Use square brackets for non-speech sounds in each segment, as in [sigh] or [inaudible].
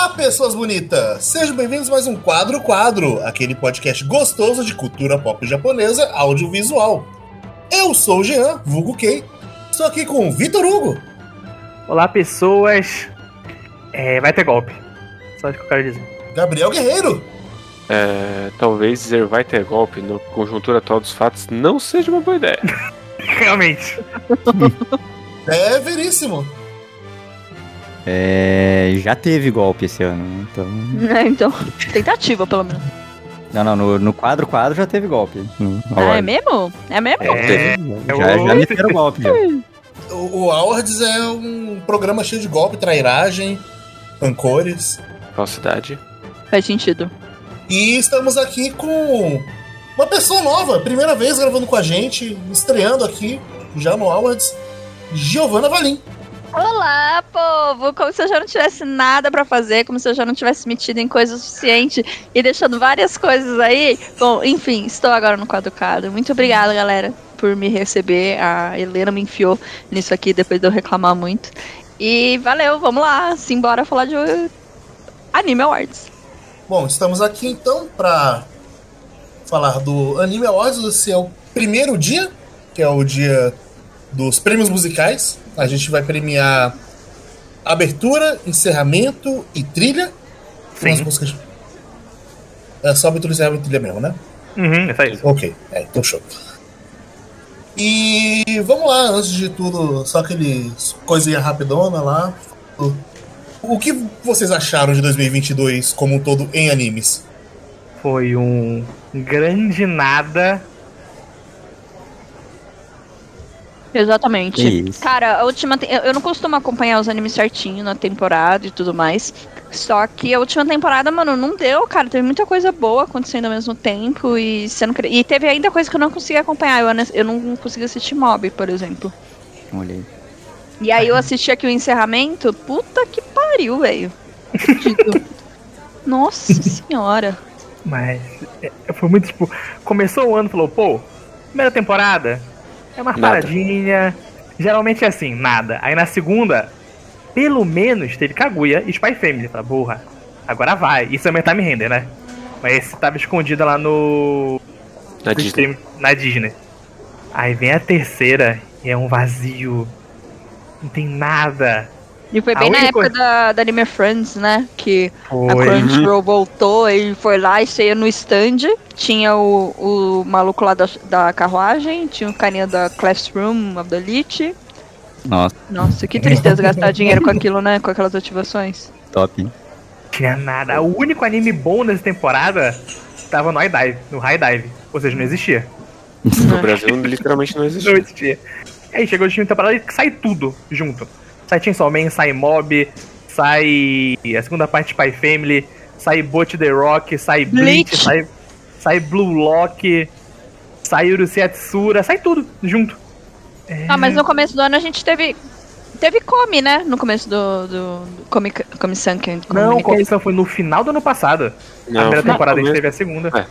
Olá, pessoas bonitas! Sejam bem-vindos a mais um Quadro Quadro, aquele podcast gostoso de cultura pop japonesa audiovisual. Eu sou o Jean, vulgo Kei. Estou aqui com o Vitor Hugo. Olá, pessoas. É, vai ter golpe. Só isso que eu quero dizer. Gabriel Guerreiro. É, talvez dizer vai ter golpe no conjuntura atual dos fatos não seja uma boa ideia. [laughs] Realmente. É veríssimo. É, já teve golpe esse ano, né? então. [laughs] É, então, tentativa, pelo menos. Não, não, no, no quadro quadro já teve golpe. No, no Ah, é mesmo? É mesmo? É, já, já meteram golpe. Já. [laughs] O, o Awards é um programa cheio de golpe, trairagem, rancores. Falsidade. Faz sentido. E estamos aqui com uma pessoa nova, primeira vez gravando com a gente, estreando aqui, já no Awards, Giovanna Valim. Olá, povo! Como se eu já não tivesse nada pra fazer, como se eu já não tivesse metido em coisa suficiente e deixando várias coisas aí. Bom, enfim, estou agora no quadro. Muito obrigada, galera, por me receber. A Helena me enfiou nisso aqui depois de eu reclamar muito. E valeu, vamos lá, simbora falar de Anime Awards. Bom, estamos aqui então para falar do Anime Awards. Esse é o primeiro dia, que é o dia dos prêmios musicais. A gente vai premiar abertura, encerramento e trilha. Sim. músicas. É só abertura, encerramento e trilha mesmo, né? Uhum, é só isso. Ok, é, então show. E vamos lá, antes de tudo, só aquele coisinha rapidona lá. O, o que vocês acharam de 2022 como um todo em animes? Foi um grande nada. Exatamente. Isso. Cara, a última. te- Eu não costumo acompanhar os animes certinho na temporada e tudo mais. Só que a última temporada, mano, não deu, cara. Teve muita coisa boa acontecendo ao mesmo tempo. E, você não... e teve ainda coisa que eu não consegui acompanhar. Eu, eu não consegui assistir Mob, por exemplo. Olha aí. E aí eu assisti aqui o encerramento. Puta que pariu, velho. [laughs] Nossa senhora. Mas é, foi muito tipo. Começou o ano falou, pô, primeira temporada é uma Nada. paradinha. Geralmente é assim, nada. Aí na segunda, pelo menos teve Kaguya e Spy Family. Fala, porra, agora vai. Isso é Time Render, né? Mas esse tava escondido lá no. Na Disney. stream- na Disney. Aí vem a terceira e é um vazio. Não tem nada. E foi A bem na época coisa- da, da Anime Friends, né? Que A Foi. Crunchyroll voltou, ele foi lá e saiu no stand. Tinha o, o maluco lá da, da carruagem, tinha o carinha da Classroom of the Elite. Nossa, Nossa, que tristeza gastar dinheiro com aquilo, né? Com aquelas ativações. top. hein? Tinha nada. O único anime bom nessa temporada tava no High Dive, no High Dive. Ou seja, não existia. [laughs] No Brasil literalmente não Não existe. existia. Aí chegou o última temporada e sai tudo junto. Sai Chainsaw Man, sai Mob, sai a segunda parte de Spy Family, sai Bot The Rock, sai Bleach, Bleach. sai, sai Blue Lock, sai Urusei Yatsura, sai tudo junto. É, Ah, mas no começo do ano a gente teve. Teve Come, né? No começo do. do, do Come, Come Sunken. Não, a comissão foi no final do ano passado. a primeira temporada a gente teve a segunda. É.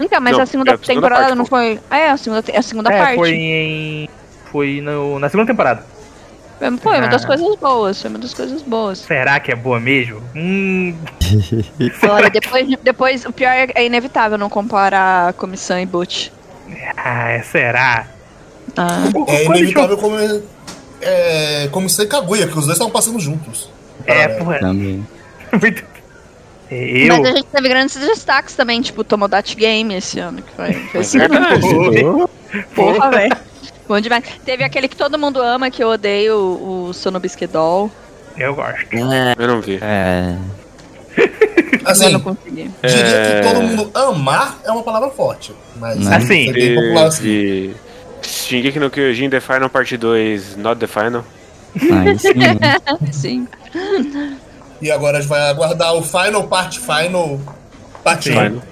Então, mas Não, a segunda é a segunda temporada parte, não foi. Ah, é, a segunda, a segunda é, parte. foi em. Foi no, na segunda temporada. Foi, foi uma das Ah. coisas boas. Foi uma das coisas boas. Será que é boa mesmo? Hum. [laughs] Olha, depois, depois o pior é, é inevitável não comparar comissão e boot. Ah, é, será? Ah. É inevitável como, é, como ser Kaguya, que os dois estavam passando juntos. É, porra. Também. [laughs] Muito. Eu. Mas a gente teve grandes destaques também, tipo o Tomodachi Game esse ano, que foi, foi É. Oi. porra, velho. Bom demais. Teve aquele que todo mundo ama, que eu odeio, o Sonobisque Doll. Eu gosto. Eu não vi. É. [laughs] eu Assim, não consegui. diria É. que todo mundo amar é uma palavra forte. Mas Não. Assim, foi bem popular assim. E, Shingeki no Kyojin The Final Part 2, Not The Final. Aí sim. né? [laughs] Sim. E agora a gente vai aguardar o Final Part Final. Parte. 1. Final.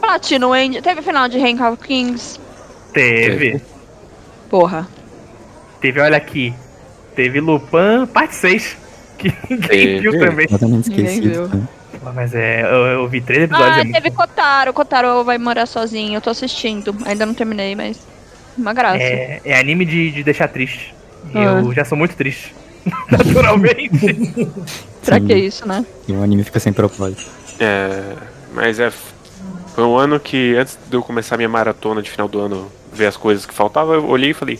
Platinum End. Teve final de Rank of Kings. Teve. Porra. Teve, olha aqui. Teve Lupin, parte 6. Que [laughs] ninguém viu também. Totalmente esquecido. viu. Mas é, eu, eu vi três episódios. Ah, é muito teve. Kotaro. Kotaro vai morar sozinho. Eu tô assistindo. Ainda não terminei, mas. Uma graça. é, é anime de, de deixar triste. E Ah. Eu já sou muito triste. [laughs] Naturalmente. [laughs] Pra Sim. que isso, né? E o anime fica sem propósito. É, mas é. Foi um ano que, antes de eu começar minha maratona de final do ano, ver as coisas que faltavam, eu olhei e falei: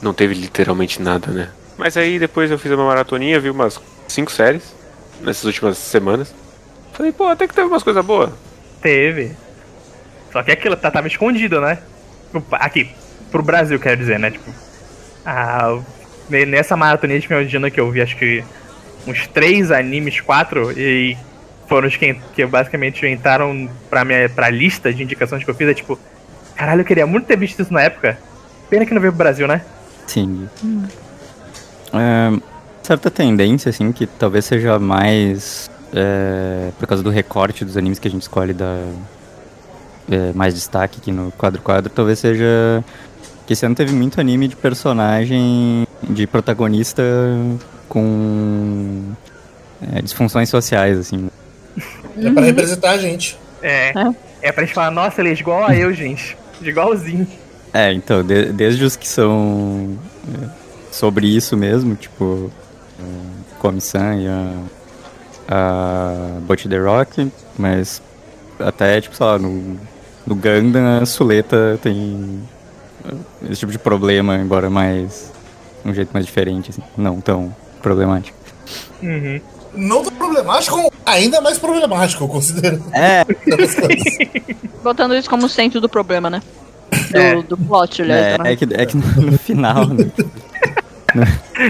não teve literalmente nada, né? Mas aí depois eu fiz uma maratoninha, vi umas cinco séries nessas últimas semanas. Falei, pô, até que teve umas coisas boas. Teve. Só que aquilo tá- tava escondido, né? Aqui, pro Brasil, quero dizer, né? Tipo, ne- nessa maratonia de final de que eu vi, acho que uns três animes, quatro, e foram os que, que basicamente entraram pra, minha, pra lista de indicações que eu fiz. É tipo, caralho, eu queria muito ter visto isso na época. Pena que não veio pro Brasil, né? Sim. É, certa tendência, assim, que talvez seja mais é, por causa do recorte dos animes que a gente escolhe dar é, mais destaque aqui no quadro-quadro, talvez seja que esse ano teve muito anime de personagem, de protagonista com é, disfunções sociais, assim. É pra representar a gente. É. É. É pra gente falar, nossa, ele é igual a eu, gente. Igualzinho. É, então, de- desde os que são é, sobre isso mesmo, tipo, Komi-san e a, a Bot The Rock, mas até, tipo, sei lá, no, no Gundam a Suleta tem esse tipo de problema, embora mais, um jeito mais diferente, assim, não tão problemático. Uhum. Não tão problemático, ainda mais problemático, eu considero. É. [laughs] Botando isso como centro do problema, né? Do, É. do plot, aliás. é, né? é que, é que no final, né,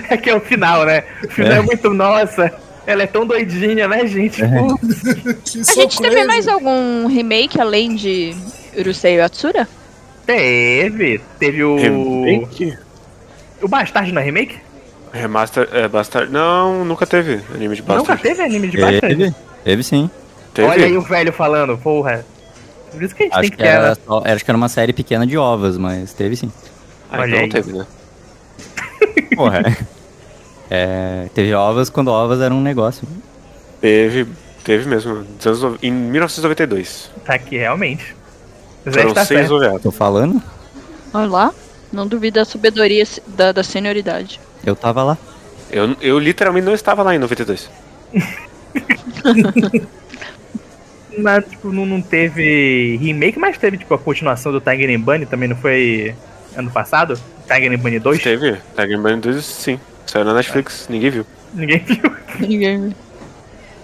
É que é o final, né? O final é, É. muito, nossa, ela é tão doidinha, né, gente? É. A gente teve mais algum remake além de Urusei Yatsura? Teve. Teve o. Remake? O Bastard não é remake? Remaster. É, Bastard. Não, nunca teve anime de Nunca Bastard. teve anime de Bastard? teve, teve sim. Teve? Olha aí o velho falando, porra. Por isso que a gente Acho tem que, que ter. era, só- acho que era uma série pequena de ovas, mas teve sim. Ah, Olha então aí. não teve, né? [laughs] Porra. É, teve ovas quando ovas era um negócio. Teve, teve mesmo. Em 1992. Tá aqui, realmente. Foram está seis. Tô falando? Olha lá. Não duvido da sabedoria da, da senioridade. Eu tava lá. Eu, eu literalmente não estava lá em 92. [laughs] Mas, tipo, não, não teve remake, mas teve, tipo, a continuação do Tiger and Bunny também, não foi ano passado? Tiger and Bunny 2? Teve. Tiger Man 2, sim. Saiu na Netflix, ninguém viu. Ninguém viu. Ninguém.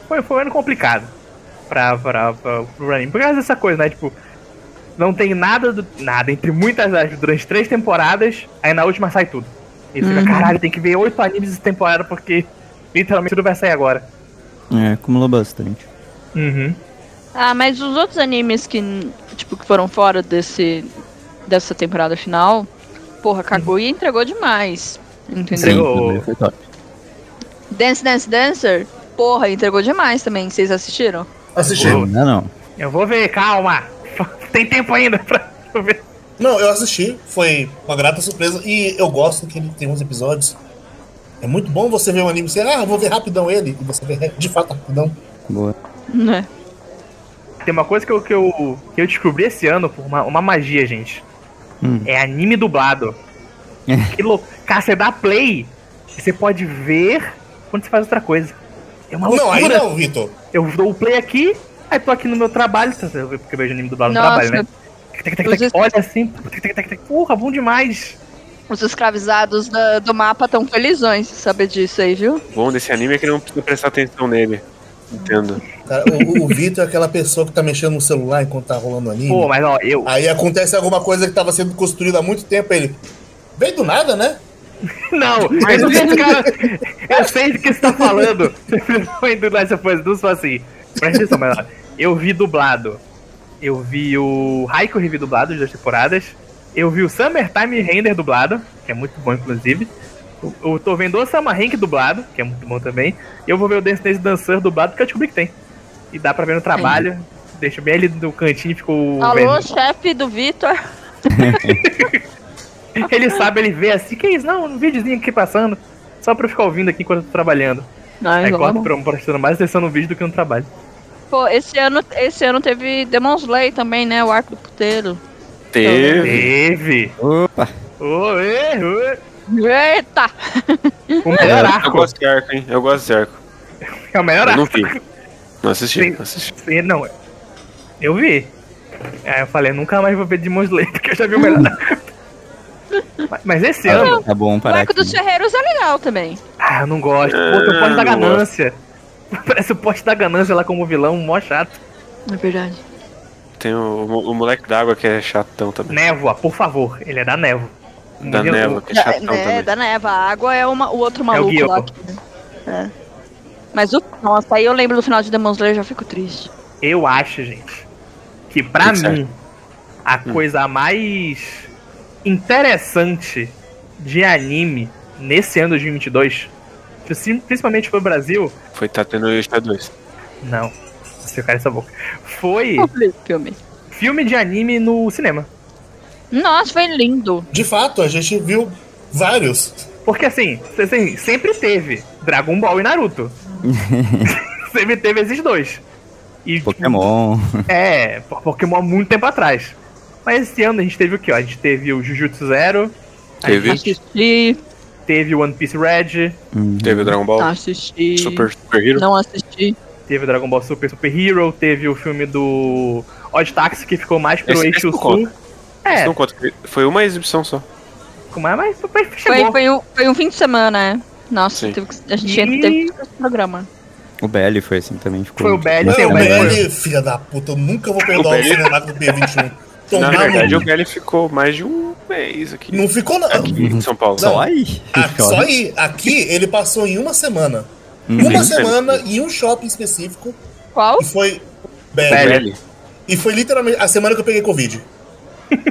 Foi, foi um ano complicado pra, pra, pra, pro anime. Por causa dessa coisa, né? Tipo, não tem nada, do, nada, entre muitas durante três temporadas, aí na última sai tudo. E fica, Uhum. caralho, tem que ver oito animes essa temporada porque literalmente tudo vai sair agora. É, acumulou bastante. Uhum. Ah, mas os outros animes que, tipo, que foram fora desse, dessa temporada final, porra, Kaguya entregou demais. Entendeu? Sim, foi top. Dance Dance Dancer, porra, entregou demais também. Vocês assistiram? Assisti. Boa. Não, não. Eu vou ver, calma. [laughs] Tem tempo ainda pra [laughs] ver. Não, eu assisti, foi uma grata surpresa. E eu gosto que ele tem uns episódios. É muito bom você ver um anime e você, ah, eu vou ver rapidão ele. E você vê [laughs] de fato rapidão. Boa. Né? Tem uma coisa que eu, que eu, que eu descobri esse ano por uma, uma magia, gente. Hum. É anime dublado. que louco. Cara, você dá play você pode ver quando você faz outra coisa. É uma Não, aí loucura. não, Vitor. Eu dou o play aqui, aí tô aqui no meu trabalho, tá, porque eu vejo anime dublado no Nossa. trabalho, né? Os- Olha assim, porra, bom demais. Os escravizados da- do mapa estão felizões de saber disso aí, viu? Bom desse anime é que não precisa prestar atenção nele. Entendo. Cara, o, o Vitor é aquela pessoa que tá mexendo no celular enquanto tá rolando anime. Pô, mas ó, eu. Aí acontece alguma coisa que tava sendo construída há muito tempo. Ele. Veio do nada, né? [laughs] Não, mas o que [laughs] cara. Eu sei do que você tá falando. [laughs] Foi do Last of Us 2 foi assim. Presta atenção, mas ó, eu vi dublado. Eu vi o Haiku revi dublado de duas temporadas. Eu vi o Summertime Render dublado, que é muito bom, inclusive. Eu, eu tô vendo o Summer Rank dublado, que é muito bom também. E eu vou ver o Dance Dance Dancer dublado, que eu descobri que tem. E dá pra ver no trabalho. Deixa bem ali no cantinho ficou Alô, vendo. chefe do Vitor. [laughs] Ele sabe, ele vê assim, que isso? Não, um videozinho aqui passando. Só pra eu ficar ouvindo aqui enquanto eu tô trabalhando. Ai, Aí corta pra prestando mais atenção no vídeo do que no trabalho. Pô, esse ano, esse ano teve Demon Slayer também, né? O arco do puteiro. Teve. Teve! Opa! Oi, oi. Eita! O melhor Eu arco. gosto de arco, hein? Eu gosto de arco. É o melhor Eu não arco. vi. Não assisti, Sim. não assisti. Sim, Não, eu vi. Aí eu falei, nunca mais vou ver Demon Slayer, porque eu já vi o melhor arco. Mas- Mas esse ano, Tá bom O parar arco aqui. dos ferreiros é legal também. ah, eu não gosto. Pô, tem o Ah, poste da não ganância. [laughs] Parece o poste da ganância lá como vilão, mó chato. É verdade. Tem o, o moleque d'água que é chatão também. Névoa, por favor, ele é da névoa. Da Menino- névoa, que é chatão é, também. da neva. A água é uma, o outro maluco Guilherme. lá. Que... É. Mas o. Nossa, aí eu lembro do final de Demon Slayer e já fico triste. Eu acho, gente, que pra Tudo mim, a Hum. coisa mais interessante de anime nesse ano de 2022, princi- principalmente pro Brasil, Foi tá tendo o Isha 2. não, você cara essa boca, foi Filme. filme de anime no cinema. Nossa, foi lindo. De fato, a gente viu vários. Porque assim, assim, sempre teve Dragon Ball e Naruto. [laughs] sempre teve esses dois. E, tipo, Pokémon. É, po- Pokémon há muito tempo atrás. Mas esse ano a gente teve o quê? ó? A gente teve o Jujutsu Zero, Teve, Assisti, teve o One Piece Red, Hum. teve o Dragon Ball assisti. Super, Super Hero. Não assisti. teve o Dragon Ball Super Super Hero, teve o filme do Odd Taxi que ficou mais pro Esse- esse eixo não sul. conta. É, Não conta Foi uma exibição só. mas foi, Foi, chegou. foi, um, foi um fim de semana, é. Nossa, teve a gente E- teve que fazer esse programa. O BL foi assim também. Ficou Foi o BL, Não, o o BL. Filha da puta, eu nunca vou perdoar o, BL? cinemato do P21. Na verdade, o BL ficou mais de um mês aqui. Não ficou, não. Aqui em São Paulo. Não. [laughs] Só aí? Ah, só aí. Aqui ele passou em uma semana. Uhum. Uma semana em um shopping específico. Qual? E foi. BL. E foi literalmente a semana que eu peguei Covid.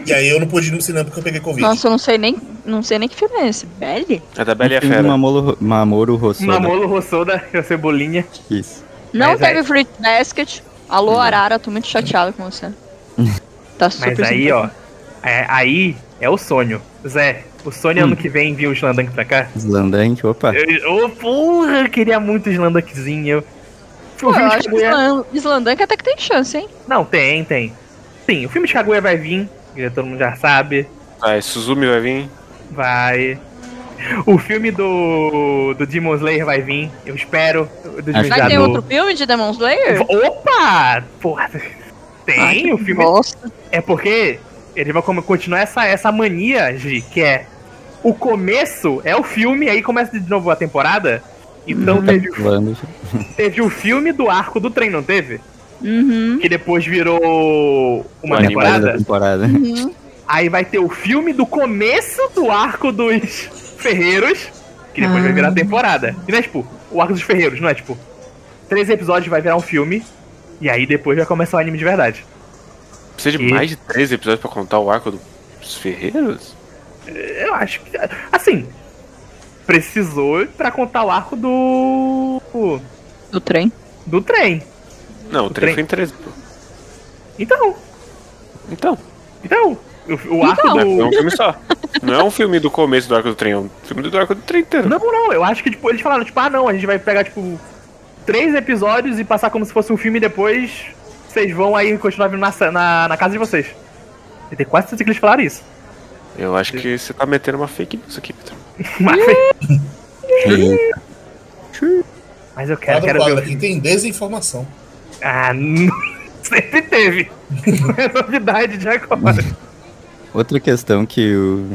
E aí eu não pude ir no cinema porque eu peguei Covid. Nossa, eu não sei nem, não sei nem que filme é esse. Belly? É da Bela e a Fera. Mamoru, Mamoru Hosoda. Mamolo Rossoda e a Cebolinha. Isso. Não Mas teve aí- Fruit Basket. Alô, Arara, tô muito chateada com você. [laughs] Tá super Mas aí, ó, é, aí é o sonho. Zé, o sonho é Hum. ano que vem vir o Slandank pra cá? Slandank, opa. Eu, oh, porra, eu queria muito Slandankzinho. Pô, O eu filme acho que Kaguya- Islan- Islandank até que tem chance, hein? Não, tem, tem. Sim, o filme de Kaguya vai vir, que todo mundo já sabe. Vai, Suzumi vai vir. Vai. O filme do, do Demon Slayer vai vir, eu espero. Do que Vai ter outro filme de Demon Slayer? Opa! Porra! Tem, Ai, que o filme. bosta. É porque ele vai como- continuar essa, essa mania, Gi, que é. O começo é o filme, aí começa de novo a temporada. Então Tá teve, pulando. [laughs] teve o filme do arco do trem, não teve? Uhum. Que depois virou uma da temporada. temporada. uhum. Aí vai ter o filme do começo do arco dos ferreiros, que depois vai Ah. virar temporada. E não é tipo, o arco dos ferreiros, não é tipo, três episódios vai virar um filme, e aí depois vai começar o anime de verdade. Precisa de E- mais de 13 episódios pra contar o arco dos Ferreiros? Eu acho que. Assim. Precisou pra contar o arco do. Do trem. do trem. Não, o O trem trem- foi em 13, pô. Então, Então, então. O, o arco não é do. um filme só. Não é um filme do começo do arco do trem, é um filme do arco do trem inteiro. Não, não, eu acho que tipo, eles falaram, tipo, ah não, a gente vai pegar, tipo, três episódios e passar como se fosse um filme e depois vocês vão aí continuar vindo na, na, na casa de vocês. Eu tenho quase certeza que eles falaram isso. Eu acho que você tá metendo uma fake news aqui, Pedro. Mas, Eita. mas eu quero, quero ver aqui tem desinformação. Ah, não, [laughs] sempre teve. Não [laughs] é novidade de agora. Outra questão que o.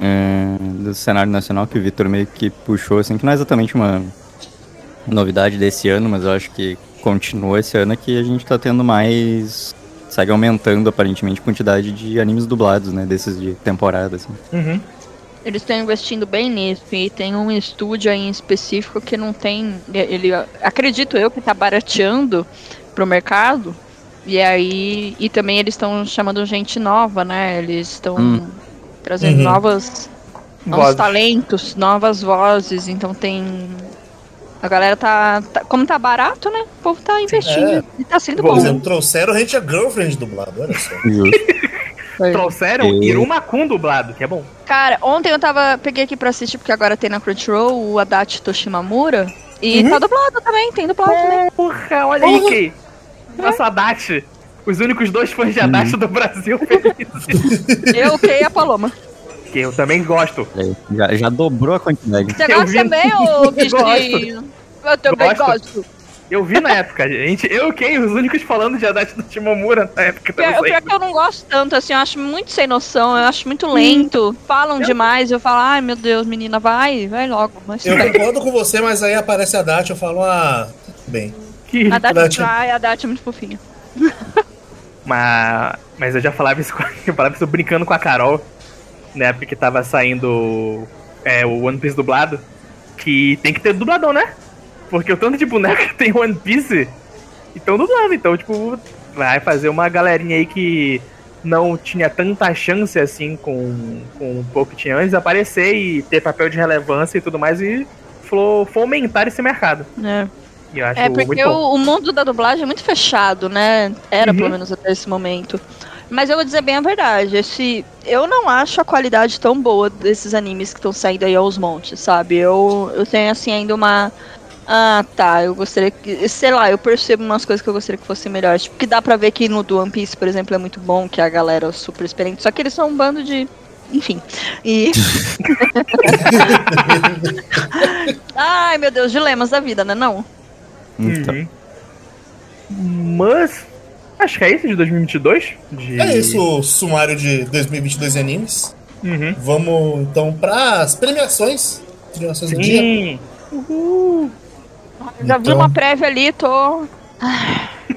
é, do cenário nacional que o Vitor meio que puxou, assim, que não é exatamente uma novidade desse ano, mas eu acho que continuou esse ano, é que a gente tá tendo mais. segue aumentando aparentemente a quantidade de animes dublados, né? Desses de temporada, assim. Uhum. Eles estão investindo bem nisso e tem um estúdio aí em específico que não tem. Ele acredito eu que tá barateando pro mercado. E aí. E também eles estão chamando gente nova, né? Eles estão Hum. trazendo Uhum. novas, novos talentos, novas vozes. Então tem. A galera tá, tá- Como tá barato, né? O povo tá investindo. É. E tá sendo Por Por bom. exemplo, trouxeram a gente a Girlfriend dublado, olha só. Trouxeram E- Irumakun dublado, que é bom. Cara, ontem eu tava. Peguei aqui pra assistir, porque agora tem na Crunchyroll o Adachi Toshimamura. E tá dublado também, tem dublado também. Porra, olha aí, Kei. Nossa, Haddad. Os únicos dois fãs de Haddad do Brasil felizes. Eu, Kei e a Paloma. Que eu também gosto. É, já, já dobrou a quantidade. Você [laughs] Eu gosta vi- também, [laughs] ô Eu de... Eu também Gosto. gosto. Eu vi na época, gente. Eu Ken, os únicos falando de Adachi do Timomura na época. Pior, o pior é que eu não gosto tanto, assim, eu acho muito sem noção, eu acho muito lento. Falam demais, eu falo, ai meu Deus, menina, vai, vai logo. Mas Eu concordo com você, mas aí aparece a Dati, eu falo, ah, bem. Que- A Dati Dati. vai, a Dati é muito fofinha. [laughs] Mas, mas eu já falava isso, com- eu falava isso brincando com a Carol, na época que tava saindo é, o One Piece dublado, que tem que ter dublador, né? Porque o tanto de boneco que tem One Piece, então dublando. Então, tipo, vai fazer uma galerinha aí que não tinha tanta chance assim com, com o pouco que tinha antes, aparecer e ter papel de relevância e tudo mais e fomentar esse mercado. É, eu acho é muito porque bom. o, o mundo da dublagem é muito fechado, né? Era Uhum. pelo menos até esse momento. Mas eu vou dizer bem a verdade, esse, eu não acho a qualidade tão boa desses animes que estão saindo aí aos montes, sabe? Eu, eu tenho assim ainda uma. Ah, tá. Eu gostaria que. Sei lá, eu percebo umas coisas que eu gostaria que fossem melhores. Tipo, que dá pra ver que no do One Piece, por exemplo, é muito bom, que a galera é super experiente. Só que eles são um bando de. Enfim. E. [laughs] Ai, meu Deus, dilemas da vida, né? Não? Então, Uhum. Mas. Acho que é isso de 2022. De... É isso, o sumário de 2022 animes. Uhum. Vamos então para as premiações. Premiações do dia. Sim. Uhul. Já vi Então- uma prévia ali, tô. [laughs]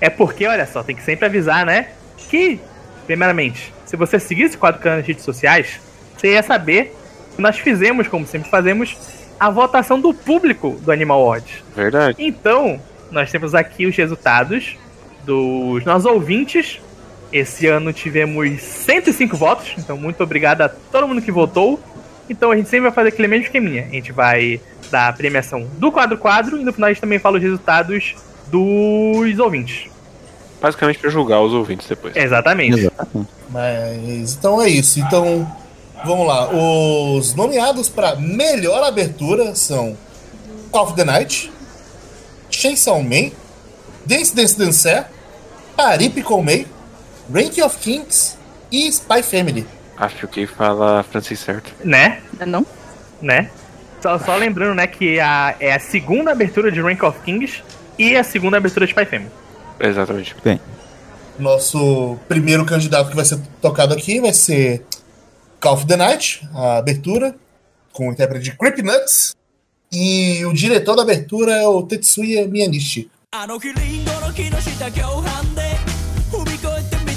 É porque, olha só, tem que sempre avisar, né? Que, primeiramente, se você seguir esse quadro canal nas redes sociais, você ia saber que nós fizemos, como sempre fazemos, a votação do público do Animal Awards. Verdade. Então, nós temos aqui os resultados dos nossos ouvintes. Esse ano tivemos 105 votos, então muito obrigado a todo mundo que votou. Então a gente sempre vai fazer aquele mesmo esqueminha. A gente vai dar a premiação do quadro quadro e no final a gente também fala os resultados dos ouvintes. Basicamente pra julgar os ouvintes depois. Exatamente. exatamente. Mas então é isso. Então vamos lá. Os nomeados para melhor abertura são Call of the Night, Chainsaw Man, Dance Dance Dancer, Parip Komei, Rank of Kings e Spy Family. Acho que fala francês certo. Né? Não? Né? Só, só lembrando, né, que a, é a segunda abertura de Rank of Kings e a segunda abertura de Spy Family. Exatamente. Bem, Nosso primeiro candidato que vai ser tocado aqui vai ser Call of the Night, a abertura, com o intérprete de Creep Nuts. E o diretor da abertura é o Tetsuya Miyanishi.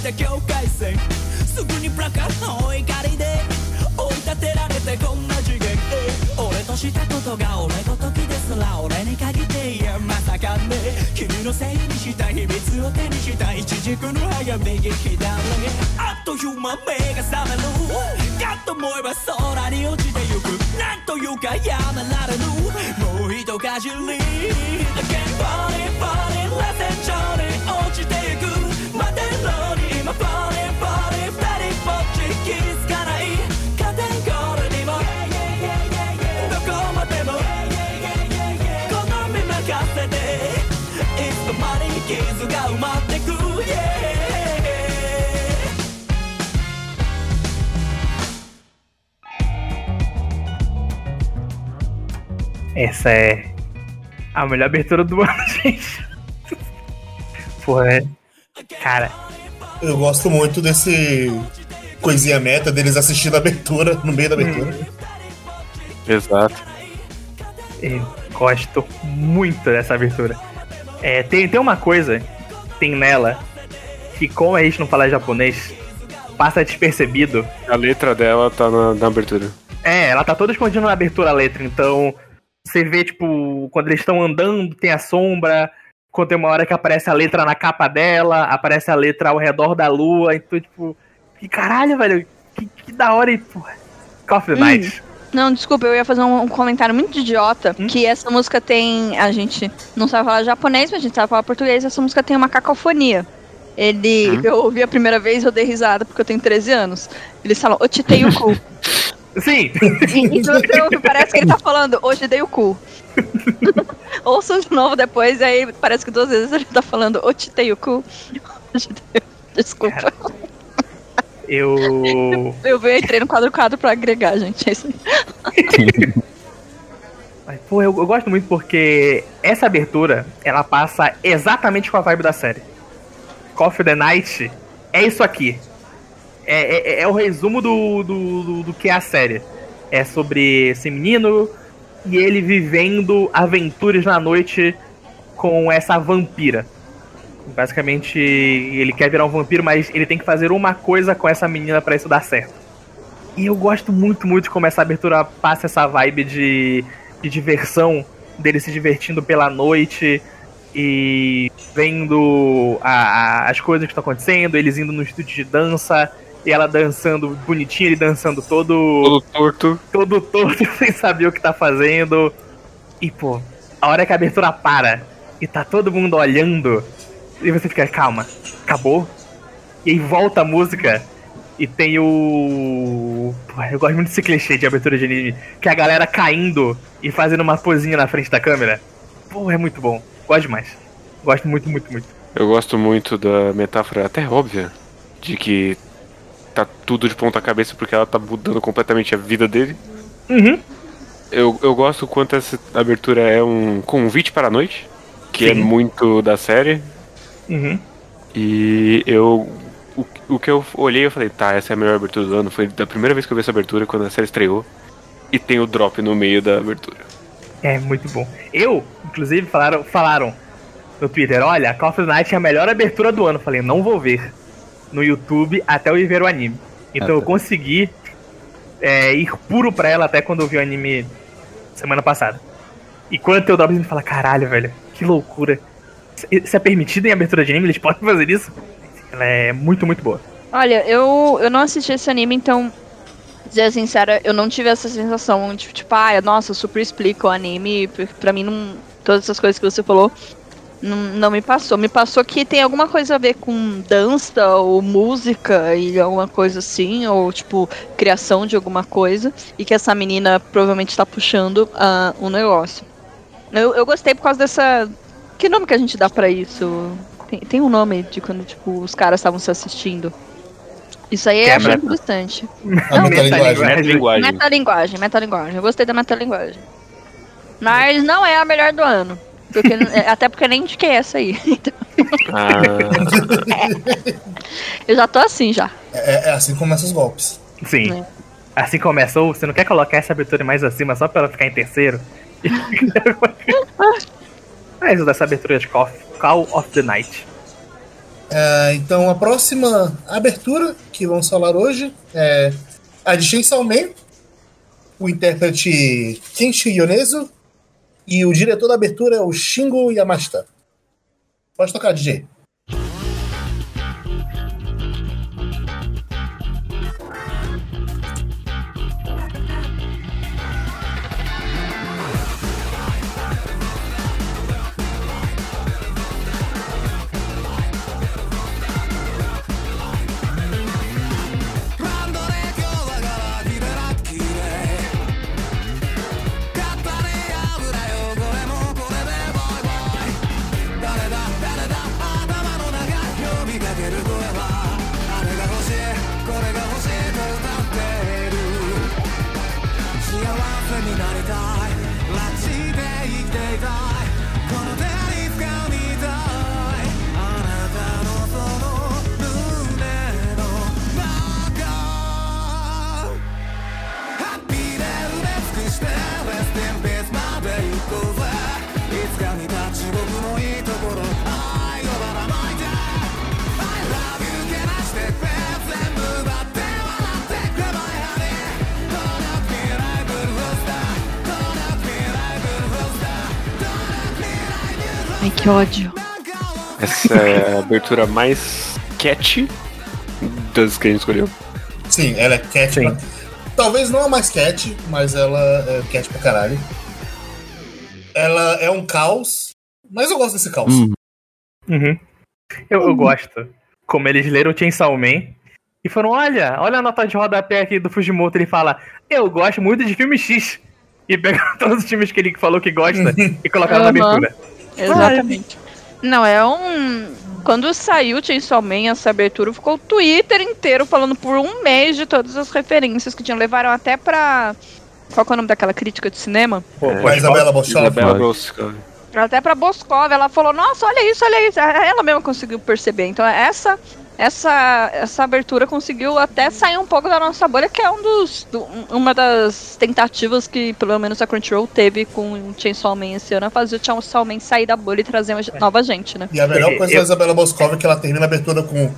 た境界線。すぐにプラカーの怒りで追い立てられてこんな次元俺としたことが俺ごときですら俺に限っていやまさかね。君のせいにした秘密を手にした一軸の早右左。あっという間目が覚める。かと思えば空に落ちてゆく。なんというかやめられぬもう一かじり。Again Body Body Let's enjoy 落ち Essa é a melhor abertura do [laughs] ano, gente. Porra, é. Cara, Eu gosto muito desse coisinha meta deles assistindo a abertura, no meio da abertura. Exato. eu gosto muito dessa abertura. É, tem, tem uma coisa, tem nela, que como a gente não fala japonês, passa despercebido. A letra dela tá na, na abertura. É, ela tá toda escondida na abertura a letra, então você vê, tipo, quando eles estão andando, tem a sombra, quando tem uma hora que aparece a letra na capa dela, aparece a letra ao redor da lua, então, tipo, que caralho, velho, que, que da hora, e. Call of the Hum. Night. Não, desculpa, eu ia fazer um, um comentário muito idiota. Hum? Que essa música tem. A gente não sabe falar japonês, mas a gente sabe falar português. Essa música tem uma cacofonia. Ele. Hum? Eu ouvi a primeira vez eu dei risada porque eu tenho 13 anos. Eles falam, eu te dei o cu. Sim, então parece que ele tá falando, hoje dei o cu. [laughs] Ouçam de novo depois, e aí parece que duas vezes ele tá falando, te dei o cu. Hoje dei- Desculpa. eu. Eu, eu entrei no quadro quadro pra agregar, gente. É isso aí. [laughs] Pô, eu, eu gosto muito porque essa abertura, ela passa exatamente com a vibe da série. Of the Night é isso aqui. É, é, é o resumo do, do, do, do que é a série. É sobre esse menino e ele vivendo aventuras na noite com essa vampira. Basicamente, ele quer virar um vampiro, mas ele tem que fazer uma coisa com essa menina para isso dar certo. E eu gosto muito, muito como essa abertura passa essa vibe de, de diversão, dele se divertindo pela noite e vendo a- a- as coisas que estão acontecendo, eles indo no estúdio de dança, e ela dançando bonitinha, ele dançando todo Todo torto. todo torto [laughs] sem saber o que tá fazendo. E, pô, a hora que a abertura para e tá todo mundo olhando, e você fica, calma, acabou? E aí volta a música e tem o. Pô, eu gosto muito desse clichê de abertura de anime, que é a galera caindo e fazendo uma posinha na frente da câmera. Pô, é muito bom. Gosto demais. Gosto muito, muito, muito. Eu gosto muito da metáfora até óbvia de que tá tudo de ponta cabeça porque ela tá mudando completamente a vida dele. Uhum. Eu, eu gosto o quanto essa abertura é um convite para a noite, que é Sim. muito da série. Uhum. E eu. O, o que eu olhei eu falei, tá, essa é a melhor abertura do ano. Foi da primeira vez que eu vi essa abertura, quando a série estreou. E tem o drop no meio da abertura. É muito bom. Eu, inclusive, falaram, falaram no Twitter, olha, Call of Night é a melhor abertura do ano. Eu Falei, não vou ver no YouTube até eu ir ver o anime. Então Ah, eu tá. consegui é, ir puro pra ela até quando eu vi o anime semana passada. E quando tem o drop, você fala, caralho, velho, que loucura. Isso- é permitido em abertura de anime? Eles podem fazer isso? Ela é muito, muito boa. Olha, eu, eu não assisti esse anime, então, dizer sincera, eu não tive essa sensação de, tipo, ah, nossa, super explica o anime. Pra pra mim, não, todas essas coisas que você falou não, não me passou. Me passou que tem alguma coisa a ver com dança ou música e alguma coisa assim, ou, tipo, criação de alguma coisa, e que essa menina provavelmente tá puxando ah, um negócio. Eu, eu gostei por causa dessa. Que nome que a gente dá pra isso? Tem, tem um nome de quando, tipo, os caras estavam se assistindo. Isso aí eu é achei meta. interessante. A [laughs] metalinguagem. Linguagem. Metalinguagem, metalinguagem. Eu gostei da metalinguagem. Mas não é a melhor do ano. Porque, é, até porque nem indiquei essa aí. [laughs] Então, Ah, eu já tô assim já. É, é assim que começam os golpes. Sim. É. Assim começou, você não quer colocar essa abertura mais acima só pra ela ficar em terceiro? [laughs] Mas dessa abertura de Call of, Call of the Night. É, então a próxima abertura que vamos falar hoje é a de Man, o intérprete Kenshi Yonezu e o diretor da abertura é o Shingo Yamashita. Pode tocar, DJ. Que ódio. essa é a abertura mais catchy das que a gente escolheu. Sim, ela é cat. Sim. pra- Talvez não a mais cat, mas ela é cat pra caralho. Ela é um caos, mas eu gosto desse caos. Hum. Uhum. Eu, eu gosto. Como eles leram Chainsaw Man e foram, olha, olha a nota de rodapé aqui do Fujimoto. Ele fala, eu gosto muito de filme X. E pegaram [laughs] todos os filmes que ele falou que gosta [laughs] e colocaram na Aham. abertura. Exatamente. Não, é um. Quando saiu Chainsaw Man, essa abertura, ficou o Twitter inteiro falando por um mês de todas as referências que tinham. Levaram até pra Qual que é o nome daquela crítica de cinema? Pô, É. A Isabela Boscov. Isabela. Boscov. Até pra Boscov, ela falou, nossa, olha isso, olha isso. Ela mesma conseguiu perceber. Então essa essa essa abertura conseguiu até sair um pouco da nossa bolha, que é um dos do- um- uma das tentativas que pelo menos a Crunchyroll teve com o Chainsaw Man esse ano, é fazer o Chainsaw Man sair da bolha e trazer uma ge- nova gente, né? E a melhor Eu- coisa da Isabela Boscov é que ela termina a abertura com.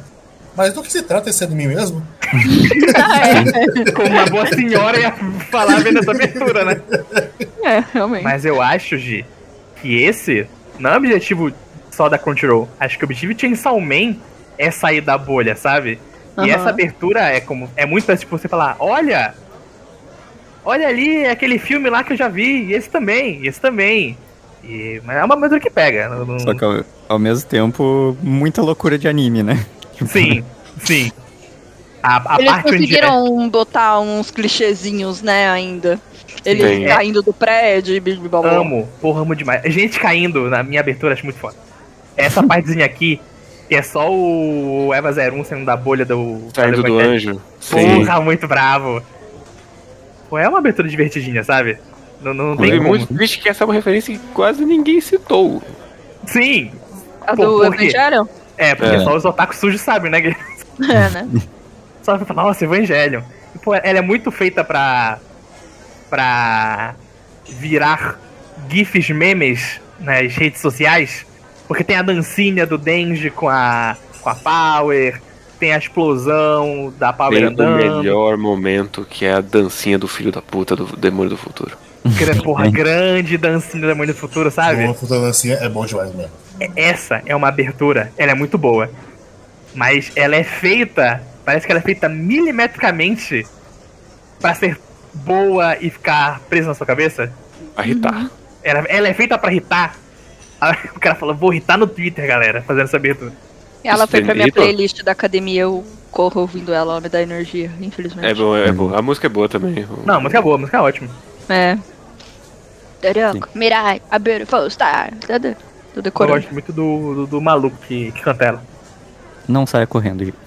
Mas do que se trata esse anime mesmo? [laughs] Como uma boa senhora ia falar vendo essa abertura, né? É, realmente. Mas eu acho, Gi, que esse não é objetivo só da Crunchyroll. Acho que o objetivo de Chainsaw Man é sair da bolha, sabe? E Aham. essa abertura é como é muito tipo você falar, olha, olha ali aquele filme lá que eu já vi, e esse também, e esse também. E, mas é uma abertura que pega. não- não- Só que ao, ao mesmo tempo, muita loucura de anime, né? [laughs] Sim, sim. A, a Eles parte onde é, conseguiram botar uns clichêzinhos, né, ainda. Ele Sim. caindo do prédio e blá, blá, blá. amo, porra, amo demais. Gente caindo na minha abertura, acho muito foda. Essa [laughs] partezinha aqui, que é só o Eva 01 saindo da bolha do. Saindo do anjo. Sim. Porra, muito bravo. Pô, é uma abertura divertidinha, sabe? Não, não tem Inclusive, como. muito triste que essa é uma referência que quase ninguém citou. Sim! A Pô, do? Evangelion? É, porque É. só os otakus sujos sabem, né? [laughs] É, né? [laughs] Só pra falar, nossa, Evangelho. E, Pô, ela é muito feita pra. pra. virar GIFs memes nas redes sociais. Porque tem a dancinha do Denji com a. com a Power, tem a explosão da Power Tem o andando. melhor momento, que é a dancinha do filho da puta do Demônio do Futuro. gra- Porra, grande dancinha do Demônio do Futuro, sabe? O Futurancinha é bom demais mesmo. Essa é uma abertura, ela é muito boa. Mas ela é feita, parece que ela é feita milimetricamente pra ser boa e ficar presa na sua cabeça. A irritar. Ela, ela é feita pra irritar. Aí [laughs] o cara falou, vou irritar no Twitter, galera, fazendo essa abertura. Ela foi pra minha playlist da academia, eu corro ouvindo ela, ela me dá energia, infelizmente. É bom, é bom. A música é boa também. Não, a música é boa, a música é ótima. É. Doroko, Mirai, a beautiful star. Tudo, tudo Eu decorando. gosto muito do, do, do maluco que, que canta ela. Não saia correndo, gente.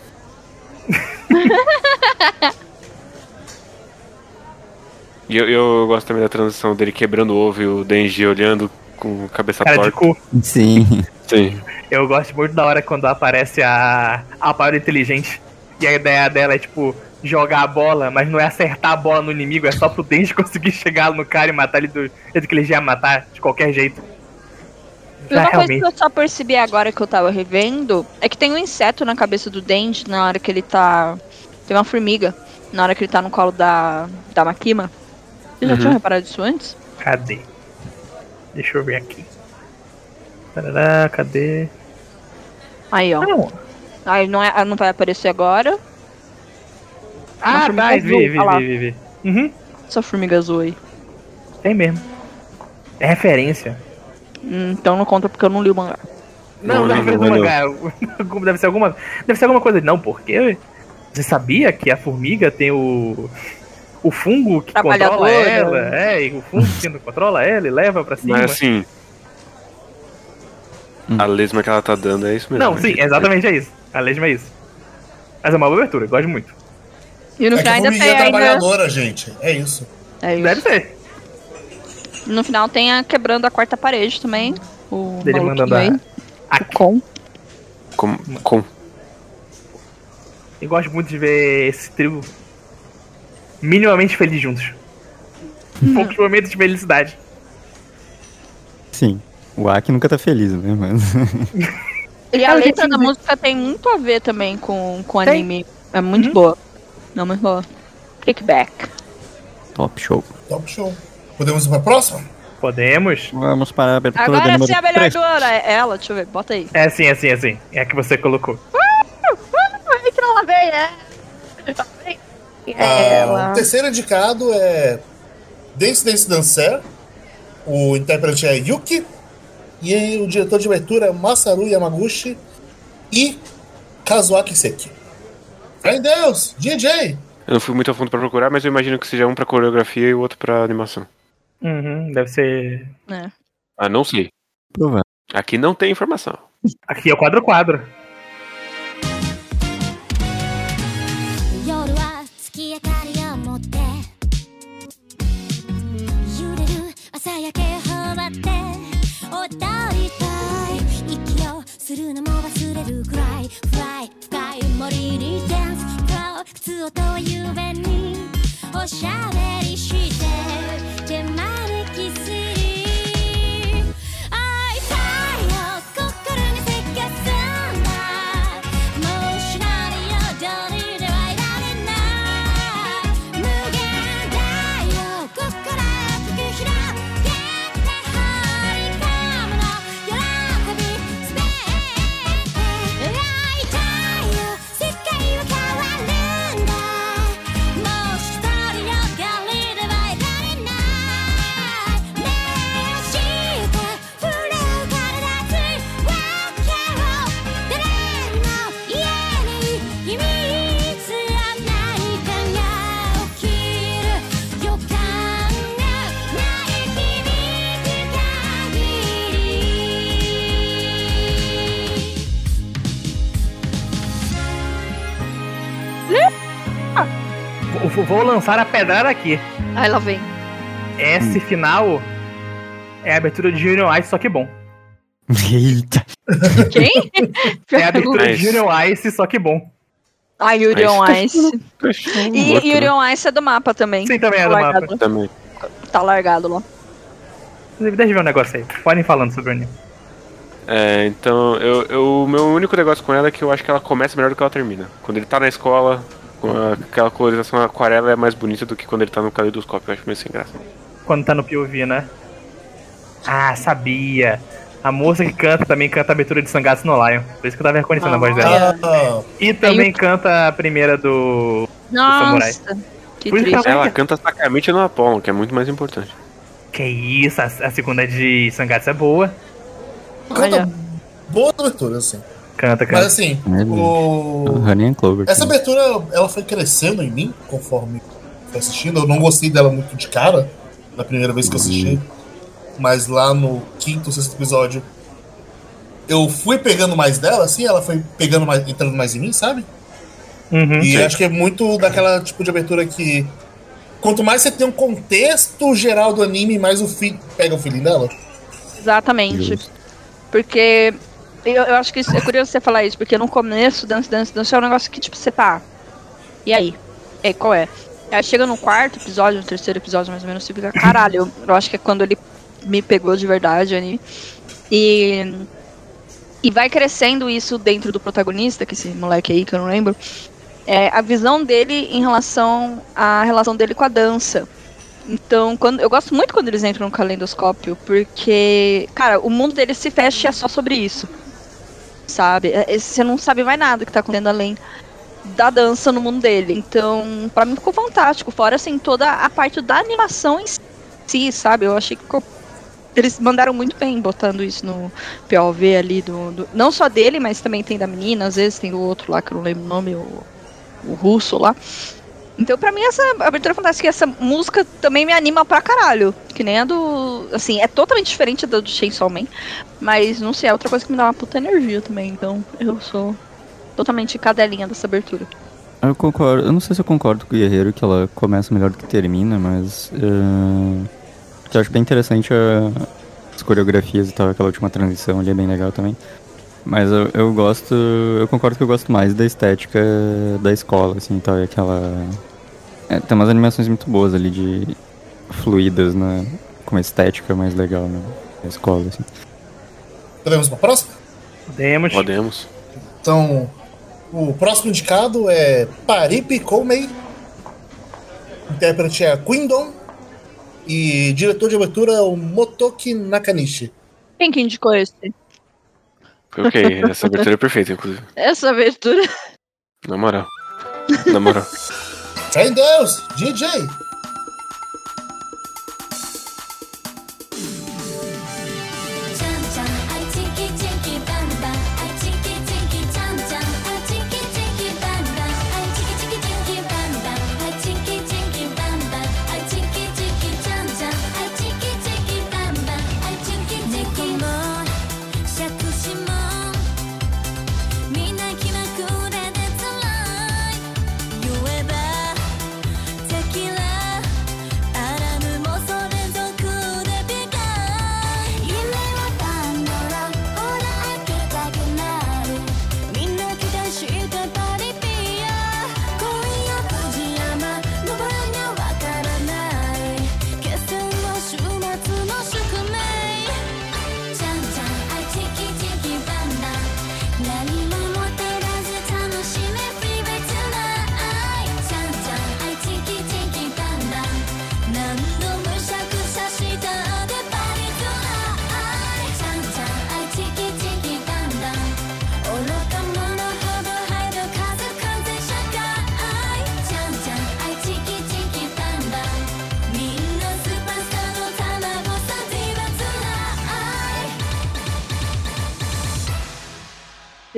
[laughs] E eu, eu gosto também da transição dele quebrando o ovo e o Denji olhando com a cabeça Cara de torta. cu. Sim. Sim. Eu gosto muito da hora quando aparece a, a Power Inteligente. E a ideia dela é, tipo, jogar a bola, mas não é acertar a bola no inimigo, é só pro Denji [laughs] conseguir chegar no cara e matar ele do jeito que ele já ia matar, de qualquer jeito. E Já uma coisa realmente. que eu só percebi agora que eu tava revendo é que tem um inseto na cabeça do Denji na hora que ele tá. Tem uma formiga na hora que ele tá no colo da, da Makima. Vocês já Uhum. tinham reparado isso antes? Cadê? Deixa eu ver aqui. Tarará, cadê? Aí, ó. Não. Aí não, é, não vai aparecer agora. Ah, tá, azul, vi, vi, lá. vi, vi, vi. Uhum, Essa formiga azul aí. tem mesmo. É referência. Hum, Então não conta porque eu não li o mangá. Não, Não, não é referência do mangá. Deve ser alguma. Deve ser alguma coisa. Não, porque. Você sabia que a formiga tem o. O fungo que controla Trabalhadora. ela? É, e o fungo que controla ela e leva pra cima. Mas assim. Hum. A lesma que ela tá dando é isso mesmo. Não, sim, exatamente é isso. A lesma é isso. Mas é uma boa abertura, gosto muito. E no é final a ainda tem é ainda. trabalhadora, gente. É isso. É isso. Deve ser. No final tem a quebrando a quarta parede também. O Dele mandando aí. a. O com. Com, com. Eu gosto muito de ver esse trio minimamente feliz juntos. Poucos momentos de felicidade. Sim. O Aki nunca tá feliz, né? Mas. [laughs] E a letra da música tem muito a ver também com, com Tem. anime. É muito Uhum. boa. Não, muito boa. Kickback. Top show. Top show. Podemos ir pra próxima? Podemos? Vamos para a abertura Agora sim a melhor três. do ano. É ela, deixa eu ver, bota aí. É assim, assim, assim. É a que você colocou. Ai, que não lavei, é. Ah, Ela. o terceiro indicado é Dance Dance Dancer. O intérprete é Yuki. E o diretor de abertura é Masaru Yamaguchi e Kazuaki Seki. Em Deus! DJ! Eu não fui muito a fundo pra procurar, mas eu imagino que seja um pra coreografia e o outro pra animação. Uhum, deve ser. É. Ah, não sei. Aqui não tem informação. Aqui é o quadro 月明かりを持って。揺れる朝焼け放って。踊りたい息をするのも忘れるくらい。深い深い森にダンス靴音はゆにおしゃべりして。Vou, lançar a pedrada aqui. Aí lá vem. Esse final é a abertura de Junior Ice, só que bom. Eita. Quem? É a abertura de. Junior Ice, só que bom. Ah, Yuri on Ice. [laughs] E Yuri né? on Ice é do mapa também. Sim, também é Tá do largado. mapa. Também. Tá largado lá. Inclusive, Deixa eu ver um negócio aí. Podem falando sobre o anime. É, então, eu, eu- o meu único negócio com ela é que eu acho que ela começa melhor do que ela termina. Quando ele tá na escola, aquela colorização aquarela é mais bonita do que quando ele tá no caleidoscópio. Eu acho meio sem graça. Quando tá no POV, né? Ah, sabia. A moça que canta também canta a abertura de Sangatsu no Lion. Por isso que eu tava reconhecendo a voz dela. Ah, E também canta a primeira do. Nossa. Que Por isso que triste. ela- canta sacamente no Apollo, que é muito mais importante. Que isso, a, a segunda de Sangatsu é boa. canta Olha. boa abertura, assim. Canta, Mas canta. assim, É, o... Honey and Clover. essa também. abertura ela foi crescendo em mim conforme fui assistindo. Eu não gostei dela muito de cara na primeira vez que eu assisti. Mas lá no quinto, sexto episódio, eu fui pegando mais dela, assim, ela foi pegando mais, entrando mais em mim, sabe? Uhum. E Sim. acho que é muito daquela tipo de abertura que. Quanto mais você tem um contexto geral do anime, mais o fi... pega o feeling dela. Exatamente. Porque eu, eu acho que isso, é curioso você falar isso, porque no começo, Dance Dance Dance é um negócio que, tipo, você tá. E aí? E qual é? Aí chega no quarto episódio, no terceiro episódio mais ou menos, você fica, caralho, eu, eu acho que é quando ele me pegou de verdade ali. E. E vai crescendo isso dentro do protagonista, que esse moleque aí, que eu não lembro. É, a visão dele em relação à relação dele com a dança. Então, quando, eu gosto muito quando eles entram no calendoscópio, porque, cara, o mundo deles se fecha e é só sobre isso. Sabe? É- Você não sabe mais nada que tá acontecendo além da dança no mundo dele. Então, pra mim ficou fantástico. Fora, assim, toda a parte da animação em si, sabe? Eu achei que ficou. Eles mandaram muito bem botando isso no POV ali do, do- Não só dele, mas também tem da menina, às vezes tem do outro lá, que eu não lembro o nome, o, o russo lá. Então, pra mim, essa abertura fantástica, essa música também me anima pra caralho. Que nem a do. Assim, é totalmente diferente da do Chainsaw Man. Mas, não sei, é outra coisa que me dá uma puta energia também. Então, eu sou totalmente cadelinha dessa abertura. Eu concordo. Eu não sei se eu concordo com o Guerreiro que ela começa melhor do que termina, mas. que eu acho bem interessante a- as coreografias e tal, aquela última transição ali é bem legal também. Mas eu, eu gosto. Eu concordo que eu gosto mais da estética da escola, assim, tal, e aquela. É, tem umas animações muito boas ali de. fluidas, né? Com uma estética mais legal né, na escola, assim. Podemos pra próxima? Podemos. Podemos. Então, o próximo indicado é Paripi Koumei. Intérprete é a Quindon. E diretor de abertura é o Motoki Nakanishi. Quem que indicou esse? Ok, essa abertura é perfeita, inclusive. [laughs] Essa abertura. Na moral. Na moral. [laughs] Fé em Deus! DJ!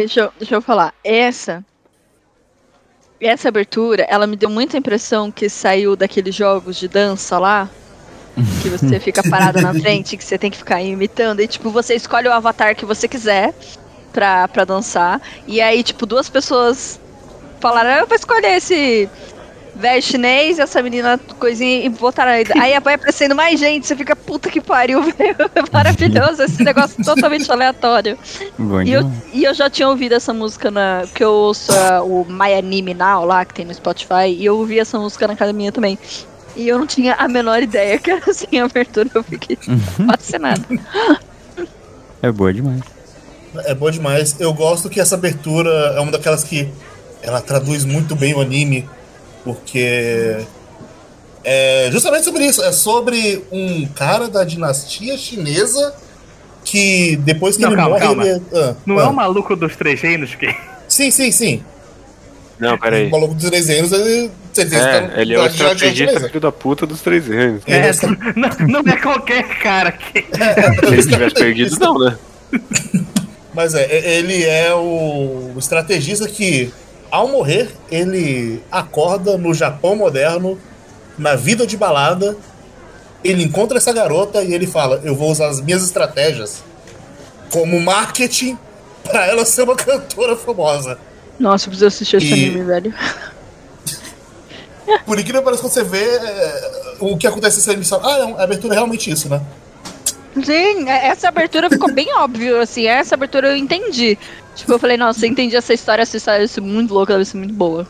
Deixa eu, deixa eu falar. Essa. Essa abertura, ela me deu muita impressão que saiu daqueles jogos de dança lá. Que você fica parado na [laughs] frente, que você tem que ficar imitando. E, tipo, você escolhe o avatar que você quiser pra, pra dançar. E aí, tipo, duas pessoas falaram: "Ah, Eu vou escolher esse velho chinês, essa menina coisinha e botaram aí. Aí vai aparecendo mais gente, você fica, puta que pariu, velho. [laughs] É maravilhoso esse negócio [laughs] totalmente aleatório. Bom E eu, demais. e eu já tinha ouvido essa música na. Porque eu ouço ah, o My Anime Now lá, que tem no Spotify, e eu ouvi essa música na academia também. E eu não tinha a menor ideia que era [laughs] assim a abertura, eu fiquei fascinada. É boa demais. É boa demais. Eu gosto que essa abertura é uma daquelas que ela traduz muito bem o anime, porque é justamente sobre isso. É sobre um cara da dinastia chinesa que depois que Não, ele calma, morre. calma. Ele... ah, Não ah. é o maluco dos três reinos que. Sim, sim, sim. Não, peraí. O maluco dos três anos, ele. Diz, tá É, ele é o estrategista filho da puta dos três anos. Ele é É, [laughs] não, não é qualquer cara que. Se ele tivesse perdido, não, né? Mas é, é- ele é o estrategista que, ao morrer, ele acorda no Japão moderno, na vida de balada. Ele encontra essa garota e ele fala: Eu vou usar as minhas estratégias como marketing pra ela ser uma cantora famosa. Nossa, eu preciso assistir esse E- anime, velho. Por incrível que pareça, quando você vê é, o que acontece nessa emissão. Ah, não, a abertura é realmente isso, né? Sim, é- essa abertura ficou bem [laughs] óbvio, assim, essa abertura eu entendi. Tipo, eu falei, nossa, eu entendi essa história, essa história deve ser muito louca, deve ser muito boa.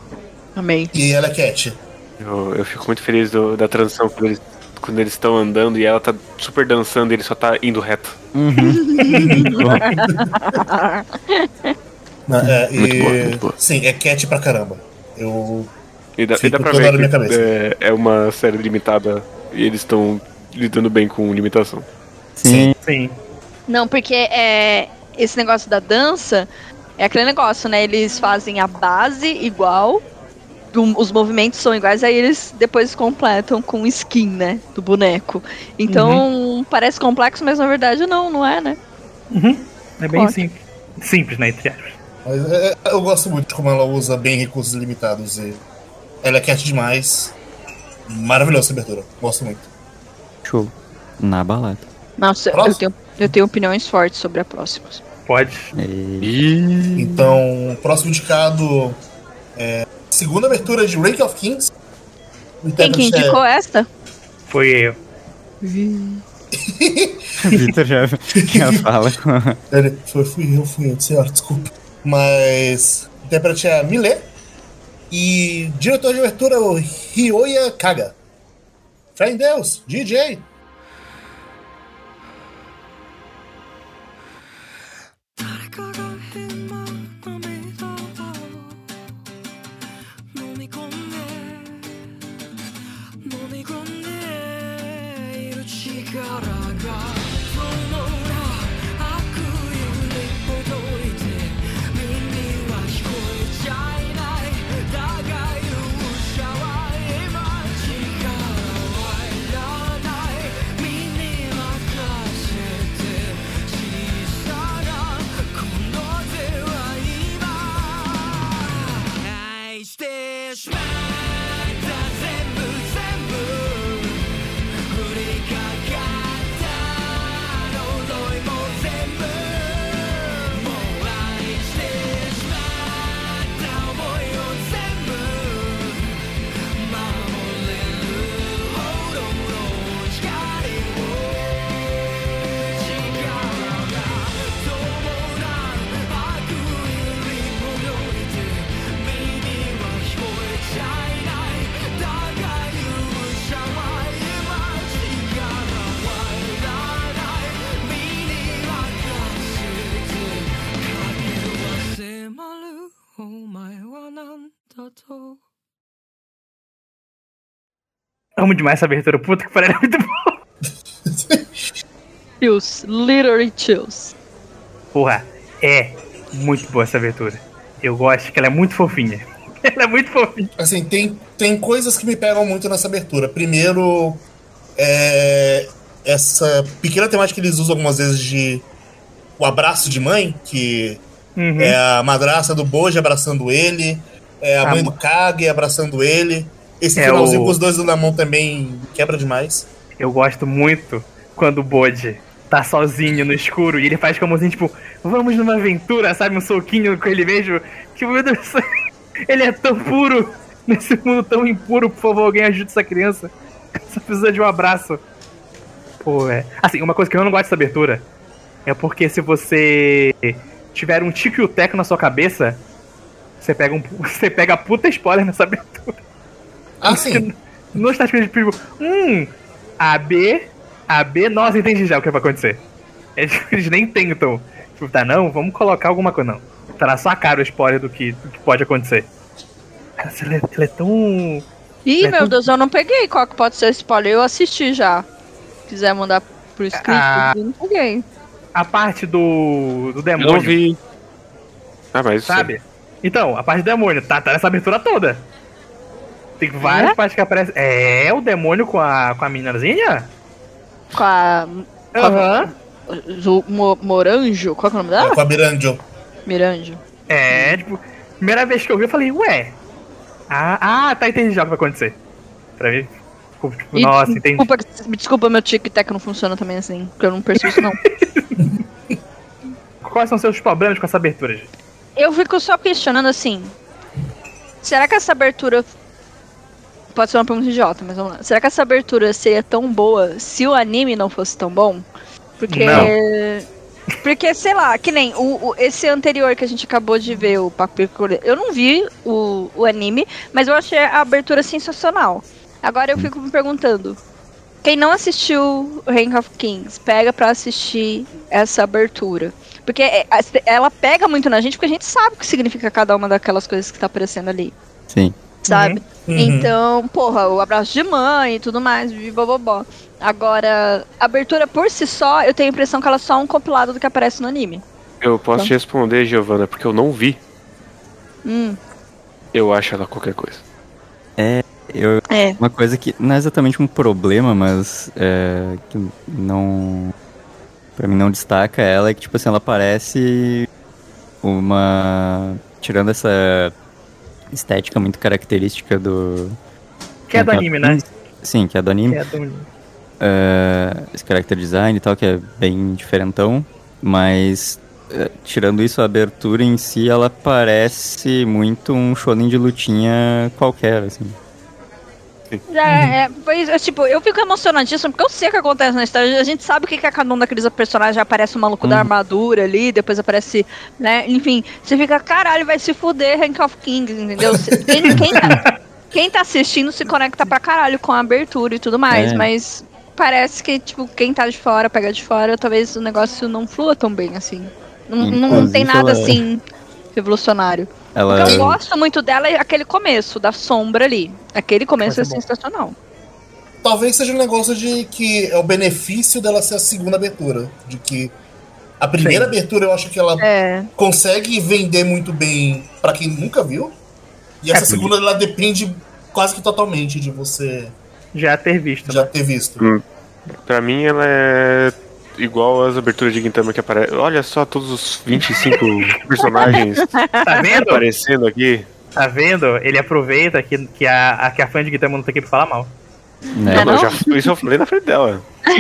Amei. E ela é Cat. Eu, eu fico muito feliz do- da transição quando eles quando eles estão andando e ela tá super dançando e ele só tá indo reto. [laughs] Né? É, Muito e- boa, muito boa. Sim, é Cat pra caramba. Eu. E dá, e dá pra ver que é, é uma série limitada e eles estão lidando bem com limitação. Sim. Sim. Não, porque é, esse negócio da dança é aquele negócio, né? Eles fazem a base igual, do- os movimentos são iguais, aí eles depois completam com skin, né? Do boneco. Então parece complexo, mas na verdade não, não é, né? É bem Ótimo. simples. Simples, né? Entre aspas. Mas é- é- eu gosto muito de como ela usa bem recursos limitados. E ela é Cat demais. Maravilhosa essa abertura. Gosto muito. Show. Na balada. Nossa, eu tenho, eu tenho opiniões fortes sobre a próxima. Pode. E... Então, o próximo indicado é segunda abertura de Rank of Kings. Quem que intérprete é- indicou esta? Foi eu. [laughs] Vitor já, já fala foi, fui eu, fui eu, senhor, desculpa. Mas o intérprete é a Mile. E diretor de abertura é o Ryoya Kaga. Fé em Deus, DJ. fez. Amo demais essa abertura. Puta que pariu, é muito bom. [laughs] Chills, literally chills. Porra, é muito boa essa abertura. Eu gosto que ela é muito fofinha. [laughs] Ela é muito fofinha. Assim, tem, tem coisas que me pegam muito nessa abertura. Primeiro, é, essa pequena temática que eles usam algumas vezes de o abraço de mãe, que Uhum. É a madraça do Boji abraçando ele. É a Ah, mãe do Kage abraçando ele. Esse É finalzinho o- com os dois do Namon também quebra demais. Eu gosto muito quando o Bode tá sozinho no escuro e ele faz como assim, tipo, vamos numa aventura, sabe? Um soquinho com ele mesmo. Tipo, meu Deus, do céu, [laughs] ele é tão puro nesse mundo tão impuro. Por favor, alguém ajude essa criança. Só precisa de um abraço. Pô, é. Assim, uma coisa que eu não gosto dessa abertura é porque se você tiver um tico e o teco na sua cabeça, você pega um. [laughs] Você pega a puta spoiler nessa abertura. Ah, sim. Não está escrito tipo, hum, AB, AB, nossa, entendi já o que vai acontecer. [laughs] Eles, eles nem tentam. Tipo, tá, não, vamos colocar alguma coisa. Não. Tá na sua cara o spoiler do que, do que pode acontecer. Cara, ele é, ele é tão. Ih, É meu tudo- Deus, eu não peguei qual que pode ser esse spoiler. Eu assisti já. Se quiser mandar pro escrito, Ah. eu não peguei. A parte do. do Eu demônio. não vi. Ah, mas. Sabe? Então, a parte do demônio, tá, tá nessa abertura toda. Tem várias É? partes que aparecem. É o demônio com a, com a meninazinha? Com a. Aham. Zu- Mo- Moranjo? Qual que é o nome É, dela? com a Miranjo. Miranjo. É, tipo, primeira vez que eu vi, eu falei, ué. Ah, ah tá, entendi já o que vai acontecer. Pra mim, tipo, E nossa, entendi. Desculpa, me desculpa, meu tic-tac não funciona também assim, porque eu não percebo isso não. [laughs] Quais são seus problemas com essa abertura, gente? eu fico só questionando assim. Será que essa abertura. Pode ser uma pergunta idiota, mas vamos lá. Será que essa abertura seria tão boa se o anime não fosse tão bom? Porque. Não. Porque, sei lá, que nem o, o- esse anterior que a gente acabou de ver, o Papico. Eu não vi o, o anime, mas eu achei a abertura sensacional. Agora eu fico me perguntando. Quem não assistiu Rank of Kings, pega pra assistir essa abertura. Porque é, ela pega muito na gente, porque a gente sabe o que significa cada uma daquelas coisas que tá aparecendo ali, Sim. sabe? Uhum. Então, porra, o abraço de mãe e tudo mais, bobobó. Agora, a abertura por si só, eu tenho a impressão que ela é só um compilado do que aparece no anime. Eu posso te responder, Giovana, porque eu não vi. Hum, Eu acho ela qualquer coisa. Eu, é. uma coisa que não é exatamente um problema, mas é, que não. Pra mim não destaca ela é que, tipo assim, ela parece uma. Tirando essa estética muito característica do. Que é do anime, né? Sim, que é do anime. Que é do anime. é, esse character design e tal, que é bem diferentão, mas é, tirando isso, a abertura em si, ela parece muito um shonen de lutinha qualquer, assim. É, pois, é, tipo, eu fico emocionadíssimo porque eu sei o que acontece na história. A gente sabe o que é cada um daqueles personagens. Já aparece o maluco da armadura ali, depois aparece, né? Enfim, você fica, caralho, vai se fuder Rank of Kings, entendeu? [laughs] Quem, quem tá, quem tá assistindo se conecta pra caralho com a abertura e tudo mais, É. mas parece que, tipo, quem tá de fora, pega de fora, talvez o negócio não flua tão bem assim. Não, não, tem nada ela- assim revolucionário. O Ela. que eu gosto muito dela é aquele começo, da sombra ali. Aquele começo é é sensacional. Talvez seja um negócio de que é o benefício dela ser a segunda abertura. De que a primeira Sim. abertura eu acho que ela É. consegue vender muito bem pra quem nunca viu. E essa É, segunda ela depende quase que totalmente de você Já ter visto, já né? ter visto. Pra mim, ela é igual as aberturas de Gintama que aparecem. Olha só todos os 25 [laughs] personagens Tá vendo? aparecendo aqui. Tá vendo? Ele aproveita que, que, a, a, que a fã de Gintama não tá aqui pra falar mal. né, É, não? Eu já, isso eu falei na frente dela. [laughs]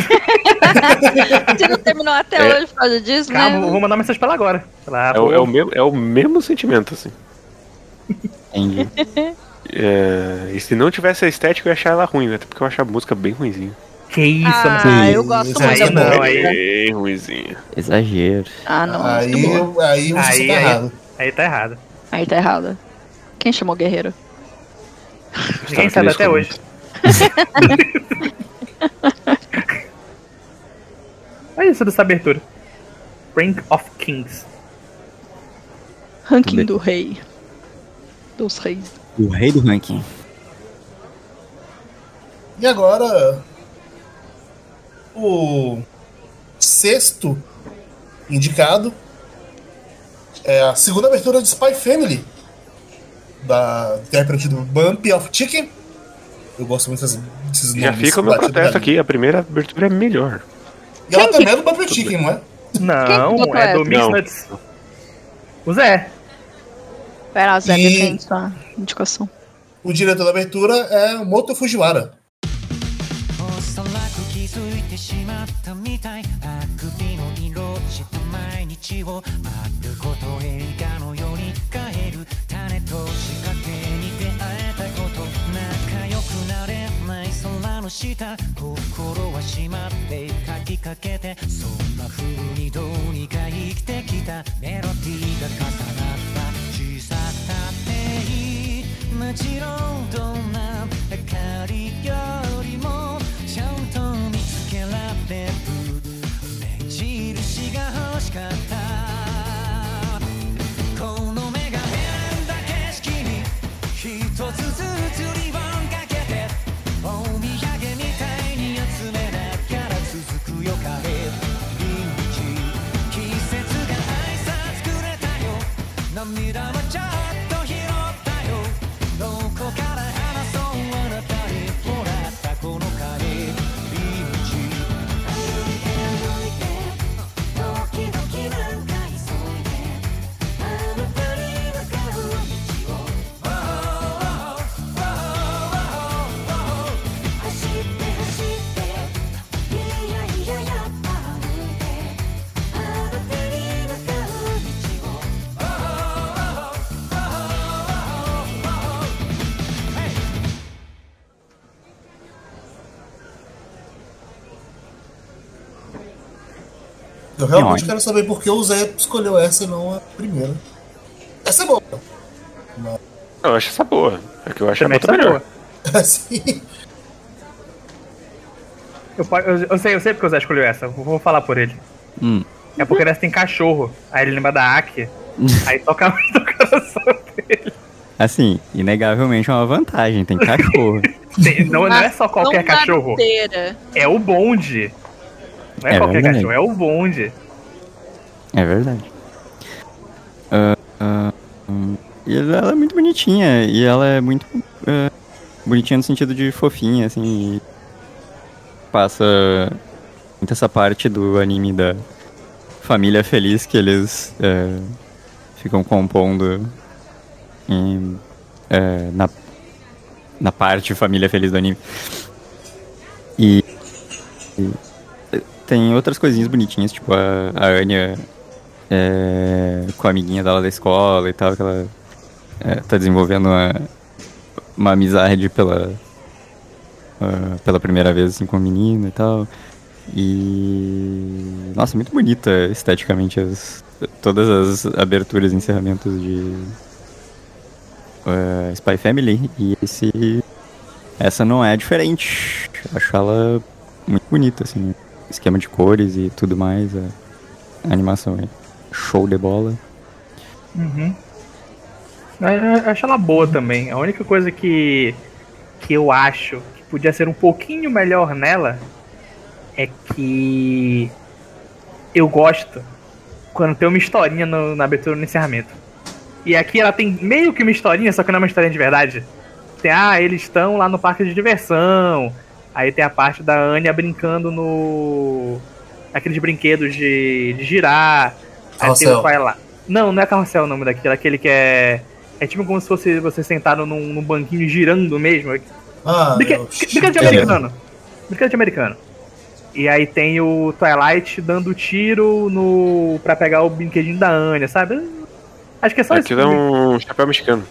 Você não terminou até É. hoje por causa disso, Calma, né? vou mandar mensagem pra ela agora. Ela, É, o- é o mesmo, é o mesmo sentimento, assim. Entendi. É, e se não tivesse a estética, eu ia achar ela ruim, né? Até porque eu acho a música bem ruimzinha. Que isso, Ah, eu gosto Isso muito aí da não, aí- Bem ruimzinha. Exagero. Ah, não. aí, eu- aí você Aí, tá aí. errado. Aí tá errado. Aí tá errado. Quem chamou Guerreiro? Ninguém Estava sabe até hoje. [laughs] Olha isso dessa abertura. Rank of Kings. Ranking bem. do Rei. Dos Reis. O rei do ranking. E agora sexto indicado é a segunda abertura de Spy Family da intérprete do Bump of Chicken. Eu gosto muito desses, desses Já nomes fica o meu protesto aqui. A primeira abertura é melhor. E ela Quem também que- é do Bump of Chicken, não é? Não, é do essa? Mix Não. Nuts. O Zé. Vai lá, Zé, E- defende sua indicação. O diretor da abertura é o Moto Fujiwara. まったみた。いあくびの色した。毎日を丸ごと映画のように変える種と仕掛けに出会えたこと仲良くなれない空の下心は閉まって書きかけてそんな風にどうにか生きてきた。メロディーが重なった小ささっていいもちろんどんな明かりよりもちゃんとしかった。この目が選んだ景色に一つずつリボンかけてお土産みたいに集めながら続くよ彼リンチ季節が挨拶くれたよ。涙はちょ Eu realmente Não, quero saber por que o Zé escolheu essa e não a primeira. Essa é boa. Eu acho essa boa. É que eu acho a Também outra tá melhor. boa. [laughs] Assim. Eu, eu, eu sei, eu sei porque o Zé escolheu essa. eu Vou falar por ele. Hum. É porque nessa tem cachorro. Aí ele lembra da Aki. [laughs] Aí toca muito o coração dele. Assim, inegavelmente é uma vantagem, tem cachorro. [laughs] Não, não é só qualquer cachorro. É o bonde. Não é, É qualquer verdade. cachorro, é o bonde. É verdade. Ah, hum, e ela é muito bonitinha, e ela é muito ah, bonitinha no sentido de fofinha, assim. passa muito essa parte do anime da família feliz que eles eh, ficam compondo em, eh, na, na parte família feliz do anime. E, e, tem outras coisinhas bonitinhas, tipo a, a Anya é, com a amiguinha dela da escola e tal, que ela é, tá desenvolvendo uma, uma amizade pela, ah, pela primeira vez assim, com o menino e tal. E. Nossa, muito bonita esteticamente as, todas as aberturas e encerramentos de ah, Spy Family. E esse. Essa não é diferente. Acho ela muito bonita, assim. Esquema de cores e tudo mais. A, a animação é show de bola. Uhum. Eu acho ela boa também. A única coisa que, que eu acho que podia ser um pouquinho melhor nela é que eu gosto quando tem uma historinha no- na abertura e no encerramento. E aqui ela tem meio que uma historinha, só que não é uma historinha de verdade. Tem, ah, eles estão lá no parque de diversão. Aí tem a parte da Anya brincando no. Aqueles brinquedos de, de girar. Aí tem Carrossel. o pai lá. Não, não é carrossel o nome daquele, é aquele que é. É tipo como se fosse você sentado num, num banquinho girando mesmo. Ah, Brinque- Brinquedo de americano. Brinquedo de americano. E aí tem o Twilight dando tiro no. pra pegar o brinquedinho da Anya, sabe? Acho que é só Aquilo é isso. um chapéu mexicano.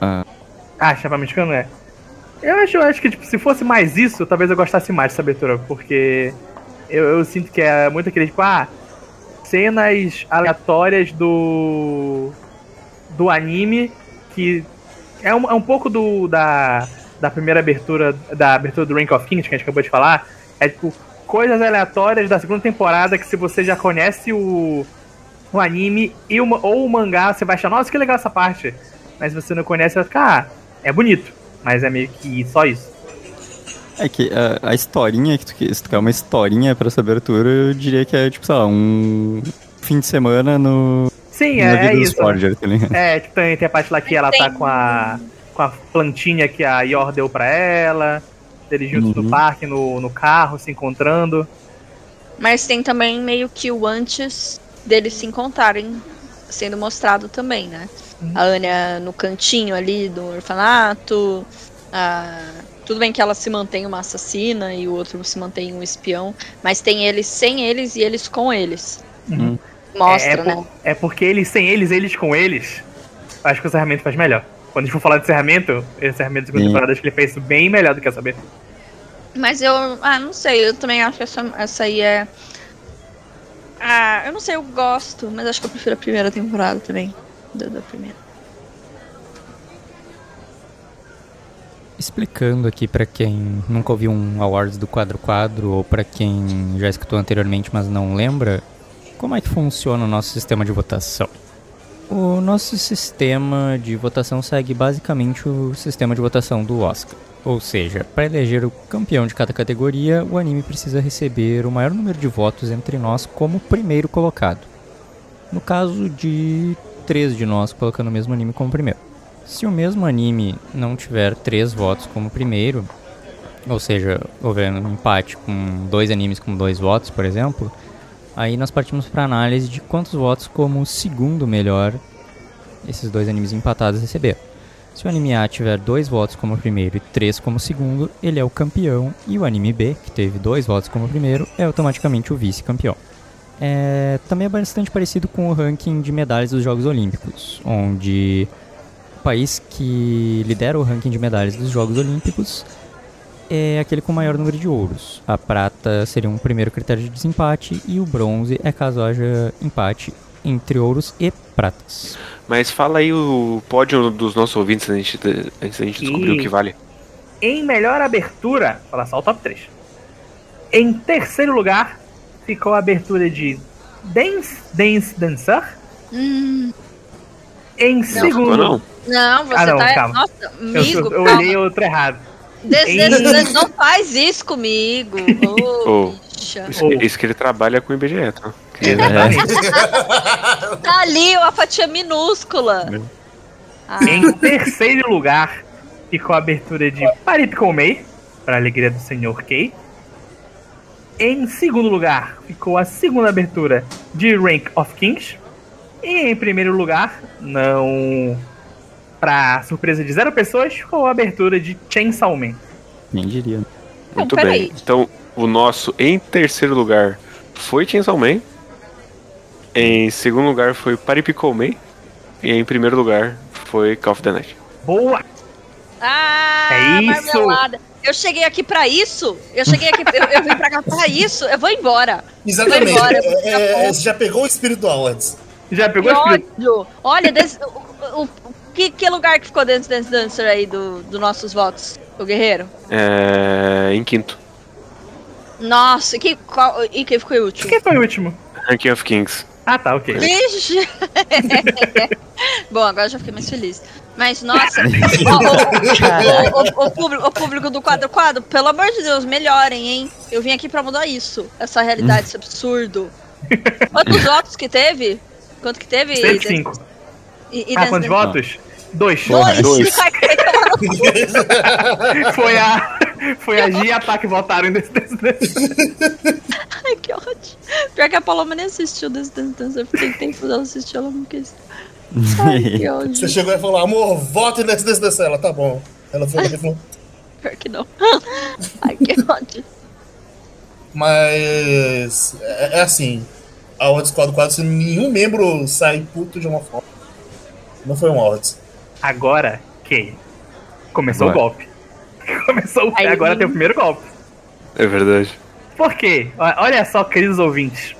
Ah, chapa mexicano é. Eu acho, eu acho que tipo, se fosse mais isso, talvez eu gostasse mais dessa abertura, porque eu, eu sinto que é muito aquele tipo, ah, cenas aleatórias do do anime que é um, é um pouco do da, da primeira abertura da abertura do Rank of Kings que a gente acabou de falar, é tipo coisas aleatórias da segunda temporada que se você já conhece o o anime e o, ma- ou o mangá, você vai achar, nossa, que legal essa parte. Mas se você não conhece, vai ficar, ah, é bonito. Mas é meio que só isso. É que a, a historinha, que tu, se tu quer uma historinha pra essa abertura, eu diria que é tipo, sei lá, um fim de semana no, Sim, na é, vida é isso. Forger, tá? É, tipo, tem, tem a parte lá que ela tá com a, com a plantinha que a Yor deu pra ela. Eles juntos Uhum. no parque, no, no carro, se encontrando. Mas tem também meio que o antes deles se encontrarem. sendo mostrado também, né? A Anya no cantinho ali do orfanato. a- Tudo bem que ela se mantém uma assassina e o outro se mantém um espião, mas tem eles sem eles e eles com eles. Uhum. Mostra, é, é né? por- é porque eles, sem eles, eles com eles, acho que o encerramento faz melhor. Quando a gente for falar de encerramento, esse encerramento da segunda temporada, acho que ele fez bem melhor do que saber. Mas eu, ah, não sei, eu também acho que essa, essa aí é. Ah, eu não sei, eu gosto, mas acho que eu prefiro a primeira temporada também. Da primeira. Explicando aqui pra quem nunca ouviu um Awards do Quadro Quadro ou pra quem já escutou anteriormente, mas não lembra, como é que funciona o nosso sistema de votação? O nosso sistema de votação segue basicamente o sistema de votação do Oscar. Ou seja, para eleger o campeão de cada categoria, o anime precisa receber o maior número de votos entre nós como primeiro colocado. No caso de três de nós colocando o mesmo anime como primeiro. Se o mesmo anime não tiver três votos como primeiro, ou seja, houver um empate com dois animes com dois votos, por exemplo, aí nós partimos para análise de quantos votos como segundo melhor esses dois animes empatados receberam. Se o anime A tiver dois votos como primeiro e três como segundo, ele é o campeão, e o anime B, que teve dois votos como primeiro, é automaticamente o vice-campeão. É, também é bastante parecido com o ranking de medalhas dos Jogos Olímpicos, onde o país que lidera o ranking de medalhas dos Jogos Olímpicos é aquele com maior número de ouros. A prata seria um primeiro critério de desempate e o bronze é caso haja empate entre ouros e pratas. Mas fala aí o pódio dos nossos ouvintes antes de, antes da gente descobrir E- o que vale. Em melhor abertura, falar só o top 3. Em terceiro lugar, ficou a abertura de Dance Dance Dancer. Hum, Em Não, segundo. não. não, você Ah, não, tá. calma. Nossa, Eu, amigo, eu calma. olhei outro errado. Des- Em- des- des- não faz isso comigo. [laughs] Ô. bicha. Isso, Oh. isso que ele trabalha com o IBGE, tá? Queria- [laughs] Tá ali a fatia minúscula. Ah, Em terceiro lugar, ficou a abertura de Paripicomei, para a alegria do Sr. Kei. Em segundo lugar, ficou a segunda abertura de Rank of Kings. E em primeiro lugar, não para surpresa de zero pessoas, ficou a abertura de Chainsaw Man. Nem diria. Muito Não, bem. Então, o nosso em terceiro lugar foi Chainsaw Man. Em segundo lugar foi Paripicou Man. E em primeiro lugar foi Call of the Night. Boa! Ah, É isso. marmelada. Eu cheguei aqui pra isso. Eu cheguei aqui, eu, eu vim pra cá pra isso. Eu vou embora. Exatamente. Vai embora, É, é, você já pegou o espiritual antes. Já pegou o. Olha, desse- o, o- o- que, que lugar que ficou dentro desse dancer aí do, do nossos votos? O guerreiro? É, em quinto, Nossa, e, que, qual, e quem ficou em último? Quem foi o último? Ranking of Kings. Ah, tá, ok. Vixe! [laughs] Bom, agora eu já fiquei mais feliz. Mas, nossa, [laughs] o, o- o- o público, o público do quadro quadro, pelo amor de Deus, melhorem, hein? Eu vim aqui pra mudar isso. Essa realidade, esse absurdo. Quantos [laughs] votos que teve? Quanto que teve? 105. E, e Ah, quantos votos? Dois. Dois! Dois. [laughs] Foi a. Foi a Gia e a Pá que votaram nesse. nesse, nesse. Ai, que ódio. Pior que a Paloma nem assistiu Dance Dance Dance. Eu fiquei tempo dela assistir, ela não quis. Ai, [laughs] que ódio. Você chegou e falou, amor, vote nesse, nesse, nesse. Ela, tá bom. Ela foi e falou, Pior que não. [laughs] Ai, que ódio. mas é, é assim, a Odds quadro quadro, se nenhum membro sai puto de uma forma. Não foi um Odds. Agora, que? Começou Vai. o golpe. [laughs] Começou o... Aí. Agora tem o primeiro golpe. É verdade. Por quê? Olha só, queridos ouvintes.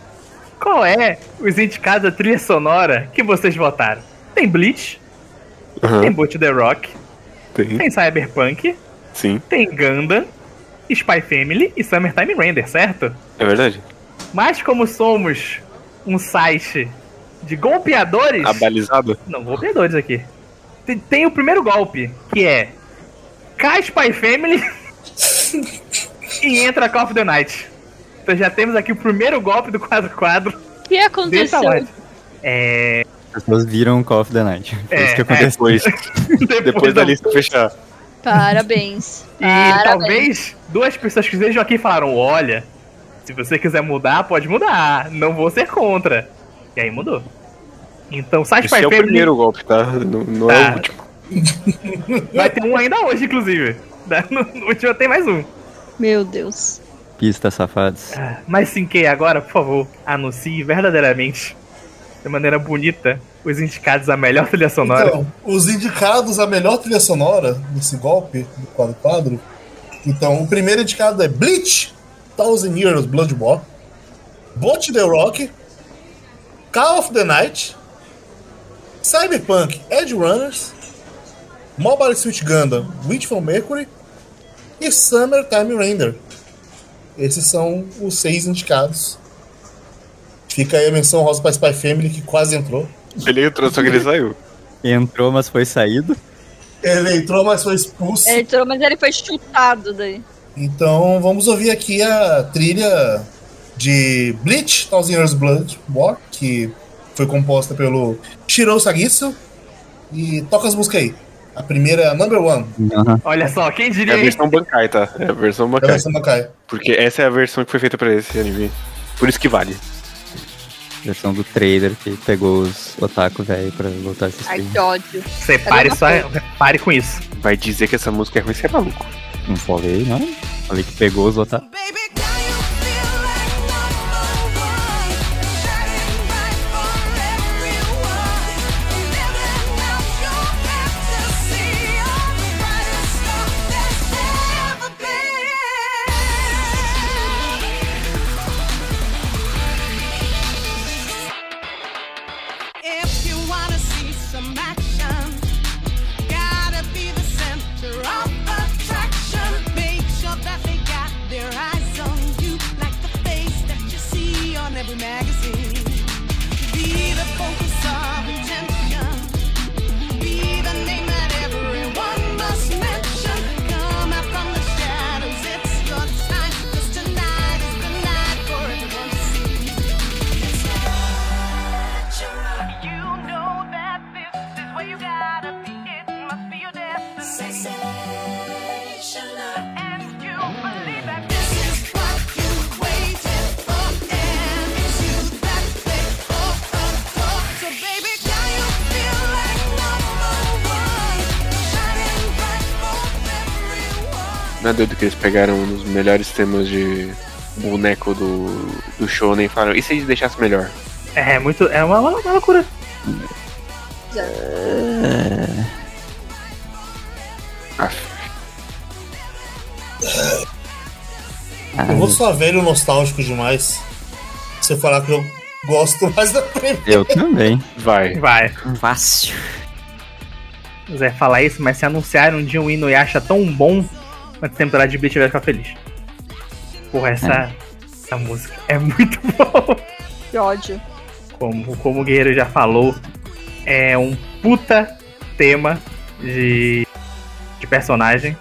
Qual é os indicados da trilha sonora que vocês votaram? Tem Bleach, tem Aham, Boot the Rock, tem. tem Cyberpunk, Sim, tem Gundam, Spy Family e Summertime Render, certo? é verdade. Mas como somos um site de golpeadores... Abalizado? Não, golpeadores aqui. Tem, tem o primeiro golpe, que é Cai Spy Family [laughs] e entra Call of the Night. Então já temos aqui o primeiro golpe do quadro quadro O que aconteceu? É. As pessoas viram Call of the Night. Foi É, isso que é. aconteceu. Depois, Depois, depois da lista fechar. Parabéns. E Parabéns. talvez duas pessoas que estejam aqui falaram: olha, se você quiser mudar, pode mudar. Não vou ser contra. E aí mudou. Então, Sci Esse é o Family primeiro golpe, tá? Não, não é Tá. o último. vai ter um ainda hoje, inclusive. No no último tem mais um. Meu Deus. Pistas safadas. Ah, Mas sim que agora, por favor, anuncie verdadeiramente, de maneira bonita, os indicados a melhor trilha sonora. Então, os indicados a melhor trilha sonora nesse golpe do quadro quadro. Então, o primeiro indicado é Bleach, Thousand Years Blood War, Bot the Rock, Call of the Night, Cyberpunk Edge Runners, Mobile Suit Gundam Witch from Mercury e Summertime Render. Esses são os seis indicados. Fica aí a menção rosa para Spy Family que quase entrou. Ele entrou, só que ele saiu. Entrou, mas foi saído. Ele entrou, mas foi expulso. Ele entrou, mas ele foi chutado daí. Então vamos ouvir aqui a trilha de Bleach, Thousand Years Blood War, que foi composta pelo Shiro Sagisu. E toca as músicas aí. A primeira é Number One, Aham. Olha só, quem É diria a isso? versão Bankai, tá? É a versão Bankai. versão Makai. Porque essa é a versão que foi feita pra esse anime. Por isso que vale. Versão do trader que pegou os otaku velho pra voltar a Ai, assistir. que ódio. Você pare, só, pare com isso. Vai dizer que essa música é ruim, você é maluco. Não falei, não? Falei que pegou os otaku. Baby, Não é doido que eles pegaram um dos melhores temas de boneco do, do Shonen e falaram, e se eles deixassem melhor? É muito. É uma, uma, uma loucura. Aff. Eu vou só velho nostálgico demais. Se eu falar que eu gosto mais da primeira. Eu também. Vai. Vai. Fácil. Zé falar isso, mas se anunciarem um dia um Inuyasha tão bom na temporada de Bleach, vai ficar feliz. Porra, essa, essa música é muito [laughs] boa. Que ódio. Como, como o Guerreiro já falou, é um puta tema de, de personagem.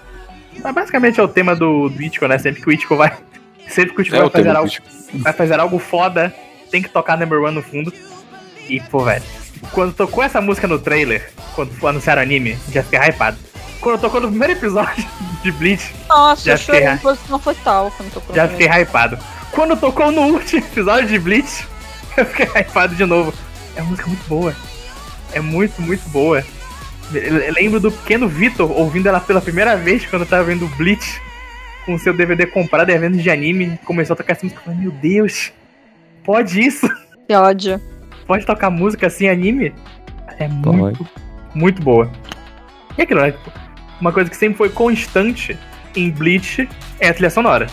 Mas basicamente é o tema do, do Ichigo, né? Sempre que o Ichigo vai. [laughs] Sempre que o Ichigo É vai o fazer algo. vai fazer algo foda, tem que tocar Number One no fundo. E, pô, velho, quando tocou essa música no trailer, quando anunciaram o anime, já fiquei hypado. Quando tocou no primeiro episódio de Bleach, Nossa, Já eu chorei em posição fetal quando tocou já fiquei hypado. Quando tocou no último episódio de Bleach, [laughs] eu fiquei hypado de novo. É uma música muito boa. É muito, muito boa. Eu lembro do pequeno Vitor ouvindo ela pela primeira vez quando eu tava vendo Bleach com o seu DVD comprado e vendo de anime. Começou a tocar essa música. Eu falei, meu Deus, pode isso? [laughs] Que ódio. pode tocar música assim, anime, é muito, muito boa. E aquilo, né? Uma coisa que sempre foi constante em Bleach é a trilha sonora.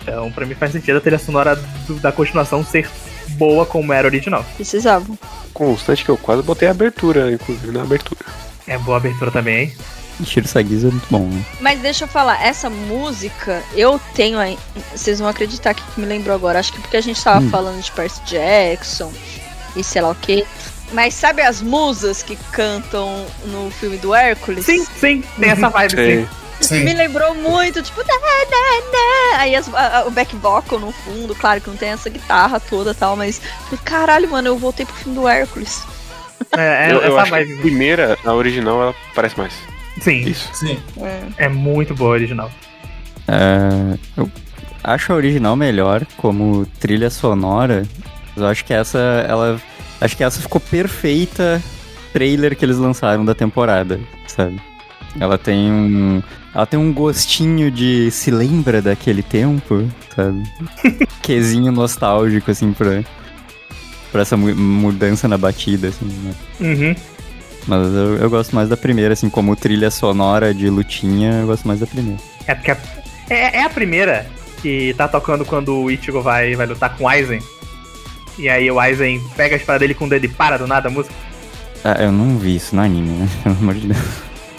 Então, pra mim faz sentido a trilha sonora do- da continuação ser boa como era original. Precisavam. Constante que eu quase botei a abertura, inclusive, na abertura. É boa a abertura também, hein? Shiro Sagizu é muito bom, né? Mas deixa eu falar, essa música eu tenho aí. Vocês vão acreditar que me lembrou agora. Acho que porque a gente tava Hum. falando de Percy Jackson e sei lá o quê. Mas sabe as musas que cantam no filme do Hércules? Sim, sim, tem essa vibe, sim. Sim. Me lembrou muito, tipo, "Da, da, da". aí as- a- o back vocal no fundo, claro que não tem essa guitarra toda e tal, mas falei, caralho, mano, eu voltei pro filme do Hércules. É, é eu, acho que a vibe. primeira, a original, ela parece mais. Sim, Isso. Sim. É. é muito boa a original. É, eu acho a original melhor como trilha sonora. mas Eu acho que essa, ela Acho que essa ficou perfeita trailer que eles lançaram da temporada, sabe? Ela tem um. Ela tem um gostinho de. Se lembra daquele tempo, sabe? [laughs] Quezinho nostálgico, assim, pra. Pra essa mu- mudança na batida, assim, né? Uhum. Mas eu, eu gosto mais da primeira, assim, como trilha sonora de lutinha, eu gosto mais da primeira. É porque a- é, é a primeira que tá tocando quando o Ichigo vai, vai lutar com o Aizen. E aí o Aizen pega a espada dele com o dedo e para do nada a música. Ah, eu não vi isso no anime, né? [laughs] Pelo amor de Deus.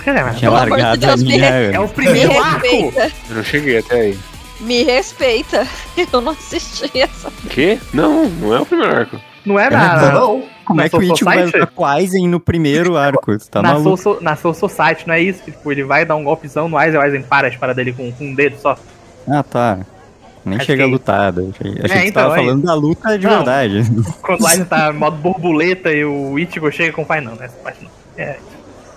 Mas Tinha amor de largado Deus, a me minha. É o Me primeiro arco! respeita. Eu não cheguei até aí. Me respeita. [laughs] Eu não assisti essa. Quê? Não, não é o primeiro arco. Não é na, Não. Como na é que o Ichigo vai Society? lutar com o Aizen no primeiro arco? Tá na, maluco? Soul, So- na Soul Society, não é isso? Que, tipo, ele vai dar um golpezão no Aizen, o Aizen para a espada dele com, com um dedo só. Ah, tá. Nem chega a que- lutada. Achei, achei que você então, tava aí. falando da luta de Não. verdade. [laughs] Quando o Aizen tá em modo borboleta e o Ichigo chega com o pai, não, parte não. É,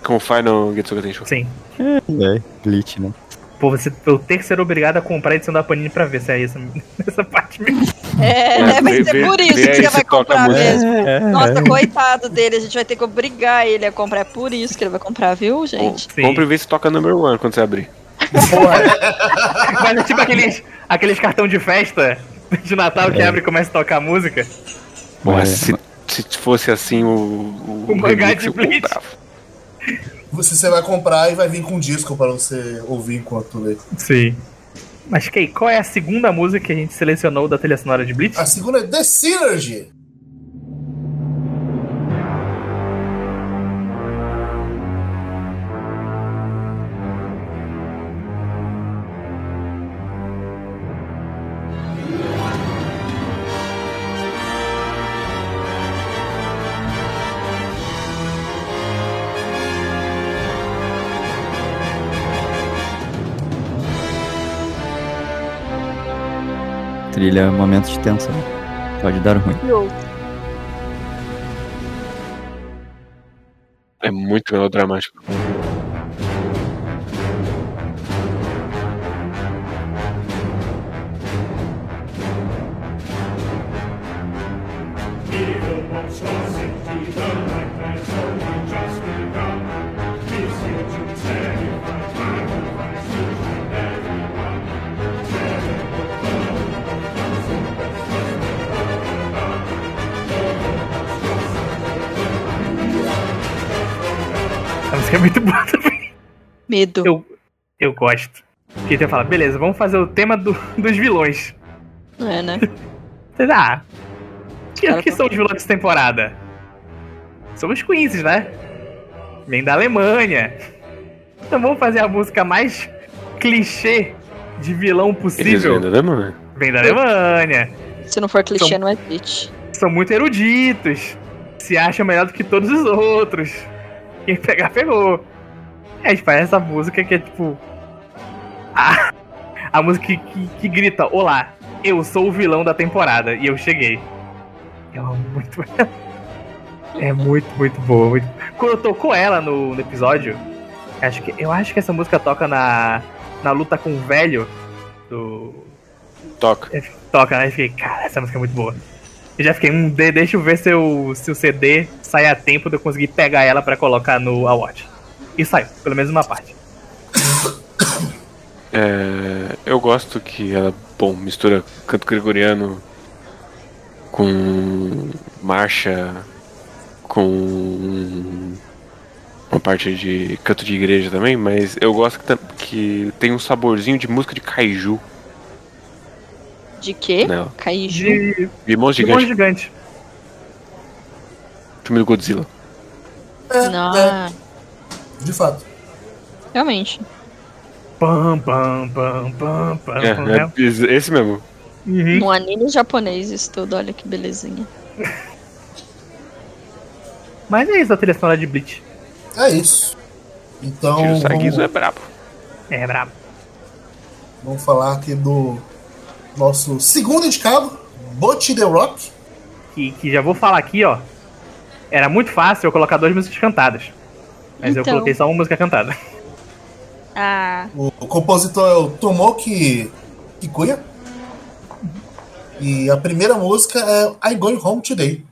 Com o Final Getsuga Tensho. sim. É, glitch, né? Pô, você eu ter que ser obrigado a comprar a edição da Panini pra ver se é essa, [laughs] essa parte mesmo. É, É, deve vê- ser por isso que se vai comprar mesmo. É, Nossa, é. coitado dele, a gente vai ter que obrigar ele a comprar. É por isso que ele vai comprar, viu, gente? Sim. Compre e vê se toca number one quando você abrir. [laughs] Mas é tipo aqueles, aqueles cartão de festa de Natal que É. abre e começa a tocar música. Bom, É. se, se fosse assim o, o, O mangá remix, de Bleach. comprava. Você, você vai comprar e vai vir com um disco pra você ouvir enquanto lê. Sim. Mas, Kei, qual é a segunda música que a gente selecionou da trilha sonora de Bleach? A segunda é The Synergy. Trilha é momento de tensão. Pode dar ruim. É muito melodramático. Medo. Eu, eu gosto. Porque você fala, beleza, vamos fazer o tema do- [laughs] dos vilões. É, né? [laughs] Você ah, que, Cara, que são os vilões dessa temporada? São os Queens, né? Vem da Alemanha. Então vamos fazer a música mais clichê de vilão Eles possível. ainda dão, né? Vem da Alemanha. Se não for clichê, São- não é glitch. São muito eruditos. Se acham melhor do que todos os outros. Quem pegar, pegou. A gente faz essa música que é tipo. A, a música que, que, que grita: Olá, eu sou o vilão da temporada e eu cheguei. É muito. [laughs] É muito, muito boa. muito- Quando tocou ela no, no episódio, acho que, eu acho que essa música toca na, na luta com o velho do, Toca. eu Toca, né? Eu fiquei, cara, essa música é muito boa. Eu já fiquei, hum, de- deixa eu ver se, eu, se o CD sai a tempo de eu conseguir pegar ela pra colocar no Award. E saiu, pelo menos uma parte. [coughs] É, eu gosto que ela, bom, mistura canto gregoriano com marcha, com uma parte de canto de igreja também, mas eu gosto que, que tem um saborzinho de música de kaiju De quê? nela. Kaiju. De, monstro gigante, gigante. filme do Godzilla. Não, de fato. realmente. Pam, pam, pam, pam, pam. É, é esse mesmo. Uhum. No anime japonês isso tudo, olha que belezinha. Mas é isso a trilha sonora de Bleach. É isso. Então, Tiro Sagizo é vamos, brabo. É brabo. vamos falar aqui do nosso segundo indicado, Bot The Rock. Que, que já vou falar aqui, ó. Era muito fácil eu colocar duas músicas cantadas. Mas eu Então. coloquei só uma música cantada. Ah, O compositor é o Tomoki Kikuya. E a primeira música é I'm Going Home Today.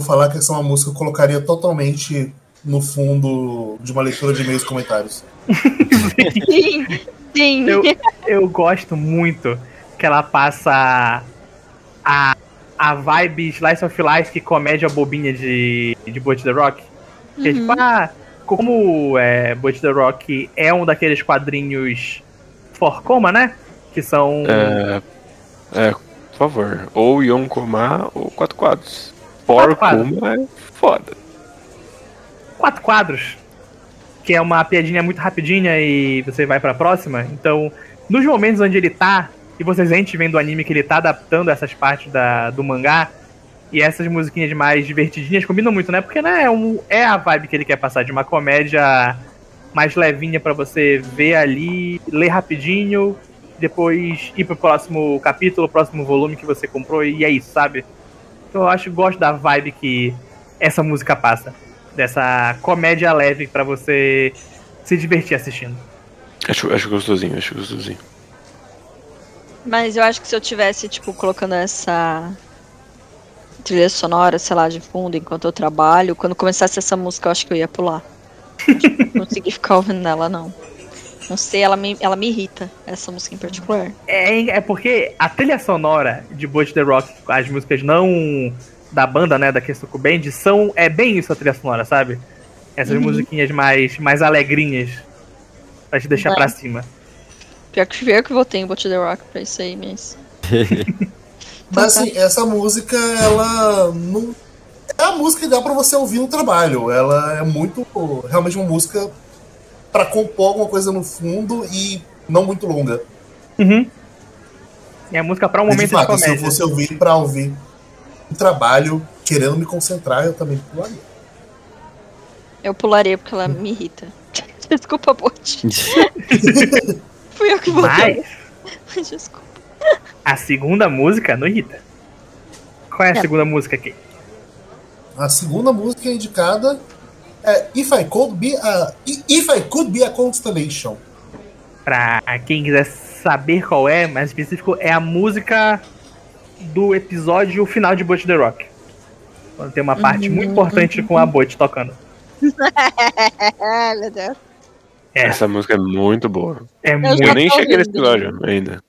Vou falar que essa é uma música que eu colocaria totalmente no fundo de uma leitura de e-mails e comentários. [laughs] Sim, sim. Eu, eu gosto muito que ela passa a, a vibe Slice of Life, que comédia bobinha de, de Boat the Rock. Que é tipo, ah, como é, Boat the Rock é um daqueles quadrinhos for coma, né? Que são. É, é, por favor. Ou Yonkoma ou Quatro Quadros. Por Kuma é foda. quatro quadros, que é uma piadinha muito rapidinha e você vai pra próxima. Então, nos momentos onde ele tá, e vocês sentem vendo o anime que ele tá adaptando essas partes da, do mangá, e essas musiquinhas mais divertidinhas combinam muito, né? Porque né, é, um, é a vibe que ele quer passar, de uma comédia mais levinha pra você ver ali, ler rapidinho, depois ir pro próximo capítulo, próximo volume que você comprou, e é isso, sabe? Então eu acho gosto da vibe que essa música passa. Dessa comédia leve pra você se divertir assistindo. Acho, acho gostosinho, acho gostosinho. Mas eu acho que se eu tivesse, tipo, colocando essa trilha sonora, sei lá, de fundo enquanto eu trabalho, quando começasse essa música eu acho que eu ia pular. Acho que eu não consegui ficar ouvindo ela, não. Não sei, ela me, ela me irrita, essa música em particular. É, é porque a trilha sonora de Boat the Rock, as músicas não da banda, né, da Keisuke Band, são é bem isso a trilha sonora, sabe? Essas musiquinhas mais mais alegrinhas pra te deixar Vai. pra cima. Pior que eu que votei em Bot The Rock pra isso aí, mas. [laughs] Mas assim, essa música, ela não. É a música que dá pra você ouvir no trabalho. Ela é muito. Realmente uma música pra compor alguma coisa no fundo e não muito longa. Uhum. É a música pra um momento de de, fato, se eu comédia. fosse ouvir pra ouvir no trabalho, querendo me concentrar, eu também pularia. Eu pularia porque ela me irrita. [laughs] Desculpa, Bot. [laughs] Fui eu que votei. Mas Desculpa. a segunda música não irrita. Qual é a É. segunda música aqui? A segunda música indicada é If I Could Be a, If I Could Be a Constellation. Pra quem quiser saber qual é, mais específico, é a música do episódio final de Boat the Rock. Quando tem uma parte muito importante com a Boat tocando. [laughs] Meu Deus. É, Essa música é muito boa. é já muito. Eu nem cheguei nesse episódio ainda.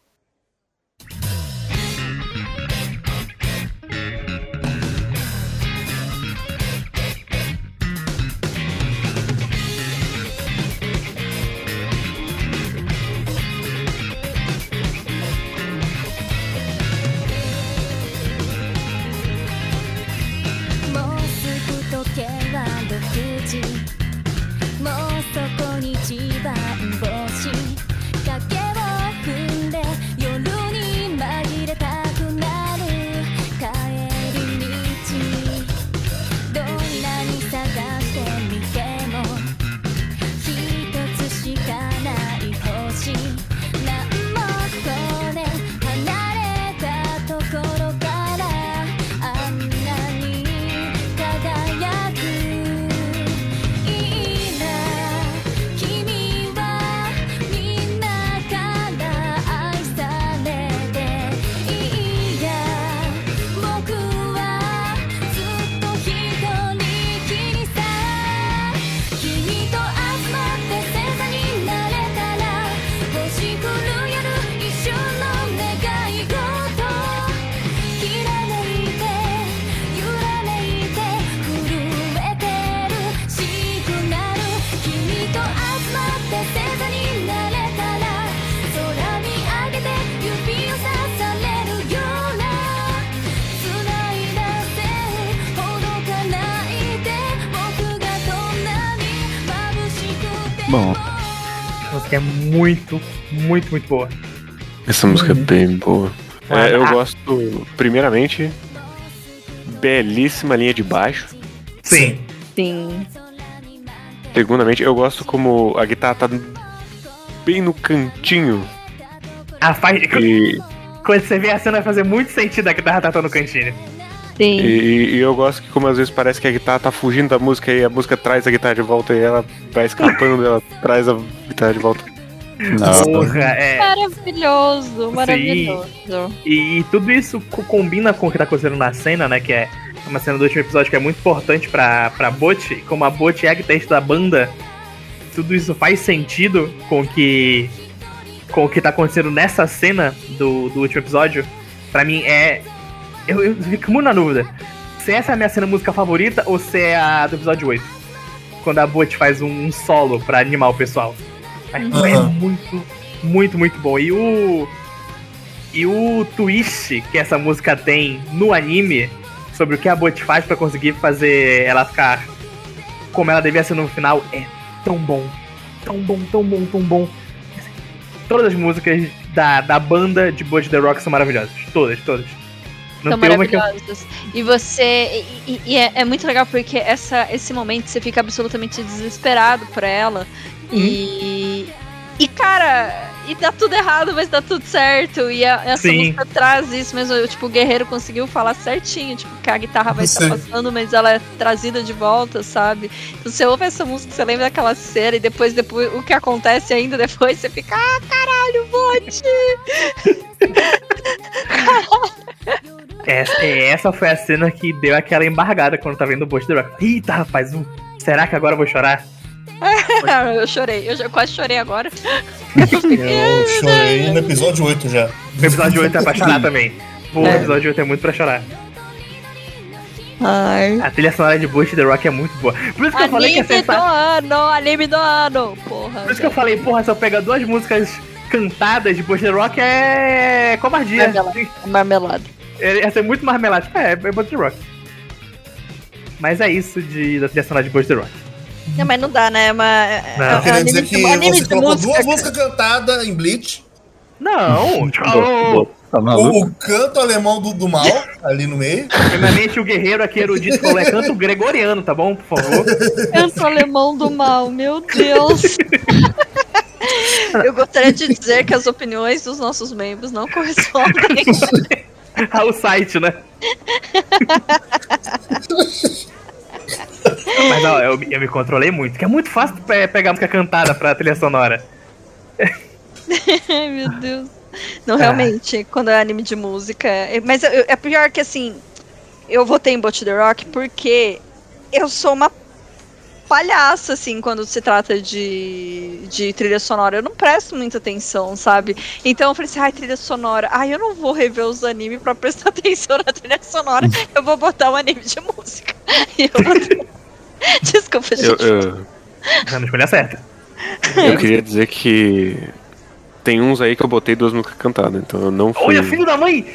Muito, muito, muito boa. Essa música é bem boa. É, eu Ah. gosto, primeiramente, belíssima linha de baixo. Sim. Sim. Segundamente, eu gosto como a guitarra tá bem no cantinho. A faz... E, Quando você vê a cena, vai fazer muito sentido a guitarra tá no cantinho. Sim. e, e eu gosto que como às vezes parece que a guitarra tá fugindo da música e a música traz a guitarra de volta e ela vai escapando, [laughs] ela traz a guitarra de volta. Nossa. Porra, é. Maravilhoso, maravilhoso. E, e tudo isso co- combina com o que tá acontecendo na cena, né? Que é uma cena do último episódio que é muito importante pra, pra Bot, e como a Bot é a guitarrista da banda, tudo isso faz sentido com o que com o que tá acontecendo nessa cena do, do último episódio. Pra mim é. Eu, eu fico muito na dúvida. Se essa é a minha cena música favorita ou se é a do episódio 8. Quando a Bot faz um, um solo pra animar o pessoal. Mas é muito, muito, muito bom. E o. E o twist que essa música tem no anime sobre o que a Bot faz pra conseguir fazer ela ficar como ela devia ser no final é tão bom. Tão bom, tão bom, tão bom. Todas as músicas da, da banda de Bot The Rock são maravilhosas. Todas, todas. Não São eu... maravilhosos. E você. E, e- e é, é muito legal porque essa, esse momento você fica absolutamente desesperado por ela. E. E, cara, e dá tudo errado, mas dá tudo certo. E a- essa Sim. música traz isso mesmo. Tipo, o guerreiro conseguiu falar certinho. Tipo, que a guitarra vai estar Sim. passando, mas ela é trazida de volta, sabe? Então, você ouve essa música, você lembra daquela cena, e depois, depois o que acontece ainda depois, você fica, ah, caralho, bote! [laughs] Essa, essa foi a cena que deu aquela embargada quando tá vendo o Bot The Rock. Eita, rapaz, será que agora eu vou chorar? [laughs] eu chorei, eu já quase chorei agora. Eu chorei no episódio 8 já. O episódio 8 é pra chorar também. Pô, o É. episódio 8 é muito pra chorar. Ai. A trilha sonora de Bush The Rock é muito boa. Por isso que eu falei que é Anime do sensacional. ano, anime do ano, porra. Por isso que eu falei, porra, se eu pegar duas músicas cantadas de Bush The Rock é covardia. Marmelada. Marmelada. Ele Ia ser muito marmelado. É, é Bush The Rock. Mas é isso de, da trilha sonora de Bush The Rock. Não, mas não dá, né? Mas, Não. é- é Eu queria dizer que você colocou música, duas músicas cantadas em Bleach. Não, Boa, oh, Tá maluco? O, o canto alemão do, do mal, ali no meio. primeiramente o guerreiro aqui erudito falou é canto gregoriano, tá bom? Por favor. Canto alemão do mal, meu Deus. [laughs] Eu gostaria de dizer que as opiniões dos nossos membros não correspondem. [laughs] Ao site, né? [laughs] Mas ó, eu, eu me controlei muito, que é muito fácil pe- pegar música cantada pra trilha sonora. [laughs] Meu Deus. Não, realmente, quando é anime de música. é- Mas é pior que assim. Eu votei em Bot The Rock porque eu sou uma palhaça, assim, quando se trata de, de trilha sonora. Eu não presto muita atenção, sabe? Então eu falei assim, ai, trilha sonora. Ai, eu não vou rever os animes pra prestar [laughs] atenção na trilha sonora. [laughs] Eu vou botar um anime de música. [laughs] E eu botei- Desculpa, Eu, gente. eu, Já não escolha certa. eu queria dizer que tem uns aí que eu botei duas músicas cantadas, então eu não fui. Olha, filho da mãe!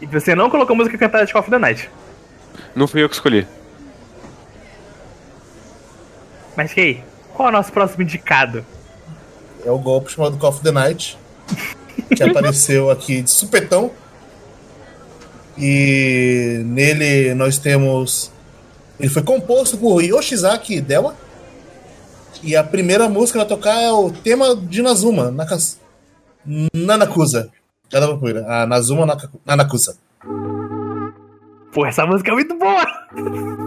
E você não colocou música cantada de Call of the Night. Não fui eu que escolhi. Mas que aí? Qual é o nosso próximo indicado? É o golpe chamado Call of the Night. Que [laughs] apareceu aqui de supetão. E nele nós temos. Ele foi composto por Yoshizaki Dewa. E a primeira música a tocar é o tema de Nazuma, Nakas... Nanakusa. A Nazuma Naka- Nanakusa. Pô, essa música é muito boa! [laughs]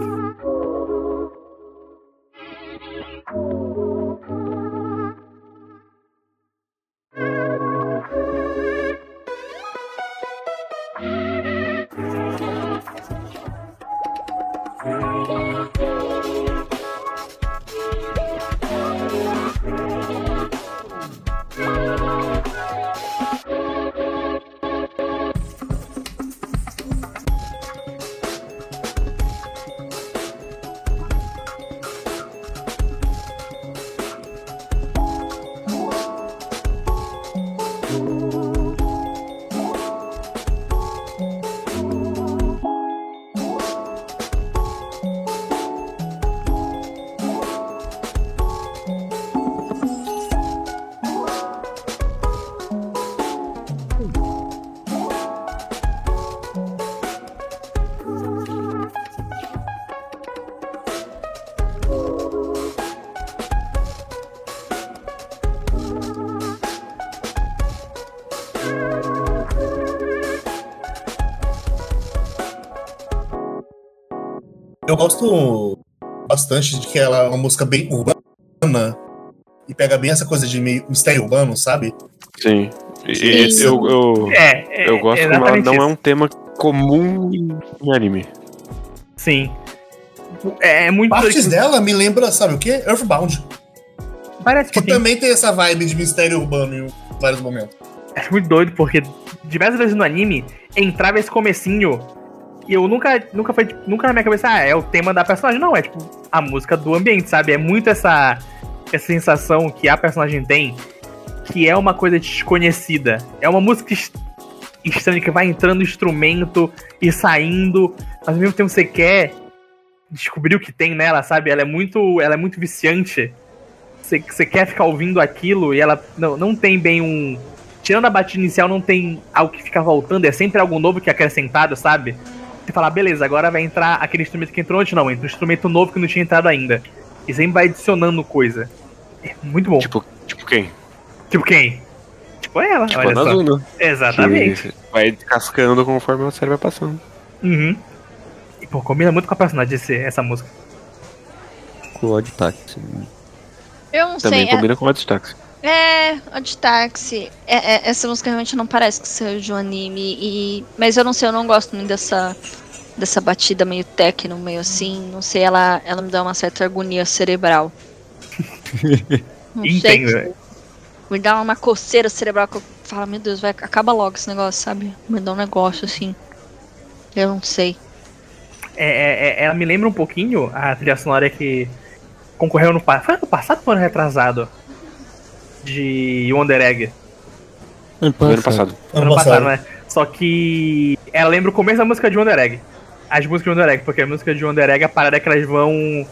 gosto bastante de que ela é uma música bem urbana. E pega bem essa coisa de meio mistério urbano, sabe? Sim. E- e Sim. eu, eu, É, é eu gosto como ela não é isso. um tema comum em anime. Sim. É, é muito. Partes dela me lembra, sabe o quê? Earthbound. Parece que Que também tem essa vibe de mistério urbano em vários momentos. É muito doido, porque diversas vezes no anime entrava esse comecinho e eu nunca, nunca foi, tipo, nunca na minha cabeça, ah, é o tema da personagem. Não, é tipo a música do ambiente, sabe? É muito essa, essa sensação que a personagem tem que é uma coisa desconhecida. É uma música est- estranha que vai entrando instrumento e saindo, mas ao mesmo tempo você quer descobrir o que tem nela, sabe? Ela é muito, ela é muito viciante. Você, você quer ficar ouvindo aquilo e ela não, não tem bem um. Tirando a batida inicial, não tem algo que fica voltando, é sempre algo novo que é acrescentado, sabe? Você fala, beleza, agora vai entrar aquele instrumento que entrou antes, não, entra um instrumento novo que não tinha entrado ainda. E sempre vai adicionando coisa. É muito bom. Tipo, Tipo, tipo quem? quem? Tipo ela, Tipo olha só. Nazuna. Exatamente. Vai descascando conforme a série vai passando. Uhum. E, pô, combina muito com a personagem esse, essa música. Com o Odd Taxi. Eu não Também sei. combina com o destaque. É, é de táxi. É, é, essa música realmente não parece que seja de um anime. E... Mas eu não sei, eu não gosto muito dessa, dessa batida meio techno, meio assim. Não sei, ela, ela me dá uma certa agonia cerebral. [laughs] Não sei, Entendo. tipo, me dá uma coceira cerebral que eu falo, meu Deus, vai, acaba logo esse negócio, sabe? Me dá um negócio assim. Eu não sei. É, é- é- ela me lembra um pouquinho a trilha sonora que concorreu no passado. Foi ano passado ou ano retrasado? De Wonder Egg. Ano passado. Ano, passado, né? Só que ela lembra o começo da música de Wonder Egg. As músicas de Wonder Egg, porque a música de Wonder Egg, a parada é que elas vão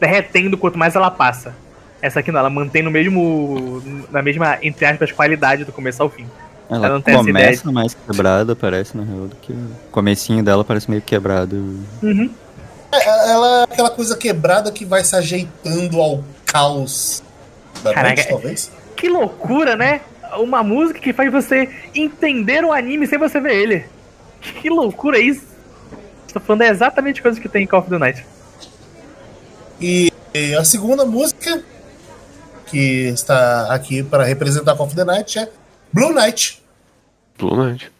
derretendo quanto mais ela passa. Essa aqui não, ela mantém no mesmo. na mesma, entre aspas, qualidade do começo ao fim. Ela, Ela não tem essa começa mais quebrada, parece, na real, do que. O comecinho dela parece meio quebrado. Uhum. É, Ela é aquela coisa quebrada que vai se ajeitando ao caos da Caraca. noite, talvez. Que loucura, né? Uma música que faz você entender o anime sem você ver ele. Que loucura é isso? Estou falando é exatamente a coisa que tem em Call of the Night. E, e a segunda música que está aqui para representar Call of the Night é Blue Knight. Blue Knight.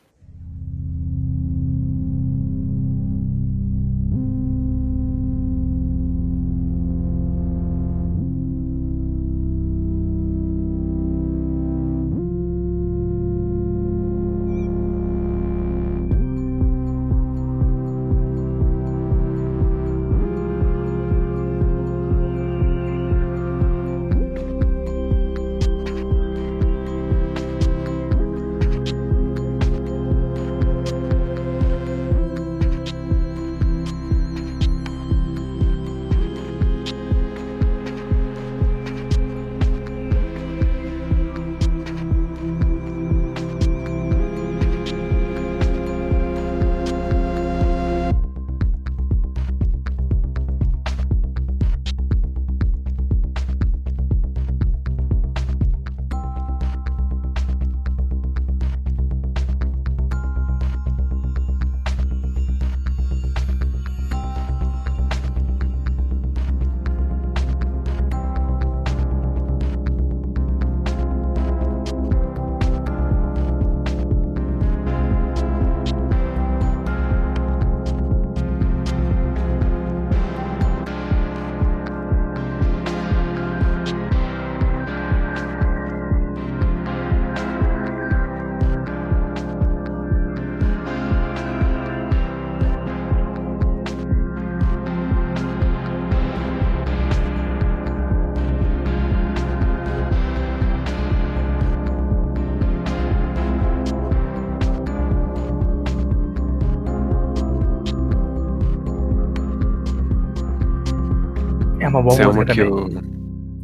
Uma boa é música uma que também.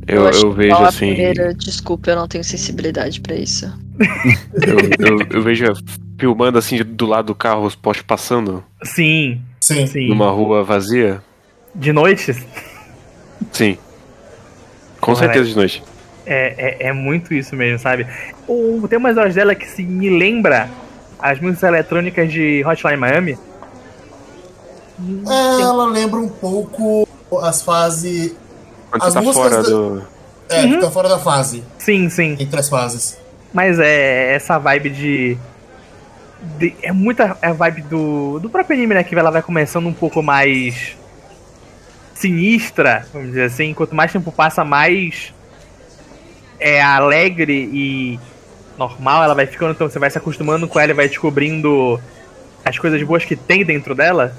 eu, eu, eu que vejo assim. Pereira, desculpa, eu não tenho sensibilidade pra isso. [laughs] Eu, eu, eu vejo filmando assim do lado do carro os postes passando Sim, Sim. sim. numa rua vazia. De noite, Sim. Com Porra, certeza de noite. é, é, é muito isso mesmo, sabe? O, tem umas horas dela que se me lembra as músicas eletrônicas de Hotline Miami. É, ela lembra um pouco as fases. Quando As você tá músicas fora da- do. É, que tá fora da fase. Sim, sim. Entre as fases. Mas é essa vibe de de- é muita a vibe do, do próprio anime, né? Que ela vai começando um pouco mais sinistra, vamos dizer assim. Quanto mais tempo passa, mais é alegre e normal ela vai ficando. Então você vai se acostumando com ela e vai descobrindo as coisas boas que tem dentro dela.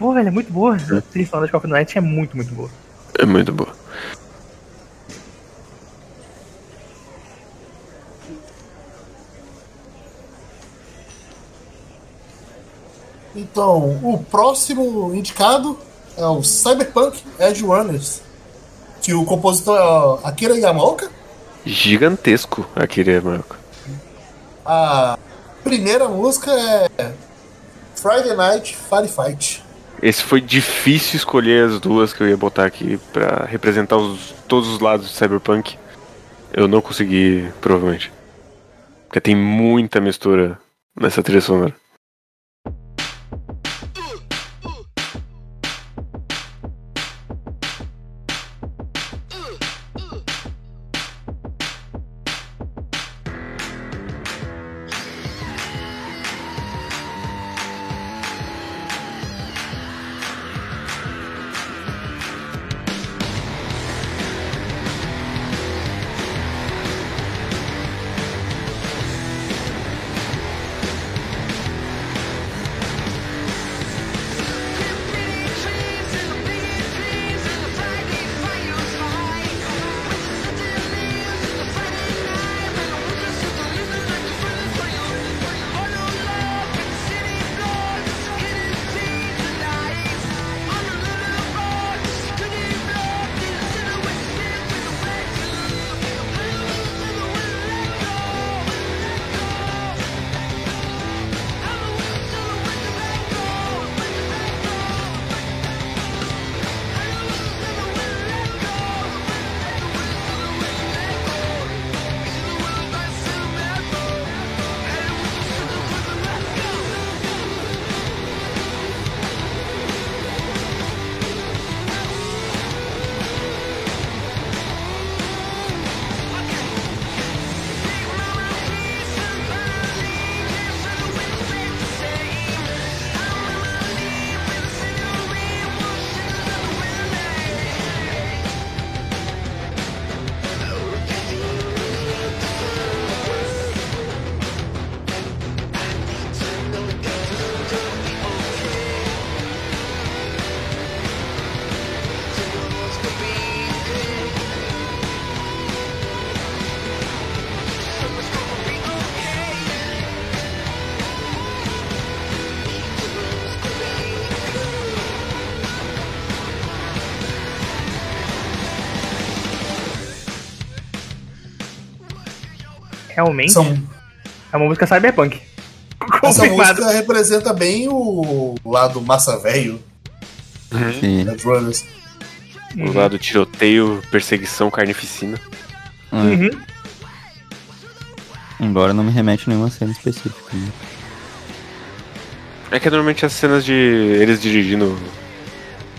Pô, velho, é muito boa. A trilha sonora de Call of Night é muito, muito boa. É muito boa. Então, o próximo indicado é o Cyberpunk Edge Runners. Que o compositor é Akira Yamaoka. Gigantesco aquele Marco. A primeira música é Friday Night Firefight. Esse foi difícil escolher as duas que eu ia botar aqui pra representar os- todos os lados de Cyberpunk. Eu não consegui, provavelmente. Porque tem muita mistura nessa trilha sonora. Realmente São, é uma música cyberpunk. essa Confirmado. música representa bem o lado massa velho Sim. Edge Runners. O lado tiroteio, perseguição, carnificina. É. Uhum. Embora não me remete a nenhuma cena específica. né? É que normalmente as cenas de eles dirigindo,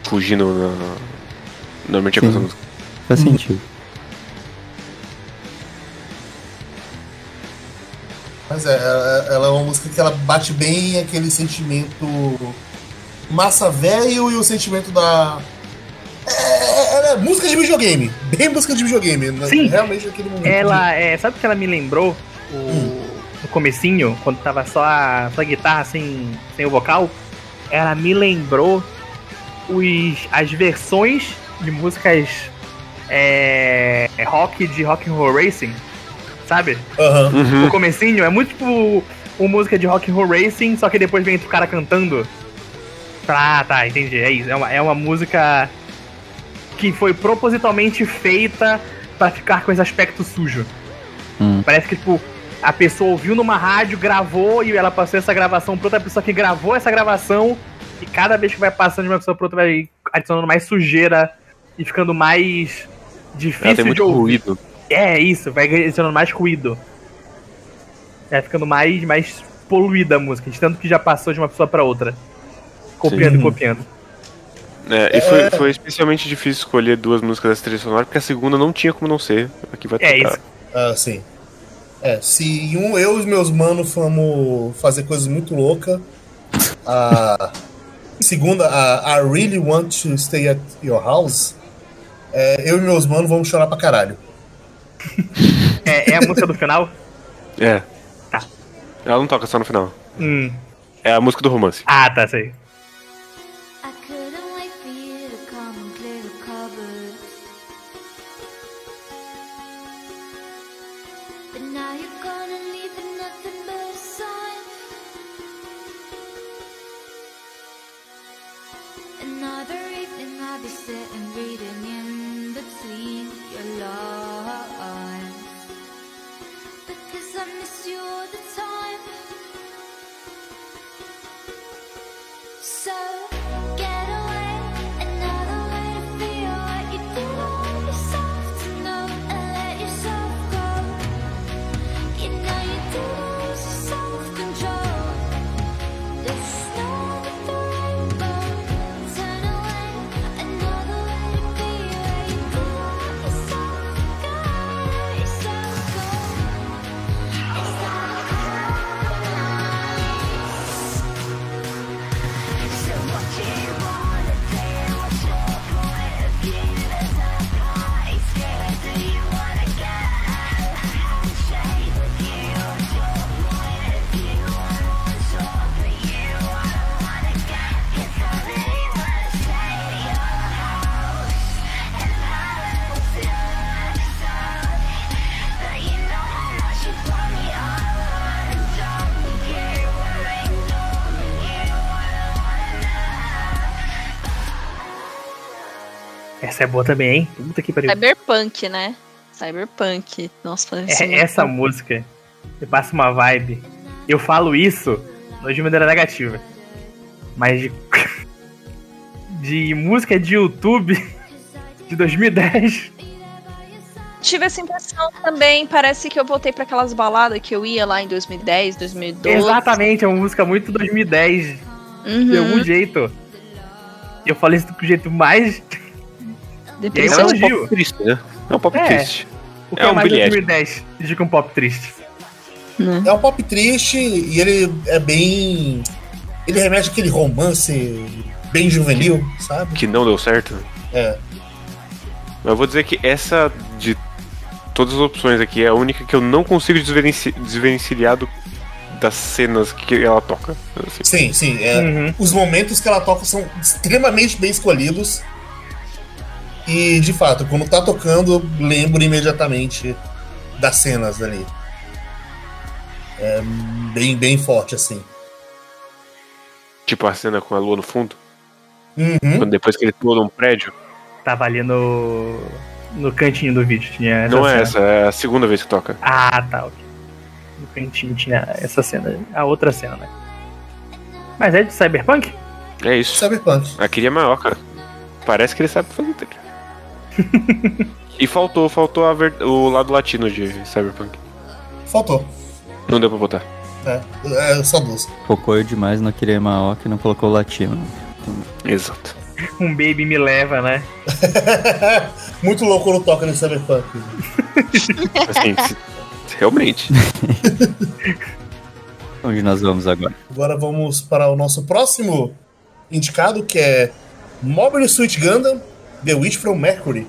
fugindo na. Normalmente é com essa Sim. música. Faz sentido. Mas é, ela é uma música que ela bate bem aquele sentimento massa velho e o sentimento da. É, é- ela é música de videogame. Bem música de videogame. né? Sim. Realmente aquele momento. Ela é. Sabe o que ela me lembrou? O, No comecinho, quando tava só a, só a guitarra sem, sem o vocal, ela me lembrou os, as versões de músicas é, rock de Rock and Roll Racing, sabe? Aham. Uhum. O comecinho é muito tipo uma música de Rock and Roll Racing, só que depois vem o cara cantando. Tá, tá, entendi. É isso. É uma, é uma música que foi propositalmente feita pra ficar com esse aspecto sujo. Hum. Parece que, tipo, a pessoa ouviu numa rádio, gravou e ela passou essa gravação pra outra pessoa que gravou essa gravação. E cada vez que vai passando de uma pessoa pra outra, vai adicionando mais sujeira e ficando mais Ela difícil tem de muito ouvir. ruído. É, isso, vai adicionando mais ruído. Vai ficando mais, mais poluída a música, de tanto que já passou de uma pessoa pra outra. Copiando Sim. e copiando. É, e foi, foi especialmente difícil escolher duas músicas dessa trilha sonora, porque a segunda não tinha como não ser. Aqui vai É tocar. isso. Ah, sim. É, se um, eu e meus manos fomos fazer coisas muito loucas, a segunda, a I Really Want to Stay at Your House, é, eu e meus manos vamos chorar pra caralho. É, é a música do final? É. Tá. Ela não toca só no final. Hum. É a música do romance. Ah, tá, sei. Essa é boa também, hein? Puta que pariu. Cyberpunk, né? Cyberpunk. Nossa, É, essa música me passa uma vibe. Eu falo isso não de maneira negativa, mas de, [laughs] de música de YouTube [laughs] de 2010. Tive essa impressão também. Parece que eu voltei pra aquelas baladas que eu ia lá em 2010, 2012. Exatamente, é uma música muito 2010, Uhum. de algum jeito. Eu falei isso do jeito mais. Ela é um pop triste, né? É um pop É. triste. O que É é, um mais bilhete. 2010 de que um pop triste. É um pop triste e ele é bem. Ele remete àquele romance bem juvenil, sabe? Que não deu certo. É. Mas eu vou dizer que essa de todas as opções aqui é a única que eu não consigo desvencilhar do- das cenas que ela toca. assim. Sim, sim. é. Uhum. Os momentos que ela toca são extremamente bem escolhidos. E, de fato, quando tá tocando, lembro imediatamente das cenas ali. É bem, bem forte, assim. Tipo a cena com a lua no fundo. Uhum. Quando depois que ele pula num prédio. Tava ali no. no cantinho do vídeo. Tinha essa não é cena. essa, é a segunda vez que toca. Ah, tá, ok. No cantinho tinha essa cena, a outra cena, né? Mas é de Cyberpunk? É isso. Cyberpunk. A queria maior, cara. Parece que ele sabe fazer trilha. [laughs] e faltou, faltou a ver- o lado latino de Cyberpunk. Faltou. Não deu pra botar. É, é só duas. Focou demais no Kirema que não colocou o latino. Exato. Um baby me leva, né? [laughs] Muito louco quando toca no Cyberpunk. [laughs] Assim, realmente. Onde nós vamos agora? Agora vamos para o nosso próximo indicado, que é Mobile Suit Gundam The Witch from Mercury,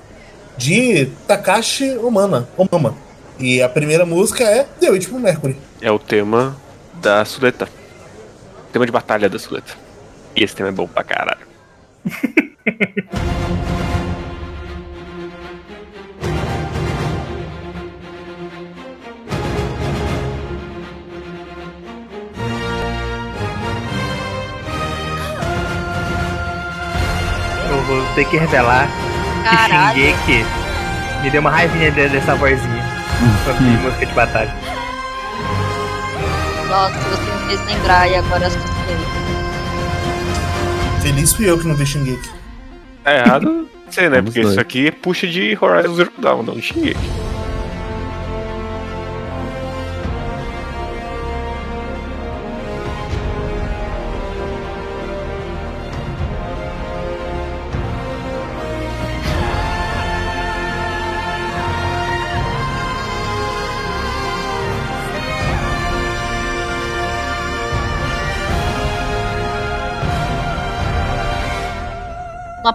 de Takashi Omama. Omama. E a primeira música é The Witch from Mercury. É o tema da Suleta. Tema de batalha da Suleta. E esse tema é bom pra caralho. [laughs] vou ter que revelar que Caralho. Shingeki me deu uma raivinha de- dessa vozinha. Quando tem música de batalha. Nossa, você me fez lembrar e agora eu assustei. Feliz fui eu que não vi Shingeki. É errado ser, né? Vamos Porque isso aqui puxa de Horizon Zero Dawn, não de Shingeki.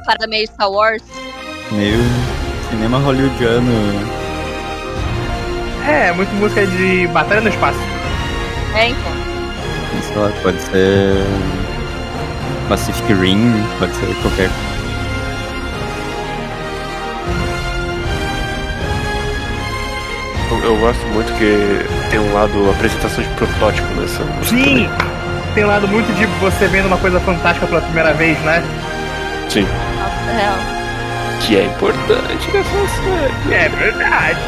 Parada meio Star Wars. Meio cinema hollywoodiano. É, muito música de batalha no espaço. É, então. Sei lá, pode ser. Pacific Rim, pode ser qualquer. Eu, gosto muito que tem um lado apresentação de protótipo nessa música. Sim! Tem um lado muito de você vendo uma coisa fantástica pela primeira vez, né? Sim. É real. Que é importante nessa série. É verdade.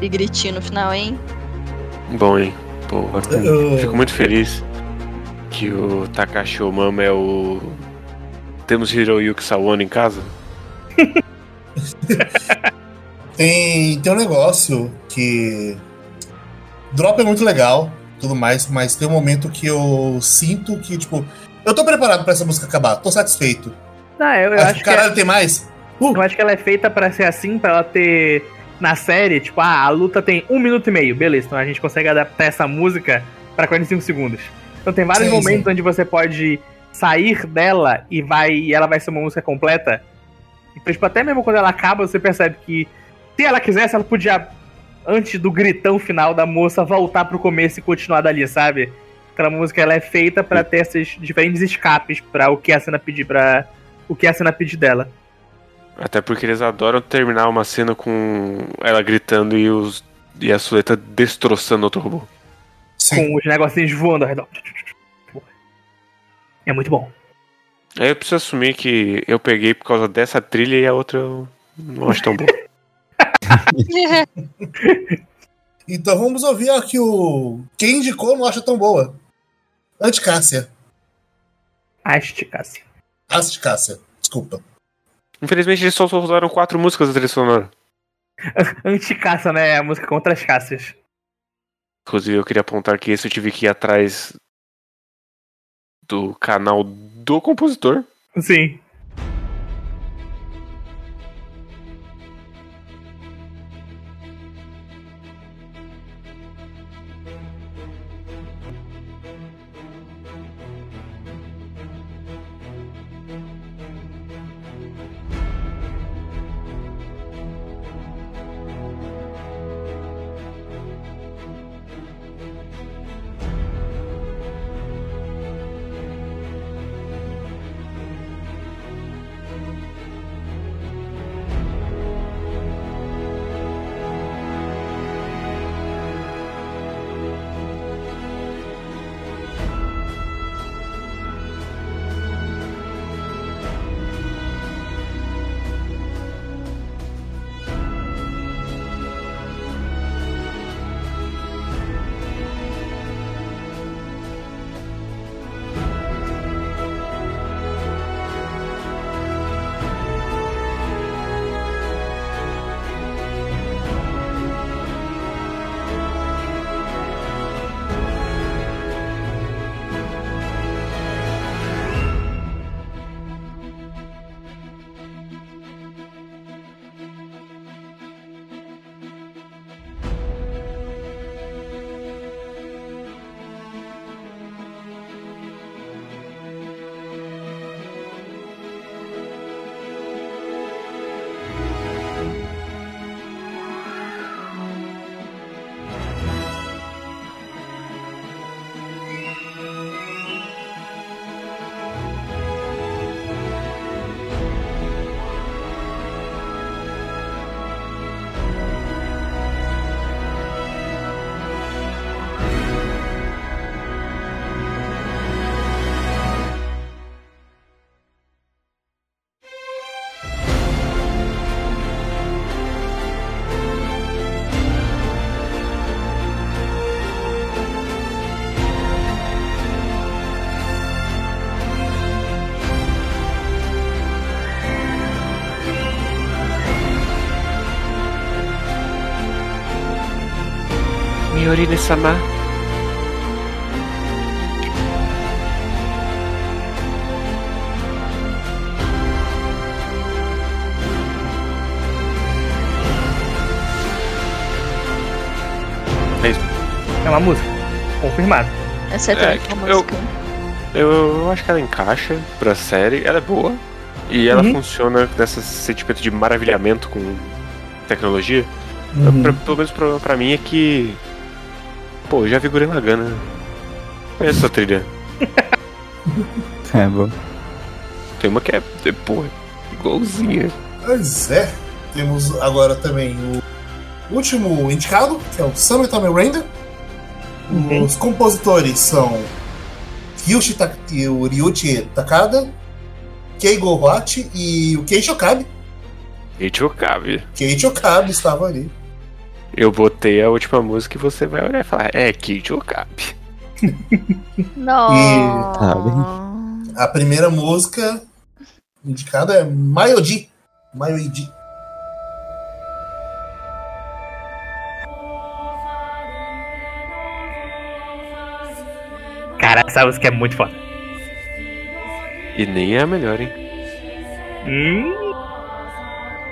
E gritinho no final, hein? Bom, hein? Pô, Eu- fico muito feliz que o Takashi Omama é o. Temos Hiroyuki Sawano em casa? [laughs] Tem, tem um negócio que. Drop é muito legal, tudo mais, mas tem um momento que eu sinto que, tipo, eu tô preparado pra essa música acabar, tô satisfeito. Não, eu, eu acho que é- caralho, tem mais? Uh, Eu acho que ela é feita pra ser assim, pra ela ter na série, tipo, ah, a luta tem um minuto e meio, beleza, então a gente consegue adaptar essa música pra 45 segundos. Então tem vários Sim, momentos sim. onde você pode sair dela e vai e ela vai ser uma música completa. Então, tipo, até mesmo quando ela acaba, você percebe que se ela quisesse, ela podia, antes do gritão final da moça, voltar pro começo e continuar dali, sabe? Aquela música ela é feita pra ter esses diferentes escapes pra o que a cena pedir para o que a cena pedir dela. Até porque eles adoram terminar uma cena com ela gritando e, os, e a Suleta destroçando outro robô. Sim. com os negocinhos voando ao redor. É muito bom. Eu preciso assumir que eu peguei por causa dessa trilha e a outra eu não acho tão boa. [laughs] Então vamos ouvir aqui o. Quem indicou não acha tão boa. Anticássia. Haste, Cassia. Asticássia. Desculpa. Infelizmente eles só usaram quatro músicas da trilha sonora. Anticaça, né? A música contra as Cássias. Inclusive eu queria apontar que esse eu tive que ir atrás do canal do compositor. Sim. Yorine é Samar. É, é uma música. Confirmado. Essa é, é, né, é uma música. Eu, eu acho que ela encaixa pra série. Ela é boa. E ela uhum. funciona nesse sentimento de maravilhamento com tecnologia. Uhum. Pra, pelo menos pra, pra mim é que Pô, eu já vi Gurren Lagann, né? Conheço essa trilha. É, bom. Tem uma que é, é pô, igualzinha. Pois é. Temos agora também o último indicado, que é o Summertime Render. Uhum. Os compositores são Ryushi Ta- e o Ryuichi Takada, Keigo Hoachi e o Keiichi Okabe. Hate Okabe. Keiichi Okabe estava ali. Eu botei a última música e você vai olhar e falar, é Kate Okabe. Não. Tá A primeira música indicada é Mayoji. Mayoji. Cara, essa música é muito foda. E nem é a melhor, hein? Hum,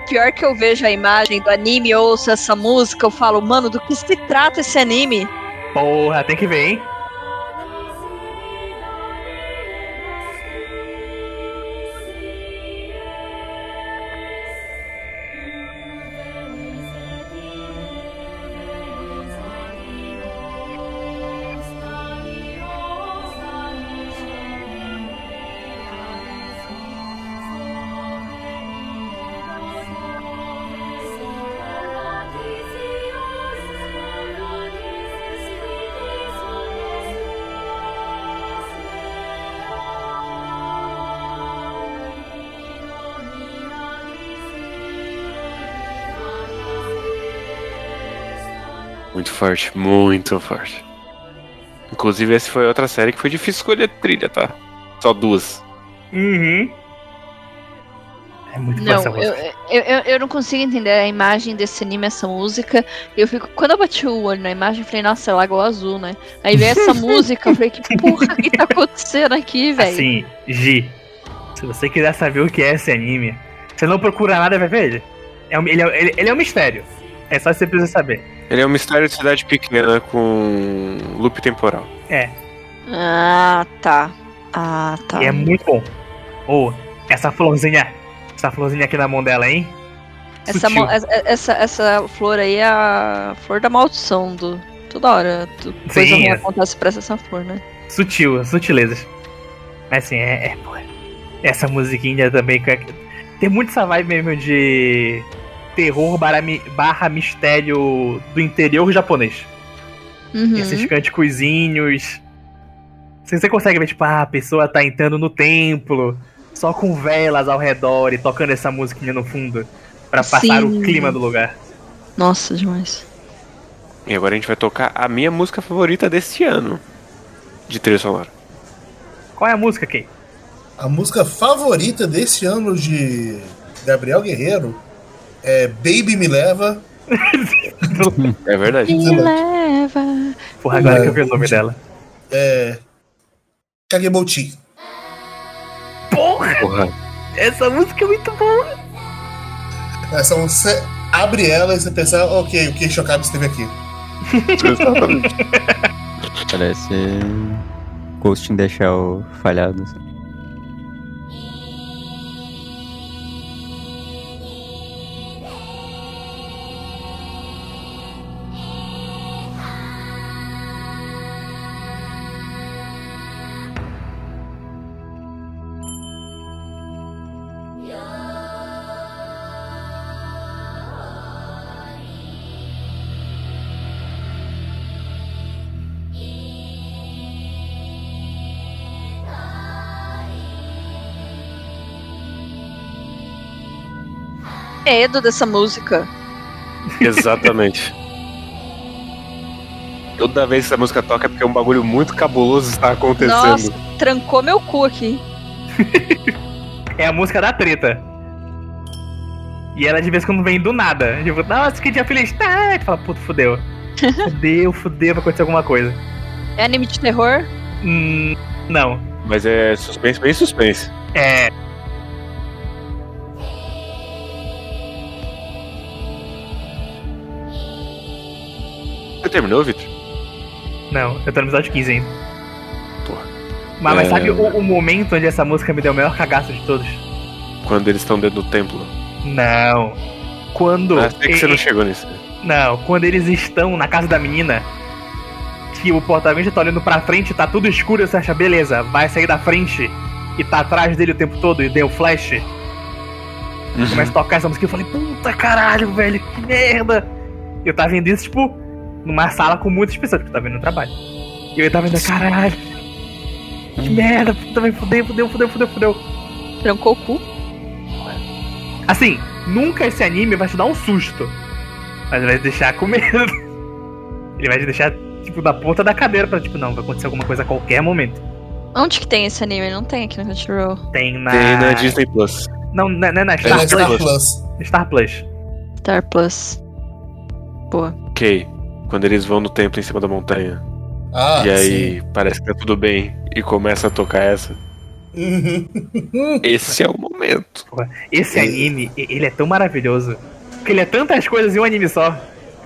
Pior que eu vejo a imagem do anime ouço essa música, eu falo, mano, do que se trata esse anime? porra, tem que ver, hein? Muito forte, muito forte. Inclusive, essa foi outra série que foi difícil escolher trilha, tá? Só duas. Uhum. É muito Não, eu, música. eu, eu, eu não consigo entender a imagem desse anime, essa música. Eu fico. Quando eu bati o olho na imagem, eu falei, nossa, é Lagoa Azul, né? Aí veio essa [laughs] música, eu falei, que porra que tá acontecendo aqui, velho? Assim, Gi, se você quiser saber o que é esse anime, você não procura nada vai ver ele. É um, ele, é, ele, ele é um mistério. É só você precisa saber. Ele é um mistério de cidade pequena com loop temporal. É, Ah, tá. Ah, tá. e é muito bom. Ou, essa florzinha. Essa florzinha aqui na mão dela, hein? Essa, mo- essa, essa, flor aí é a flor da maldição do. Toda hora. Tu, coisa ruim é. acontece pra essa flor, né? Sutil, sutilezas. Mas assim, é. é pô, essa musiquinha também. Tem muito essa vibe mesmo de terror barra, barra mistério do interior japonês. Uhum. Esses cânticozinhos. Você consegue ver, tipo, ah, a pessoa tá entrando no templo, só com velas ao redor e tocando essa musiquinha no fundo. Pra passar Sim. o clima do lugar. Nossa, demais. E agora a gente vai tocar a minha música favorita deste ano. De trilha sonora. Qual é a música, Kay? A música favorita desse ano de Gabriel Guerreiro é Baby Me Leva. É verdade. Me leva. Porra, agora que eu vi o nome dela. É. Kagebouchi. Porra! Porra. Essa música é muito boa! Essa você abre ela e você pensa, ok, o que Shokabe esteve aqui. Exatamente. Parece Ghost in the Shell falhado. assim. Medo dessa música. Exatamente. [laughs] Toda vez que essa música toca é porque um bagulho muito cabuloso está acontecendo. Nossa, trancou meu cu aqui. [laughs] É a música da treta. E ela de vez em quando vem do nada. Tipo, nossa, que dia feliz. Tá, e fala, puto, fudeu. [laughs] Fudeu, fudeu, vai acontecer alguma coisa. É anime de terror? Hum, não. Mas é suspense, bem suspense. É. Você terminou, Vitor? Não, eu tô no episódio 15 ainda. Porra. Mas, mas É. sabe o, o momento onde essa música me deu o maior cagaço de todos? Quando eles estão dentro do templo. Não. Quando. Ah, sei que você não chegou nisso. Não, quando eles estão na casa da menina, que o protagonista tá olhando pra frente, tá tudo escuro, e você acha, beleza, vai sair da frente e tá atrás dele o tempo todo e deu flash. Uhum. Começa a tocar essa música e eu falei, puta caralho, velho, que merda! E eu tava vendo isso, tipo, numa sala com muitas pessoas, porque eu tava vendo no trabalho. E eu tava vendo, caralho, que merda, puta, vai fudeu, fudeu, fudeu, fudeu, fudeu. Trancou o cu. Assim, nunca esse anime vai te dar um susto. Mas ele vai te deixar com medo. [laughs] Ele vai te deixar, tipo, na ponta da cadeira pra, tipo, não, vai acontecer alguma coisa a qualquer momento. Onde que tem esse anime? Não tem aqui no Crunchyroll. Tem na. Tem na Disney Plus. Não, não, não é na É Star na Star Plus. Plus. Star Plus. Star Plus. Boa. Ok. Quando eles vão no templo em cima da montanha. Ah, e aí parece que tá tudo bem. E começa a tocar essa. sim. [laughs] Esse é o momento. Esse anime, ele é tão maravilhoso. Porque ele é tantas coisas em um anime só.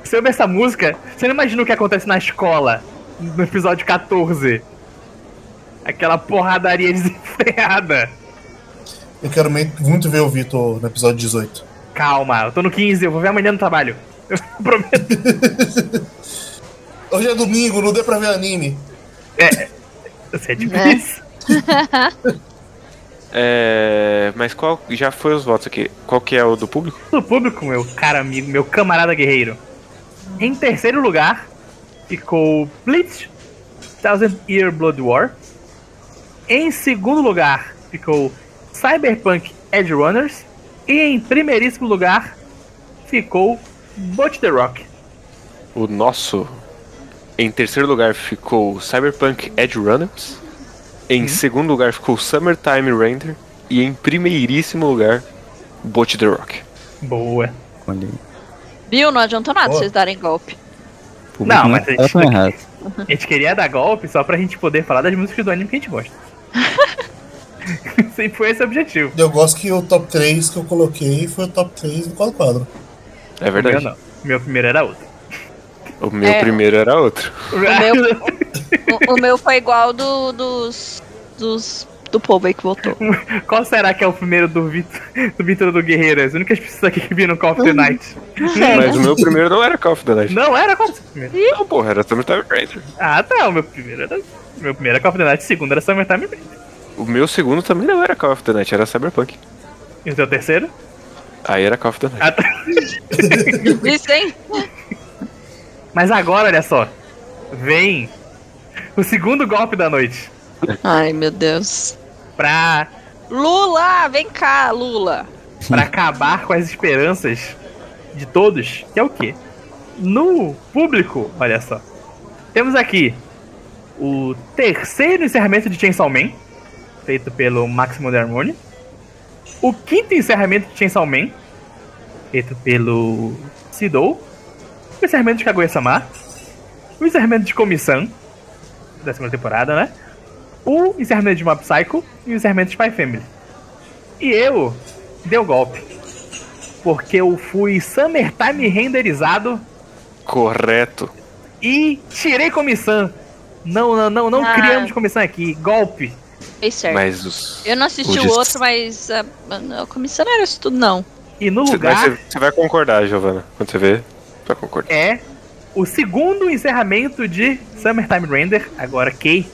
Você ouve essa música, você não imagina o que acontece na escola, no episódio 14. Aquela porradaria [laughs] desenfreada. Eu quero muito ver o Vitor no episódio 18. Calma, eu tô no 15, eu vou ver amanhã no trabalho. Eu [laughs] prometo. Hoje é domingo, não deu pra ver anime. Você é tipo Né? isso. [laughs] É. Mas qual. Já foi os votos aqui. Qual que é o do público? Do público, meu cara amigo, meu camarada guerreiro. Em terceiro lugar, ficou Bleach Thousand Year Blood War. Em segundo lugar, ficou Cyberpunk Edge Runners. E em primeiríssimo lugar, ficou Bot the Rock. O nosso. Em terceiro lugar ficou Cyberpunk Edge Runners. Em segundo lugar ficou Summertime Render. E em primeiríssimo lugar, Bot the Rock. Boa. Olha aí. Viu? Não adiantou nada Boa. vocês darem golpe. Não, mas a tá gente errado. A gente queria dar golpe só pra gente poder falar das músicas do anime que a gente gosta. [laughs] Sempre foi esse o objetivo. Eu gosto que o top 3 que eu coloquei foi o top 3 do quadro quadro. É O verdade. meu não. O meu primeiro era outro. O meu É. primeiro era outro. O meu, [laughs] o, o meu foi igual do, dos, dos. do povo aí que votou. Qual será que é o primeiro do Vitor do, Vitor do Guerreiro? As únicas pessoas aqui que viram Call of the Night. Mas o meu primeiro não era Call of the Night. Não era qual era o seu primeiro? Não, porra, era Summertime Render. Ah, tá. O meu primeiro era. o Meu primeiro era Call of the Night, o segundo era Summertime Rain. O meu segundo também não era Call of the Night, era Cyberpunk. E o seu terceiro? Aí era Call of the Night. Ah, [laughs] tá. Isso, hein? Mas agora, olha só. Vem o segundo golpe da noite. Ai, meu Deus. Pra, Lula, vem cá, Lula. pra acabar com as esperanças de todos. Que é o quê? No público, olha só. Temos aqui o terceiro encerramento de Chainsaw Man. Feito pelo Maximum Harmony. O quinto encerramento de Chainsaw Man. Feito pelo Sidou. O encerramento de Kaguya-sama. O encerramento de Komi-san. Da segunda temporada, né? O encerramento de Mob Psycho. E o encerramento de Spy Family. E eu dei o golpe. Porque eu fui Summertime renderizado Correto. e tirei comissão. Não, não, não, não Ah. criamos comissão aqui. Golpe. Fez certo. Mas os. Eu não assisti o o outro, mas a, a comissão não era isso tudo, não. E no lugar você- vai concordar, Giovana. Quando você vê, você vai concordar. é o segundo encerramento de Summertime Render. Agora, Kay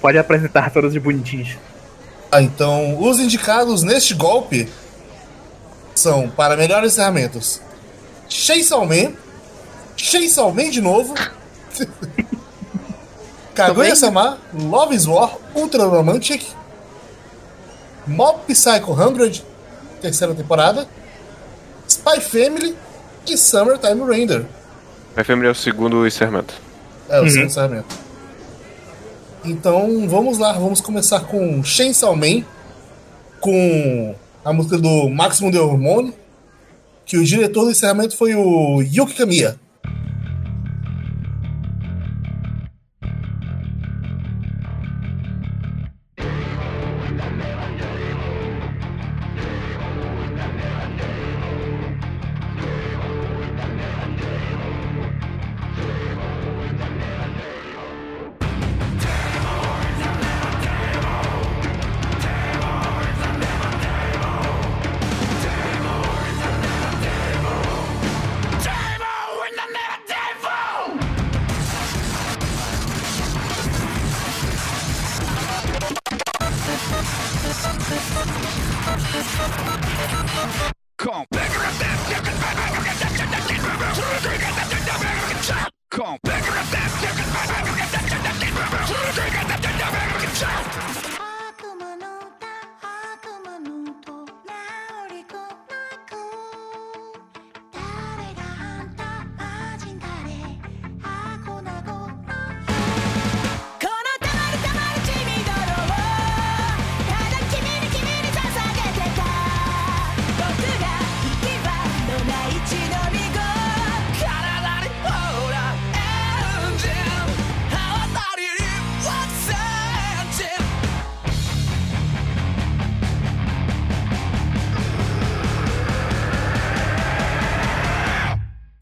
pode apresentar todos os bonitinhos. Ah, então, os indicados neste golpe são, para melhores encerramentos, Chainsaw Man, Chainsaw Man de novo, [laughs] Kaguya-sama, Love is War, Ultra Romantic, Mob Psycho 100, terceira temporada, Spy Family e Summertime Render. My Family é o segundo encerramento. É, o Uhum. segundo encerramento. Então, vamos lá, vamos começar com Chainsaw Man, com a música do Maximum de Hormone, que o diretor do encerramento foi o Yuki Kamiya.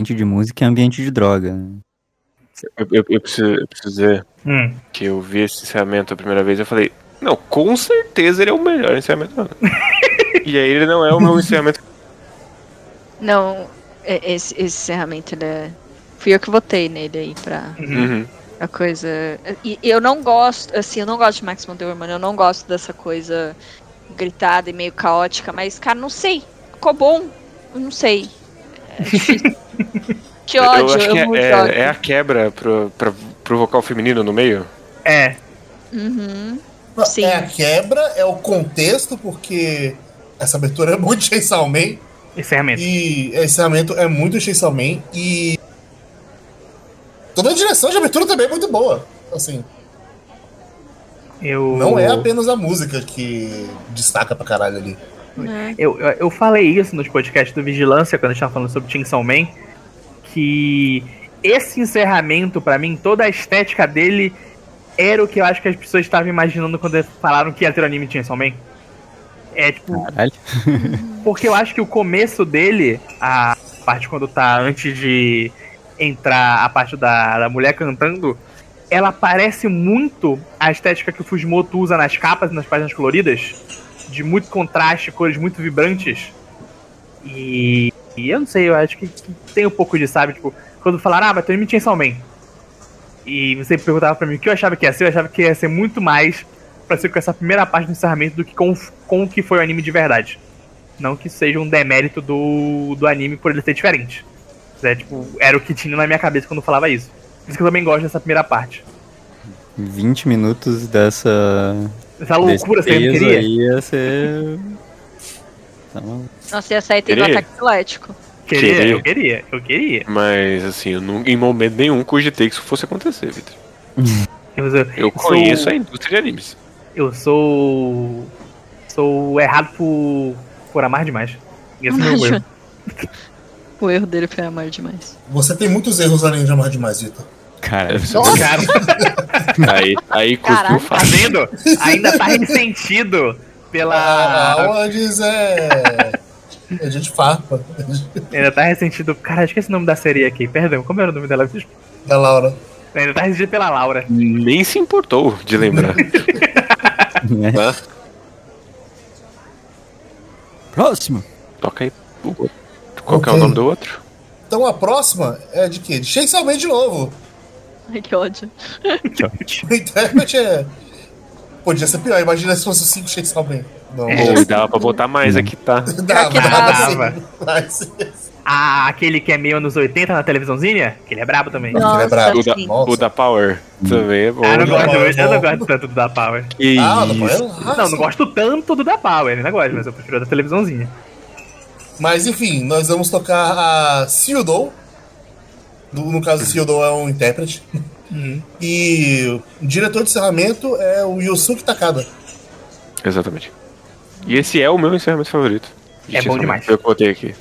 Ambiente de música é ambiente de droga. né? Eu, eu- eu preciso, eu preciso dizer Hum. que eu vi esse encerramento a primeira vez e eu falei, não, com certeza ele é o melhor encerramento do ano. [laughs] e aí ele não é o meu encerramento. Não, esse, esse encerramento, ele é... Fui eu que votei nele aí pra Uhum. a coisa... E e eu não gosto, assim, eu não gosto de Maximum Dorman, eu não gosto dessa coisa gritada e meio caótica, mas, cara, não sei. Ficou bom? Eu não sei. [laughs] Que eu ódio, acho eu, que morro é, é, é a quebra pro, pra, pro vocal feminino no meio. É. Uhum. Não, Sim. É a quebra, é o contexto, porque essa abertura é muito Chainsaw Man. Encerramento. E esse encerramento é muito Chainsaw Man. E. Toda a direção de abertura também é muito boa. Assim, Eu... não é apenas a música que destaca pra caralho ali. Né? Eu, eu, eu falei isso nos podcasts do Vigilância, quando a gente tava falando sobre Chainsaw Man, que esse encerramento, pra mim, toda a estética dele era o que eu acho que as pessoas estavam imaginando quando falaram que ia ter o anime Chainsaw Man. É tipo, Caralho. [laughs] porque eu acho que o começo dele, a parte quando tá antes de entrar a parte da, da mulher cantando, ela parece muito a estética que o Fujimoto usa nas capas e nas páginas coloridas, de muito contraste, cores muito vibrantes. E, e eu não sei, eu acho que, que tem um pouco de, sabe, tipo, quando falaram, ah, mas tem anime de Chainsaw Man. E você perguntava pra mim o que eu achava que ia ser, eu achava que ia ser muito mais pra ser com essa primeira parte do encerramento do que com, com o que foi o anime de verdade. Não que seja um demérito do, do anime por ele ser diferente. É, tipo, era o que tinha na minha cabeça quando eu falava isso. Por isso que eu também gosto dessa primeira parte. 20 minutos dessa. Essa loucura, você não queria? ia ser. Tá maluco. Nossa, ia sair tendo um Queria? ataque epilético. Queria, Queria. eu queria, eu queria. Mas assim, eu não, em momento nenhum cogitei que isso fosse acontecer, Vitor. Eu, eu, Eu sou- conheço a indústria de animes. Eu sou. Sou errado por. por amar demais. Esse é o meu erro. [laughs] O erro dele foi amar demais. Você tem muitos erros além de amar demais, Vitor. Cara, Cara, Aí, aí cuspiu Caralho. tá fácil. vendo? Ainda tá ressentido A pela. Aondes é. É gente farpa. Ainda tá ressentido. Cara, esqueci o nome da série aqui. Perdão, como era o nome dela? Da Laura. Ainda tá ressentido pela Laura. Nem se importou de lembrar. tá? Próximo. Toca aí. Qual que é o nome do outro? Então a próxima é de quê? De Chainsaw Man de novo. [laughs] Ai, que ódio. Que ótimo. O intérprete é. Podia ser pior, imagina se fosse 5 Chainsaw Man. Não, Pô, dava pra botar mais aqui, tá? [laughs] dava, dava dava. sim. Mas- Ah, aquele que é meio anos 80 na televisãozinha? Que ele é brabo também. Não. Nossa, é brabo. O da, o da Power também é bom. Ah, eu não, Da gosto, Power, eu não gosto tanto do da Power. Que Ah, isso. É. Não, não gosto tanto do da Power, ainda gosto, mas eu prefiro da televisãozinha. Mas enfim, nós vamos tocar a Sealdo. No, no caso, Sealdo é um intérprete. Uhum. E o diretor de encerramento é o Yusuke Takada. Exatamente. E esse é o meu encerramento favorito. de É bom demais. Eu botei aqui.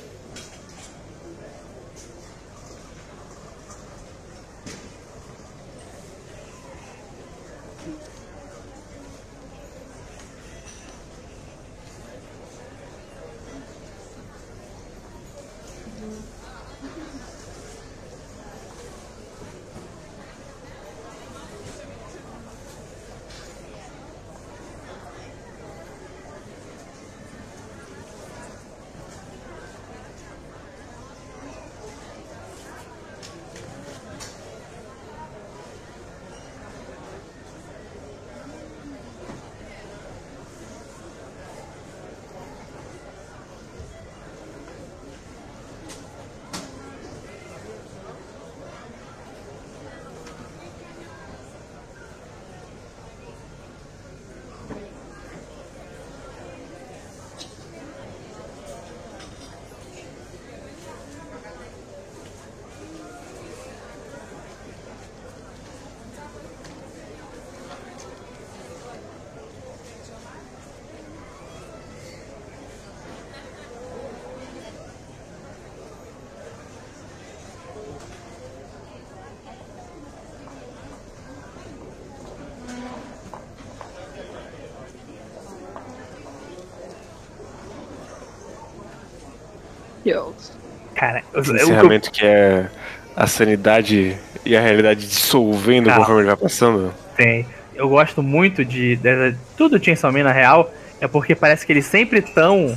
Deus. Cara, eu, Esse eu- encerramento que é a sanidade e a realidade dissolvendo Ah. conforme ele vai passando. tem. Eu gosto muito de, de- tudo do Chainsaw Man na real, é porque parece que eles sempre estão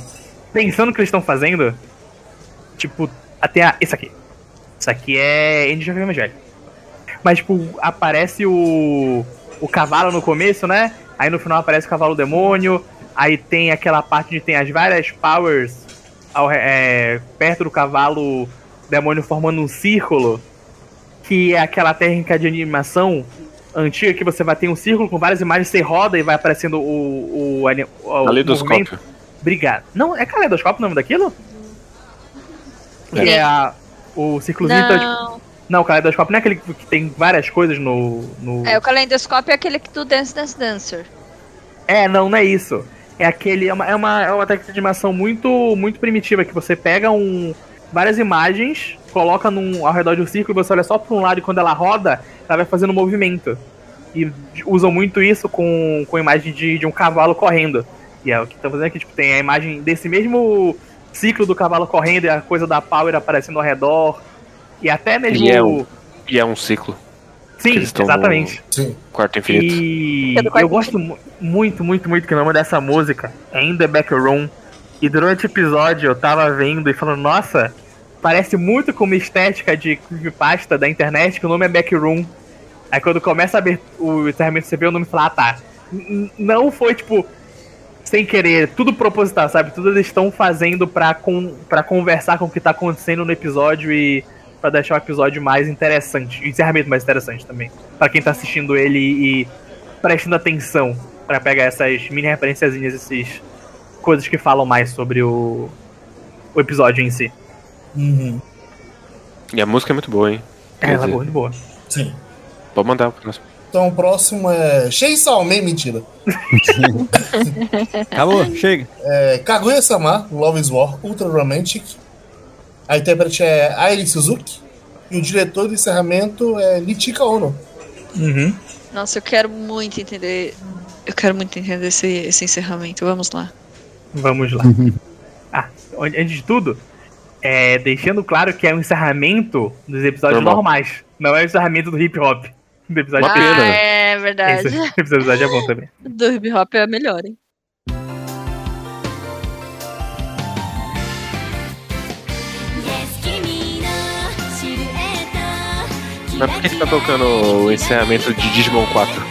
pensando no que eles estão fazendo. Tipo, até a, isso aqui. Isso aqui é End of Evangelho. Mas, tipo, aparece o, o cavalo no começo, né? Aí no final aparece o cavalo demônio. Aí tem aquela parte onde tem as várias powers ao é, perto do cavalo demônio formando um círculo. Que é aquela técnica de animação antiga que você vai ter um círculo com várias imagens, você roda e vai aparecendo o. o, o, o Caleidoscópio. Obrigado. Não, é caleidoscópio o nome daquilo? Que É. é a, o círculozinho. então, tipo, Não, não, o caleidoscópio não é aquele que tem várias coisas no. no... é o calendoscópio é aquele que do Dance Dance Dancer. É, não, não é isso. É aquele. É uma, é uma, é uma técnica de animação muito, muito primitiva, que você pega um, várias imagens, coloca num, ao redor de um círculo, você olha só pra um lado e quando ela roda, ela vai fazendo um movimento. E usam muito isso com, com imagem de, de um cavalo correndo. E é o que estão fazendo aqui, tipo, tem a imagem desse mesmo ciclo do cavalo correndo e a coisa da Power aparecendo ao redor. E até mesmo. E é o- E é um ciclo. Sim, exatamente. Sim. Quarto infinito. E É do quarto eu gosto mu- muito, muito, muito que o nome dessa música é In The Back Room. E durante o episódio eu tava vendo e falando, nossa, parece muito com uma estética de creepypasta da internet que o nome é Backroom. Aí quando começa a ver o encerramento, você vê o nome e fala, ah tá. Não foi tipo sem querer, tudo proposital, sabe? Tudo eles estão fazendo pra, con pra conversar com o que tá acontecendo no episódio e pra deixar o episódio mais interessante. E o encerramento mais interessante também. Pra quem tá assistindo ele e prestando atenção pra pegar essas mini referenciazinhas, esses coisas que falam mais sobre o, o episódio em si. Uhum. E a música é muito boa, hein? É, ela é muito boa. Sim. Pode mandar o próximo. Então o próximo é Chainsaw Man, mentira. [laughs] Acabou, chega. É Kaguya-sama, Love is War, Ultra Romantic. A intérprete é Airi Suzuki. E o diretor do encerramento é Nichika Ono. Uhum. Nossa, eu quero muito entender. Eu quero muito entender esse, esse encerramento. Vamos lá. Vamos lá. [laughs] ah, antes de tudo, é, deixando claro que é um encerramento dos episódios Normal. normais. Não é o encerramento do hip hop. Do episódio. Ah, é verdade. Esse episódio é bom também. [laughs] Do hip hop é melhor, hein? Mas por que que tá tocando o encerramento de Digimon 4? [laughs]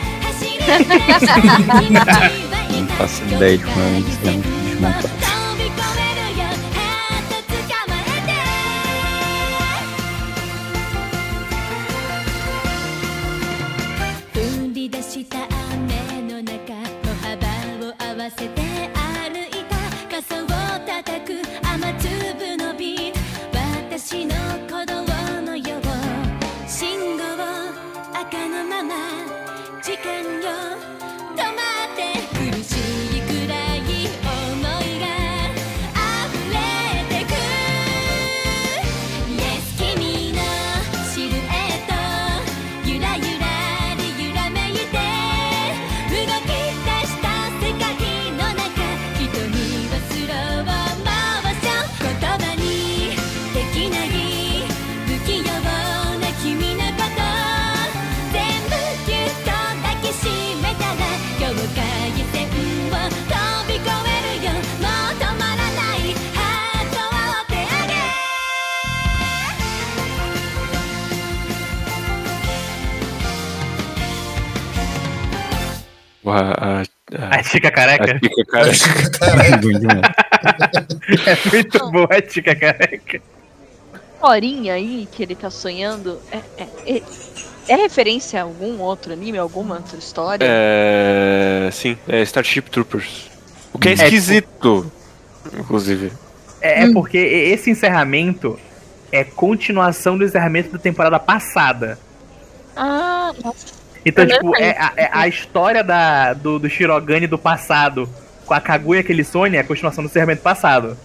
Não faço ideia de como é o encerramento de Digimon 4. A, a, a, A Chica a Careca. Chica, cara. Caralho. Bom demais. [laughs] É muito boa a Chica Careca. horinha aí que ele tá sonhando é, é, é, é referência a algum outro anime, alguma outra história? É, sim, é Starship Troopers. O que é tipo- esquisito, inclusive. É, é porque esse encerramento é continuação do encerramento da temporada passada. Ah, nossa. Então, É tipo, é é a história da, do, do Shirogane do passado com a Kaguya que ele sonha é a continuação do encerramento passado.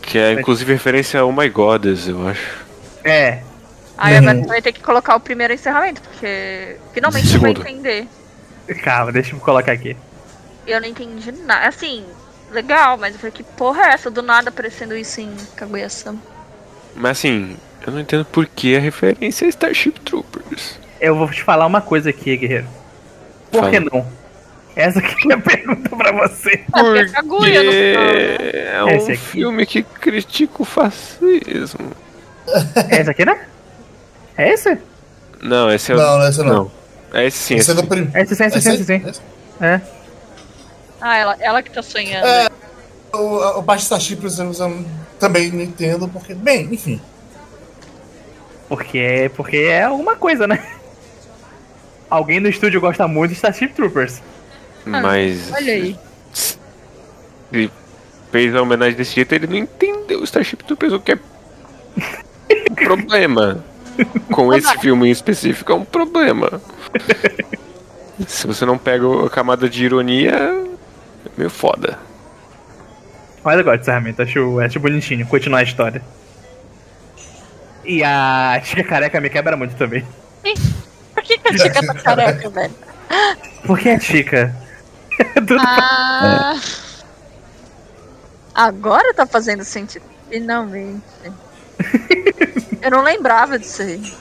Que é inclusive referência a Oh My Goddess, eu acho. É. Aí agora você vai ter que colocar o primeiro encerramento, porque finalmente você vai entender. Calma, deixa eu colocar aqui. Eu não entendi nada. Assim, legal, mas eu falei, que porra é essa? Do nada aparecendo isso em Kaguya-sama. Mas assim, eu não entendo por que a referência é Starship Troopers. Eu vou te falar uma coisa aqui, guerreiro. Por que Fala. não? Essa aqui é a [laughs] pergunta pra você. Porque é né? é um Esse aqui. filme que critica o fascismo. É esse aqui, né? É esse? Não, esse é o. Não, esse não. É esse sim. Esse é esse do prim... É esse sim, esse sim, esse sim. É. Ah, ela, ela que tá sonhando. É. O, a- o de Starship, por exemplo, eu também não entendo, porque... Bem, enfim. Porque, porque é alguma coisa, né? Alguém no estúdio gosta muito de Starship Troopers. Mas. Olha aí. Ele fez a homenagem desse jeito, ele não entendeu o Starship Troopers, o que é um [laughs] problema. Com esse filme em específico é um problema. Se você não pega a camada de ironia, é meio foda. Mas eu gosto de encerramento, acho, acho bonitinho, continuar a história. E a Chica Careca me quebra muito também. Por que, que a Chica tá careca, [laughs] velho? Por que a Chica? [laughs] Do- Ah. Agora tá fazendo sentido. Finalmente. Eu não lembrava disso aí.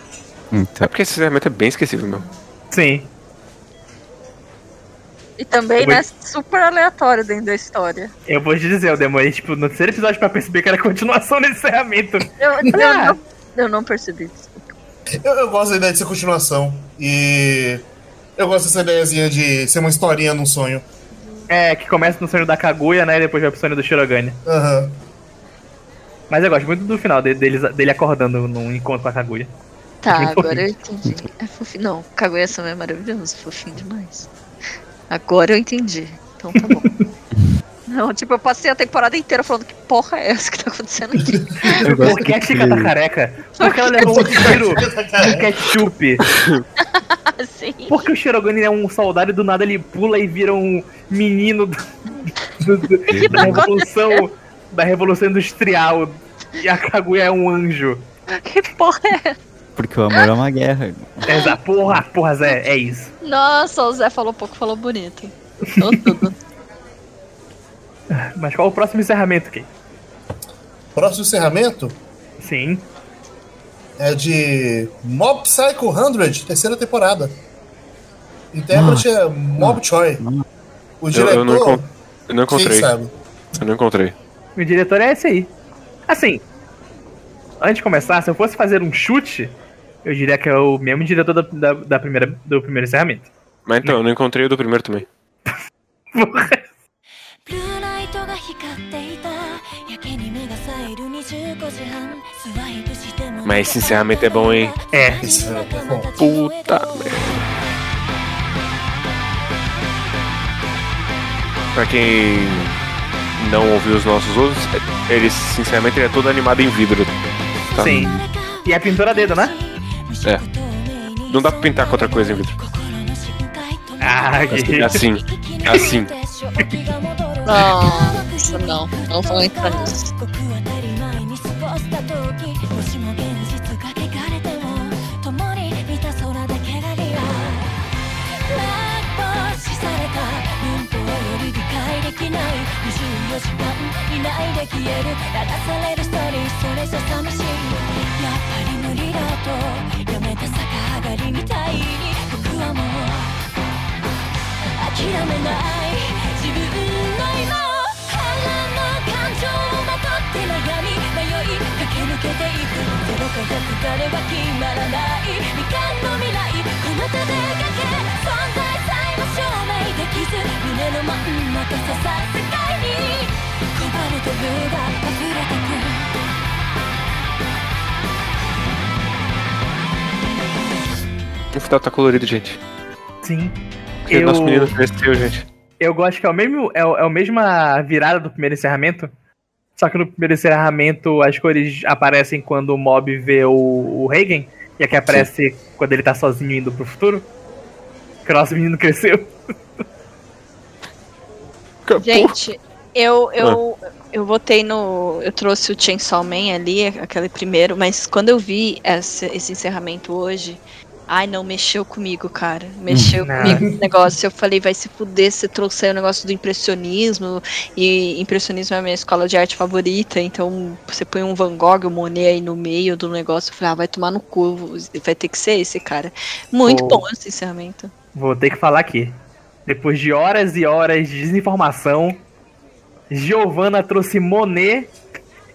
Então, É porque esse encerramento é bem esquecível mesmo. Sim. E também, vou- né, super aleatório dentro da história. Eu vou te dizer, eu demorei, tipo, no terceiro episódio pra perceber que era continuação desse encerramento. Eu, eu, Ah. não, eu não percebi. desculpa. Eu, eu gosto da ideia de ser continuação. E... Eu gosto dessa ideiazinha de ser uma historinha num sonho. É, que começa no sonho da Kaguya, né? E depois vai pro sonho do Shirogane. Aham. Mas eu gosto muito do final dele, dele, dele acordando num encontro com a Kaguya. Tá, Muito agora eu entendi. É fofinho. Não, Kaguya-sama é maravilhoso, fofinho demais. Agora eu entendi. Então tá bom. [laughs] Não, tipo, eu passei a temporada inteira falando que porra é essa que tá acontecendo aqui. Por que a Chica tá careca? Porque ela levou um tiro de ketchup. Assim. [laughs] Porque o Shirogane é um soldado e do nada ele pula e vira um menino do- do- do- da revolução da revolução industrial. E a Kaguya é um anjo. Que porra é essa? Porque o amor é uma guerra. Essa porra, porra, Zé, é isso. Nossa, o Zé falou pouco, falou bonito. Falou tudo. Mas qual o próximo encerramento, Kay? Próximo encerramento Sim. é de Mob Psycho 100, terceira temporada. Intérprete é Mob Choi. O Eu, diretor, eu não, encon- eu não quem encontrei. sabe? Eu não encontrei. O diretor é esse aí. Assim, antes de começar, se eu fosse fazer um chute, eu diria que é o mesmo diretor da, da, da primeira, do primeiro encerramento. Mas então, eu não encontrei o do primeiro também. [laughs] [laughs] ブ Mas esse encerramento é bom, hein? É. Esse é bom. Puta merda. Pra quem não ouviu os nossos outros, ele sinceramente ele é todo animado em vidro. Tá? Sim. E é pintura a dedo, né? É. Não dá pra pintar com outra coisa em vidro. Ah, que... Assim, assim. [laughs] [laughs] ああ、そんな、あそういう感じです。24時間いないで消える流されるストそれじゃ寂しいやっぱり無理だとやめた逆上がりみたいに僕はもう諦めない自分の今を腹の感情をまとって悩み迷い駆け抜けていくゼロか100かでは決まらない未完の未来この手でかけ存在さえも証明できず胸の真ん中刺さる世界にコバルトブが溢れてく O final tá colorido, gente. Sim. Porque Eu- nosso menino cresceu, gente. Eu gosto que é o mesmo. É, é a mesma virada do primeiro encerramento. Só que no primeiro encerramento as cores aparecem quando o mob vê o, o Reagan. E aqui aparece quando ele tá sozinho indo pro futuro. Que o nosso menino cresceu. Gente, eu, eu, eu votei no. Eu trouxe o Chainsaw Man ali, aquele primeiro, mas quando eu vi esse, esse encerramento hoje, Ai, não, mexeu comigo, cara. Mexeu Não. comigo esse negócio. Eu falei, vai se fuder se trouxer o negócio do impressionismo. E impressionismo é a minha escola de arte favorita. Então, você põe um Van Gogh, um Monet aí no meio do negócio. Eu falei, ah, vai tomar no cu. Vai ter que ser esse, cara. Muito bom esse encerramento. Vou ter que falar aqui. Depois de horas e horas de desinformação, Giovanna trouxe Monet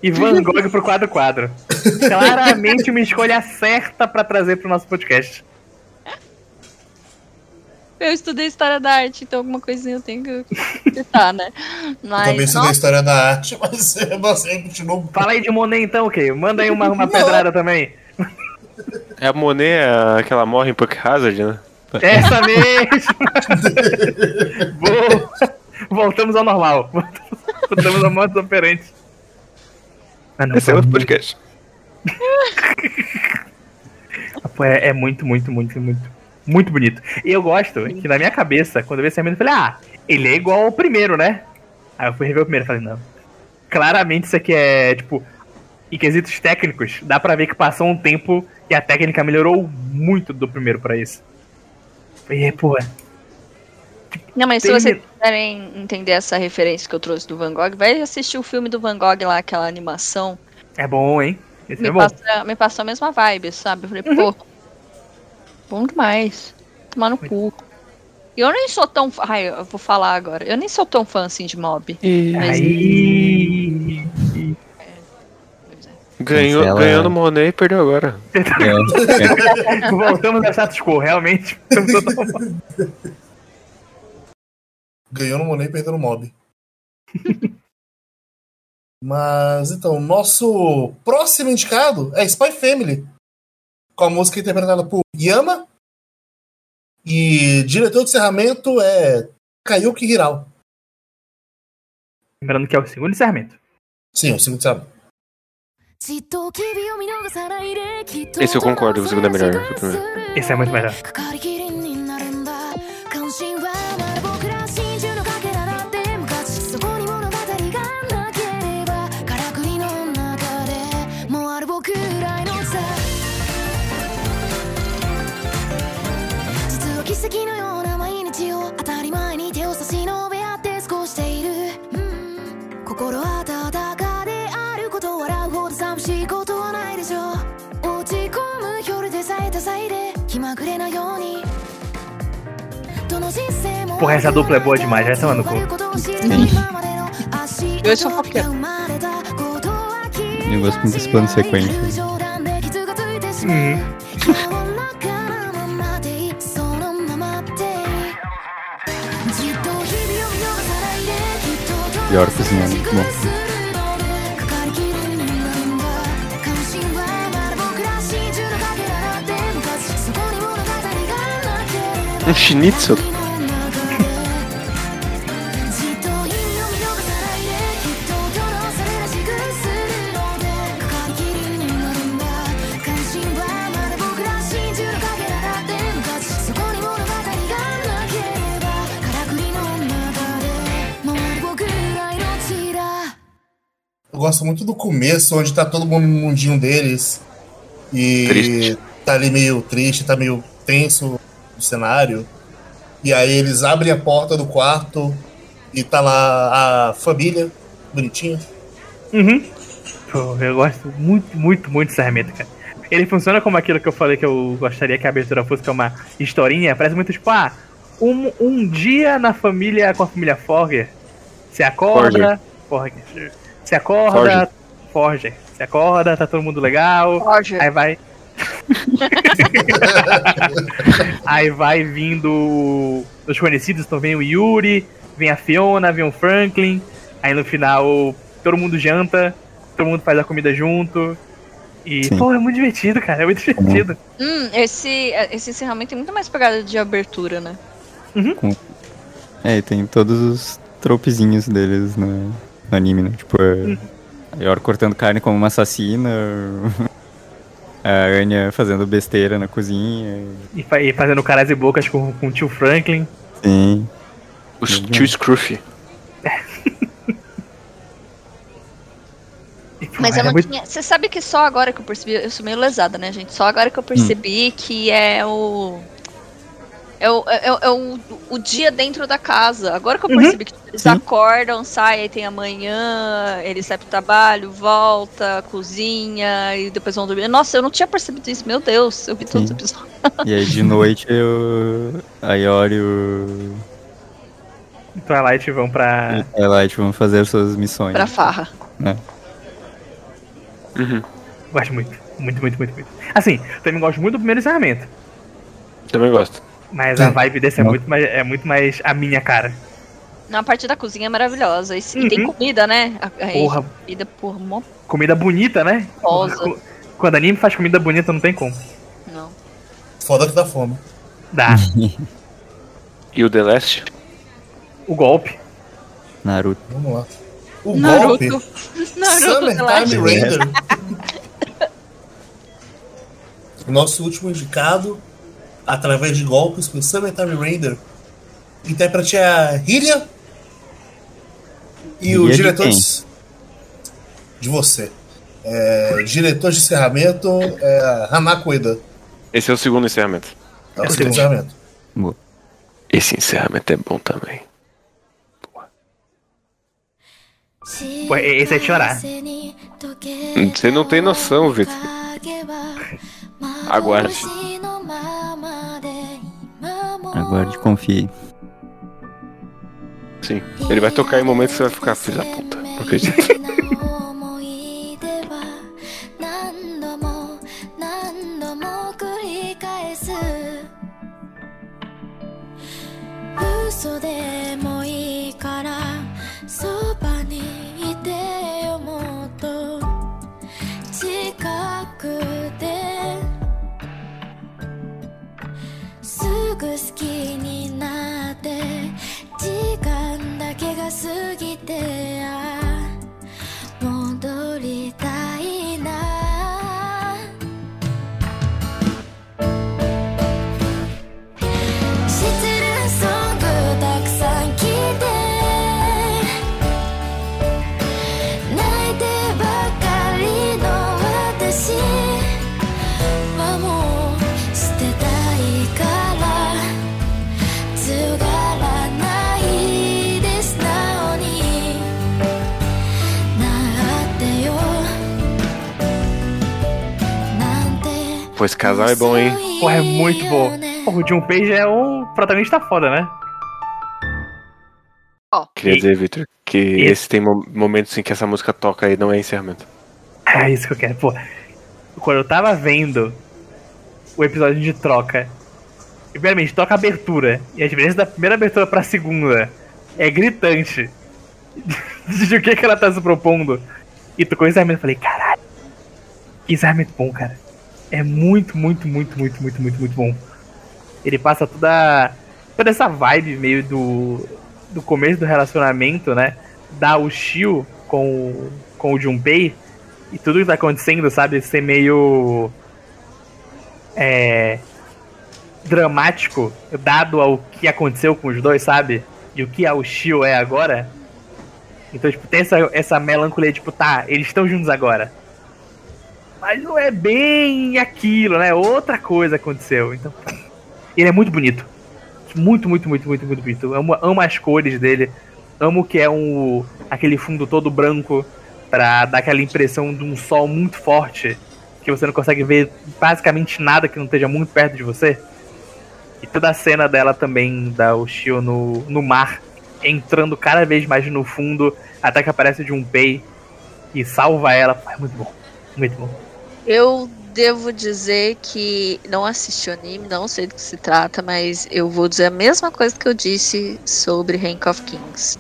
e Van Gogh pro quadro quadro. Claramente uma escolha certa pra trazer pro nosso podcast. Eu estudei história da arte, então alguma coisinha eu tenho que citar, né? Mas, Também sei da nossa, história da arte, [laughs] mas eu não sei, continuou. Fala aí de Monet então, ok? Manda aí uma, uma pedrada também. É a Monet, a- que ela morre em Puck Hazard, né? Essa mesmo! [laughs] Boa. Voltamos ao normal. Voltamos ao modo operante. Ah, não, Esse é pô, outro podcast. [laughs] Pô, é, é muito, muito, muito, muito, muito bonito. E eu gosto que na minha cabeça, quando eu vi esse anime, eu falei, ah, ele é igual ao primeiro, né? Aí eu fui rever o primeiro e falei, não. Claramente isso aqui é, tipo, em quesitos técnicos, dá pra ver que passou um tempo e a técnica melhorou muito do primeiro pra isso. E, pô, Não, mas se Tem- vocês quiserem entender essa referência que eu trouxe do Van Gogh, vai assistir o filme do Van Gogh lá, aquela animação. é bom, hein? Esse Me, é bom. passa, me passou a mesma vibe, sabe? Eu falei, pô, bom demais. Tomar no cu. E eu nem sou tão. Ai, eu vou falar agora. Eu nem sou tão fã assim de mob. Mas- Aí. Ganhou, Cancela- ganhou no Monet e perdeu agora. É, [laughs] Voltamos a status quo, realmente. [laughs] Ganhou no Monet e perdeu no Mob. Mas então, nosso próximo indicado é Spy Family. Com a música interpretada por Yama. E diretor de encerramento é Kayuki Hirao. Lembrando que é o segundo encerramento. Sim, o segundo encerramento. Esse eu concordo, o segundo é melhor. Esse é muito melhor. Porra, essa dupla é boa demais, vai tomar no cu. Eu sou fofoqueira. Eu gosto muito desse plano de sequência. Uhum. Pior cozinhando, muito bom. Um schnitzel? Eu gosto muito do começo, onde tá todo mundo no mundinho deles. E Triste. tá ali meio triste, tá meio tenso cenário. E aí eles abrem a porta do quarto e tá lá a família, bonitinha. Uhum. Pô, eu gosto muito, muito, muito desse encerramento, cara. Ele funciona como aquilo que eu falei que eu gostaria que a abertura fosse, que é uma historinha. Parece muito tipo, ah, um, um dia na família com a família Forger. Se acorda. Forger. Se acorda. Forger. Se acorda, tá todo mundo legal. Roger. Aí vai. [laughs] Aí vai vindo os conhecidos, então vem o Yuri, vem a Fiona, vem o Franklin. Aí no final todo mundo janta, todo mundo faz a comida junto. E, Sim. pô, é muito divertido, cara, é muito divertido. Hum, esse, esse encerramento tem muito mais pegada de abertura, né? É, e tem todos os tropezinhos deles no, no anime, né? Tipo, a Yor cortando carne como uma assassina, a Anya fazendo besteira na cozinha. E, fa- e fazendo caras e bocas com, com o tio Franklin. Sim. O tio Scruffy. [laughs] Mas eu não tinha. Você sabe que só agora que eu percebi. Eu sou meio lesada, né, gente? Só agora que eu percebi que é o. É, o, é, o- é o, o dia dentro da casa. Agora que eu Uhum. percebi que eles Sim. acordam, saem, aí tem amanhã, eles saem pro trabalho, volta, cozinha e depois vão dormir. Nossa, eu não tinha percebido isso, meu Deus, eu vi todos os Sim. episódios. E aí de noite eu, a Yori e o Twilight vão pra. Twilight vão fazer suas missões. Pra farra. Uhum. Gosto muito. Muito, muito, muito, muito. Assim, também gosto muito do primeiro encerramento. Também gosto. Mas a vibe desse é Não. muito, mais, é muito mais a minha cara. Na parte da cozinha é maravilhosa. E, e tem Uhum. comida, né? A, a Porra. comida, porra, mó Comida bonita, né? Rosa. Qu- Quando anime faz comida bonita, não tem como. não. Foda que dá fome. Dá. [laughs] E o The Last? o golpe. Naruto. Vamos lá. O Naruto. golpe. [laughs] Naruto. Summertime Raider. [laughs] Nosso último indicado, através de golpes, foi Summertime Raider. Intérprete é a Hylia. E o diretor de, de você. É, diretor de encerramento é a Hanako Eda. Esse é o segundo encerramento. É o segundo encerramento. Boa. Esse encerramento é bom também. Pô, esse é chorar. Você não tem noção, Vitor. [laughs] Aguarde. Aguarde, confie. Sim. Ele vai tocar em momentos que você vai ficar filho da puta. Não acredito. 何く好きになって。時間だけが過ぎてあ戻りたい。Esse casal é bom, hein? Porra, é muito bom. Porra, o Junpei já é um protagonista foda, né? Queria E- dizer, Victor, que e- esse tem mo- momentos em que essa música toca e não é encerramento. É isso que eu quero. Pô, quando eu tava vendo o episódio de troca, primeiramente, toca a abertura. E a diferença da primeira abertura pra segunda é gritante. [laughs] de o que, que ela tá se propondo. E tocou o encerramento. Eu falei, caralho, que encerramento bom, cara. É muito, muito, muito, muito, muito, muito, muito bom. Ele passa toda, toda essa vibe meio do, do começo do relacionamento, né? Da o Shio com, o- com o Junpei e tudo que tá acontecendo, sabe? Ser meio. É. dramático, dado ao que aconteceu com os dois, sabe? E o que a Ushio é agora. Então, tipo, tem essa, essa melancolia, tipo, tá, eles estão juntos agora. Mas não é bem aquilo, né? Outra coisa aconteceu. Então, ele é muito bonito. Muito, muito, muito, muito, muito bonito. Amo, amo as cores dele. Amo que é um aquele fundo todo branco pra dar aquela impressão de um sol muito forte que você não consegue ver basicamente nada que não esteja muito perto de você. E toda a cena dela também, da Ushio no, no mar, entrando cada vez mais no fundo, até que aparece o Junpei e salva ela. É muito bom. Muito bom. Eu devo dizer que não assisti o anime, não sei do que se trata, mas eu vou dizer a mesma coisa que eu disse sobre Rank of Kings.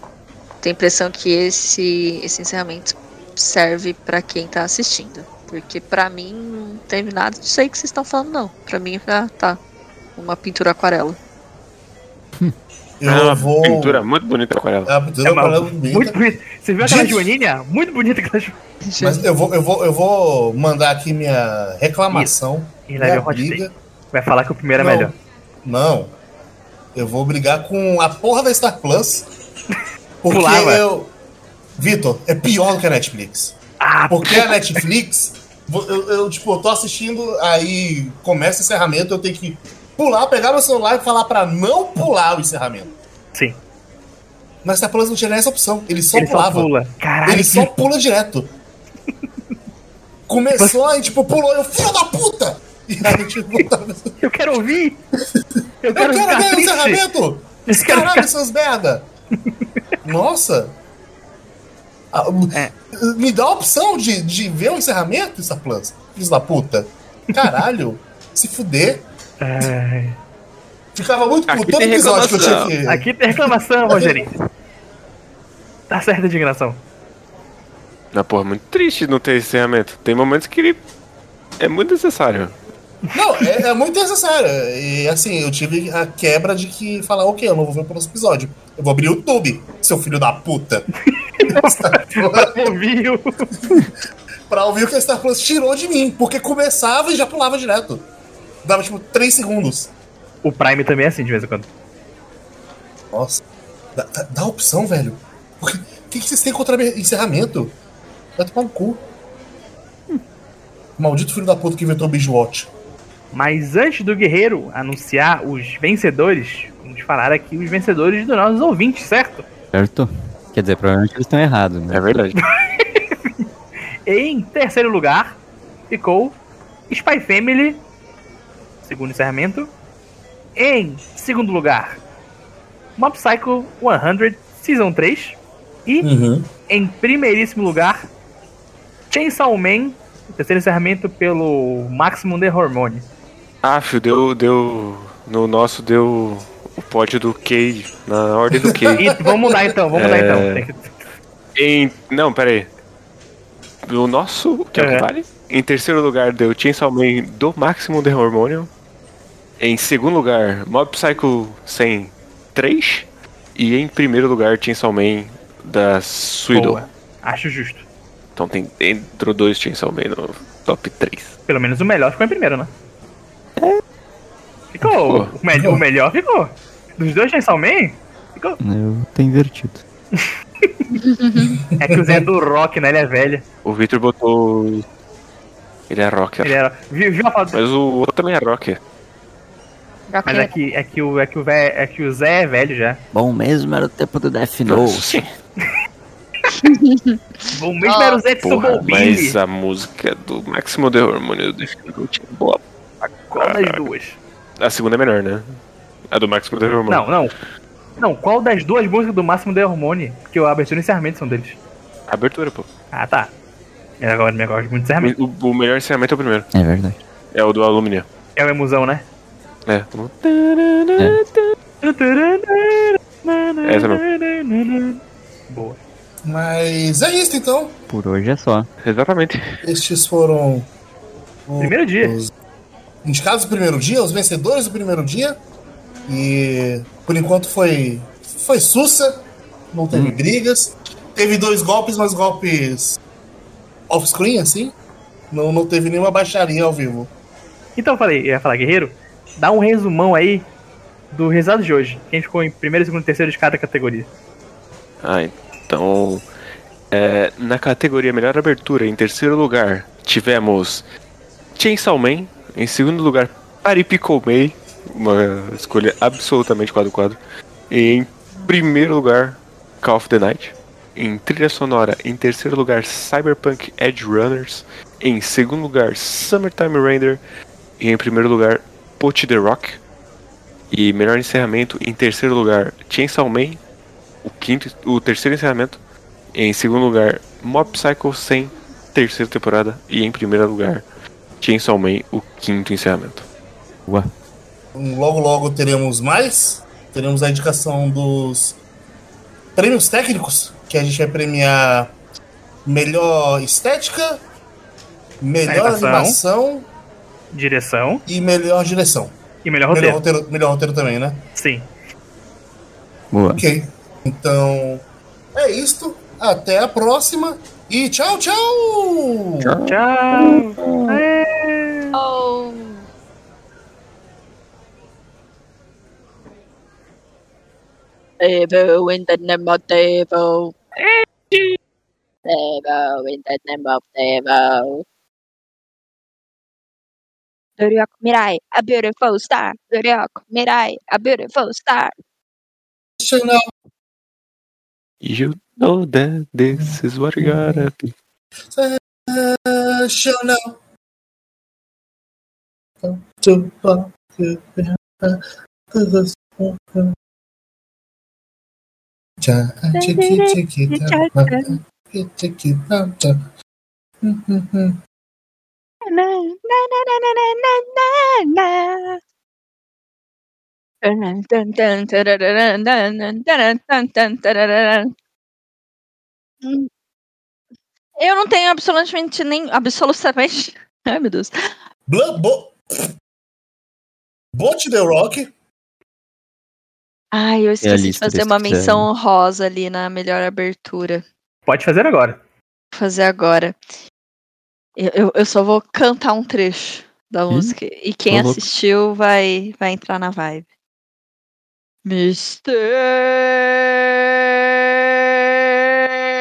Tenho a impressão que esse, esse encerramento serve pra quem tá assistindo. Porque pra mim não teve nada disso aí que vocês estão falando, não. Pra mim, ah, tá. Uma pintura aquarela. [laughs] Eu é uma vou. pintura muito bonita com ela. É uma pintura É uma- aquarela bonita. muito bonito. Você viu aquela Gente. joaninha? Muito bonita aquela joaninha. Mas eu vou, eu, vou, eu vou mandar aqui minha reclamação. E minha o hot briga. Vai falar que o primeiro é Não, melhor. Não. Eu vou brigar com a porra da Star Plus. [laughs] Porque Pulava. eu. Vitor, é pior do que a Netflix. Ah, Porque a Netflix, eu, eu, tipo, eu tô assistindo, aí começa o encerramento, eu tenho que pular, pegar meu celular e falar pra não pular o encerramento. sim. Mas Star Plus não tinha essa opção, ele só Ele só pulava. pula. Caralho, Ele só pula direto. [laughs] Começou aí, tipo, pulou, eu, filho da puta! E aí, tipo, tava- eu quero ouvir. Eu eu quero, quero ficar ver o triste. encerramento! Eu quero Caralho, ficar- seus merda! [laughs] Nossa! Ah, É. Me dá a opção de, de ver o encerramento, Star Plus. Filhos da puta. Caralho, se fuder. Ai. Ficava muito puto. Aqui Todo tem episódio que eu tinha reclamação. que. Aqui tem reclamação, Rogerinho. Tá certa a indignação. Na porra, muito triste não ter encerramento. Tem momentos que ele é muito necessário. Não, é, é muito necessário. E assim, eu tive a quebra de que falar, ok, eu não vou ver o próximo episódio. Eu vou abrir o YouTube, seu filho da puta. Ouviu? [laughs] pra ouvir o que a Star Plus tirou de mim. Porque começava e já pulava direto. Dava tipo 3 segundos. O Prime também é assim de vez em quando. Nossa. Dá, dá- dá opção, velho. O que, que que vocês têm contra encerramento? Vai tomar no cu. Maldito filho da puta que inventou o Binge Watch. Mas antes do Guerreiro anunciar os vencedores, vamos falar aqui os vencedores dos nossos ouvintes, certo? Certo? Quer dizer, provavelmente eles estão errados, né? É verdade. [laughs] Em terceiro lugar ficou Spy Family, segundo encerramento. Em segundo lugar, Mob Psycho 100 Season 3. E Uhum. em primeiríssimo lugar, Chainsaw Man, terceiro encerramento pelo Maximum The Hormone. Ah, fio, deu, deu. No nosso deu o pódio do K, na ordem do K. E [laughs] vamos mudar então, vamos mudar É. então. Que- em. Não, pera aí. O nosso, que é o que É. vale? Em terceiro lugar deu Chainsaw Man do Maximum The Hormonium. Em segundo lugar, Mob Psycho 103. E em primeiro lugar, Chainsaw Man da Suido. Boa. Acho justo. Então tem entrou dois Chainsaw Man no top 3. Pelo menos o melhor ficou em primeiro, né? Ficou. Ficou. O, me- o melhor ficou. Dos dois Chainsaw Man, ficou. Eu tô invertido. [laughs] É que o Zé é do rock, né? Ele é velho. O Victor botou. Ele é rocker. Ele era. Viu, viu a foto? Mas o outro também é rocker. Mas é que, é que, o, é, que o Vé- é que o Zé é velho já. Bom mesmo era o tempo do Death Nossa, [laughs] O mesmo era o Zé de porra, mas a música do Maximum The Hormonium do Death Note é boa. Qual das duas? A segunda é melhor, né? A do Maximum The Hormonium. Não, não. Não, qual das duas músicas do Máximo The Hormone? Que o abertura e o encerramento são deles. Abertura, pô. Ah, tá. Eu agora me gosto muito de encerramento. O, o melhor encerramento é o primeiro. É verdade. É o do Alumnia. É uma emusão, né? É. Essa Boa. Mas é isso então. Por hoje é só. Exatamente. Estes foram. o- Primeiro dia. Os indicados do primeiro dia, os vencedores do primeiro dia. E por enquanto foi. Foi sussa. Não teve brigas. Teve dois golpes, mas golpes off-screen, assim. Não, não teve nenhuma baixaria ao vivo. Então eu falei, eu ia falar, Guerreiro, dá um resumão aí do resultado de hoje. Quem ficou em primeiro, segundo e terceiro de cada categoria. Ah, então. é, na categoria Melhor Abertura, em terceiro lugar, tivemos Chainsaw Man. Em segundo lugar, Paripikomei. Uma escolha absolutamente quadro quadro. E em primeiro lugar, Call of the Night. Em trilha sonora, em terceiro lugar, Cyberpunk Edge Runners. Em segundo lugar, Summertime Render. E em primeiro lugar, Put the Rock. E melhor encerramento, em terceiro lugar, Chainsaw Man o quinto, o terceiro encerramento. Em segundo lugar, Mob Psycho 100, terceira temporada. E em primeiro lugar, Chainsaw Man, o quinto encerramento. Ué. Logo, logo teremos mais. Teremos a indicação dos prêmios técnicos, que a gente vai premiar melhor estética, melhor Animação. animação Direção e melhor direção. e melhor Melhor roteiro. roteiro, melhor roteiro também, né? Sim. Boa. Ok. Então, é isto. Até a próxima. E tchau, tchau! Tchau. É. Oh. Evil in the name of devil. devil, in the name of devil. Dorioku Mirai, a beautiful star. Dorioku Mirai, a beautiful star. Chanel. You know that this is what you gotta do. Chanel. To fuck you, to the smoke. Ja, chicky, chicky, da, da, chicky, Hum. Eu não tenho absolutamente nem. Absolutamente. [laughs] Ai, meu Deus. Bo... Bot The Rock. Ai, eu esqueci de fazer uma menção honrosa ali na melhor abertura. Pode fazer agora. Vou fazer agora. Eu, eu, só vou cantar um trecho da música. E quem louco. assistiu vai, vai entrar na vibe.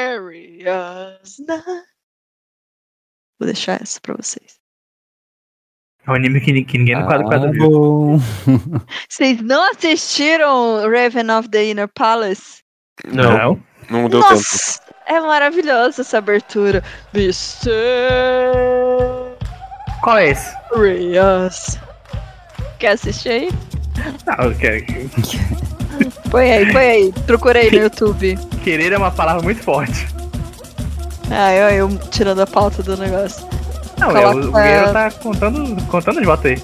Mysterious Night. Vou deixar essa pra vocês. É um anime que, ni- que ninguém no quadro quadro Ah, viu. bom. Vocês não assistiram Raven of the Inner Palace? Não, não deu tempo. Nossa, é maravilhosa essa abertura. Mysterious. Qual é esse? Quer assistir aí? Não, que- [laughs] Põe aí, põe aí. Procura aí no YouTube. querer é uma palavra muito forte. Ai, olha eu tirando a pauta do negócio. Não, Coloca- é, o, Guerreiro tá contando, contando os votos aí.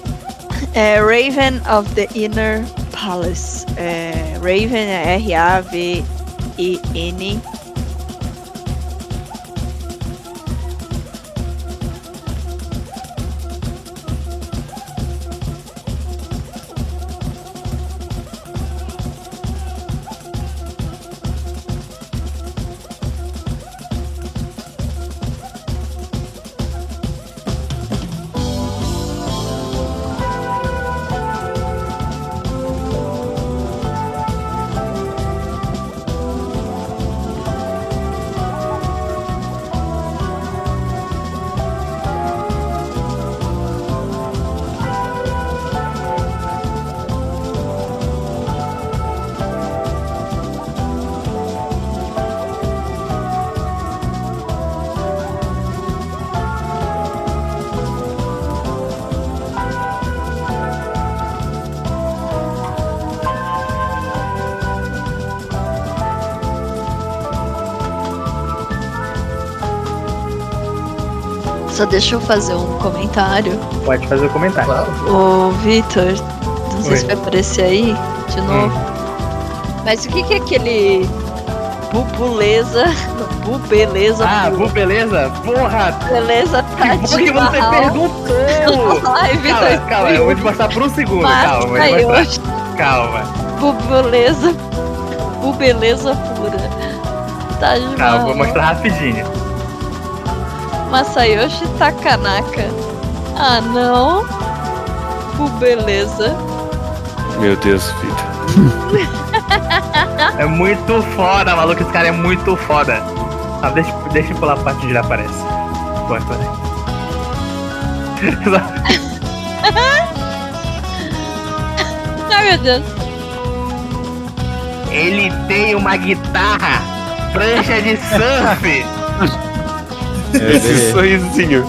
É Raven of the Inner Palace. É, Raven é E. N. Só deixa eu fazer um comentário. Pode fazer o comentário. Claro. Ô, Vitor, não sei Oi. se vai aparecer aí de novo. Mas o que, que é aquele bubuleza? Bubeleza. Ah, bu- Bu, beleza? Porra! beleza tá Que bom que você perguntou! [laughs] Ai, Vitor. Calma, calma, eu vou te [laughs] mostrar por um segundo. Calma, eu vou te Masayoshi, mostrar. Calma, bubeleza. Bubeleza pura. Tá de calma, vou mostrar rapidinho. Masayoshi Takanaka. Ah, não. Bubeleza. Meu Deus, Vitor. [laughs] É muito foda, maluco. Esse cara é muito foda. Ah, deixa, deixa eu pular a parte onde ele aparece. Pô, peraí. [laughs] Ai, meu Deus. Ele tem uma guitarra, prancha de surf. [laughs] Esse sorrisinho.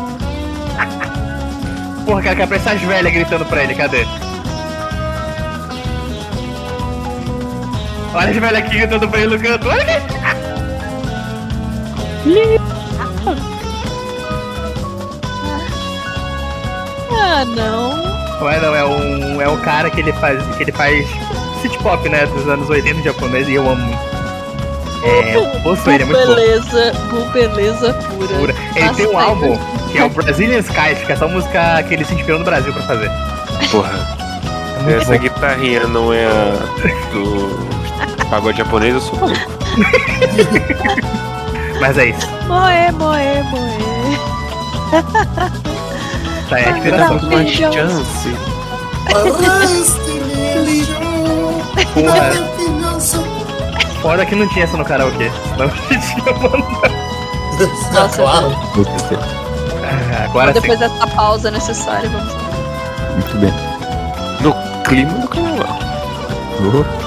Porra, cara, quer aparecer as velhas gritando pra ele, cadê? Olha as velhas aqui gritando pra ele no canto. Olha aqui. Ah, não. Ué, não, é um, é um cara que ele faz, que ele faz city pop, né, dos anos 80 japonês e eu amo muito. É, ele, é muito bom. Beleza, beleza pura. Pura. Ele tem um álbum que é o Brazilian Skies, que é só música que ele se inspirou no Brasil pra fazer. Porra. É Essa bom. guitarrinha não é a do pagode japonês, eu sou maluco. [laughs] Mas é isso. Moe, moe, moe. [laughs] Tá aí a inspiração. Não, Uma Beijão. chance. Porra, fora que não tinha essa no karaokê. Gente [laughs] tinha mandado. Nossa, claro. Ah, Agora sim. Depois dessa pausa necessária, vamos lá. Muito bem. No clima do carnaval. Uh,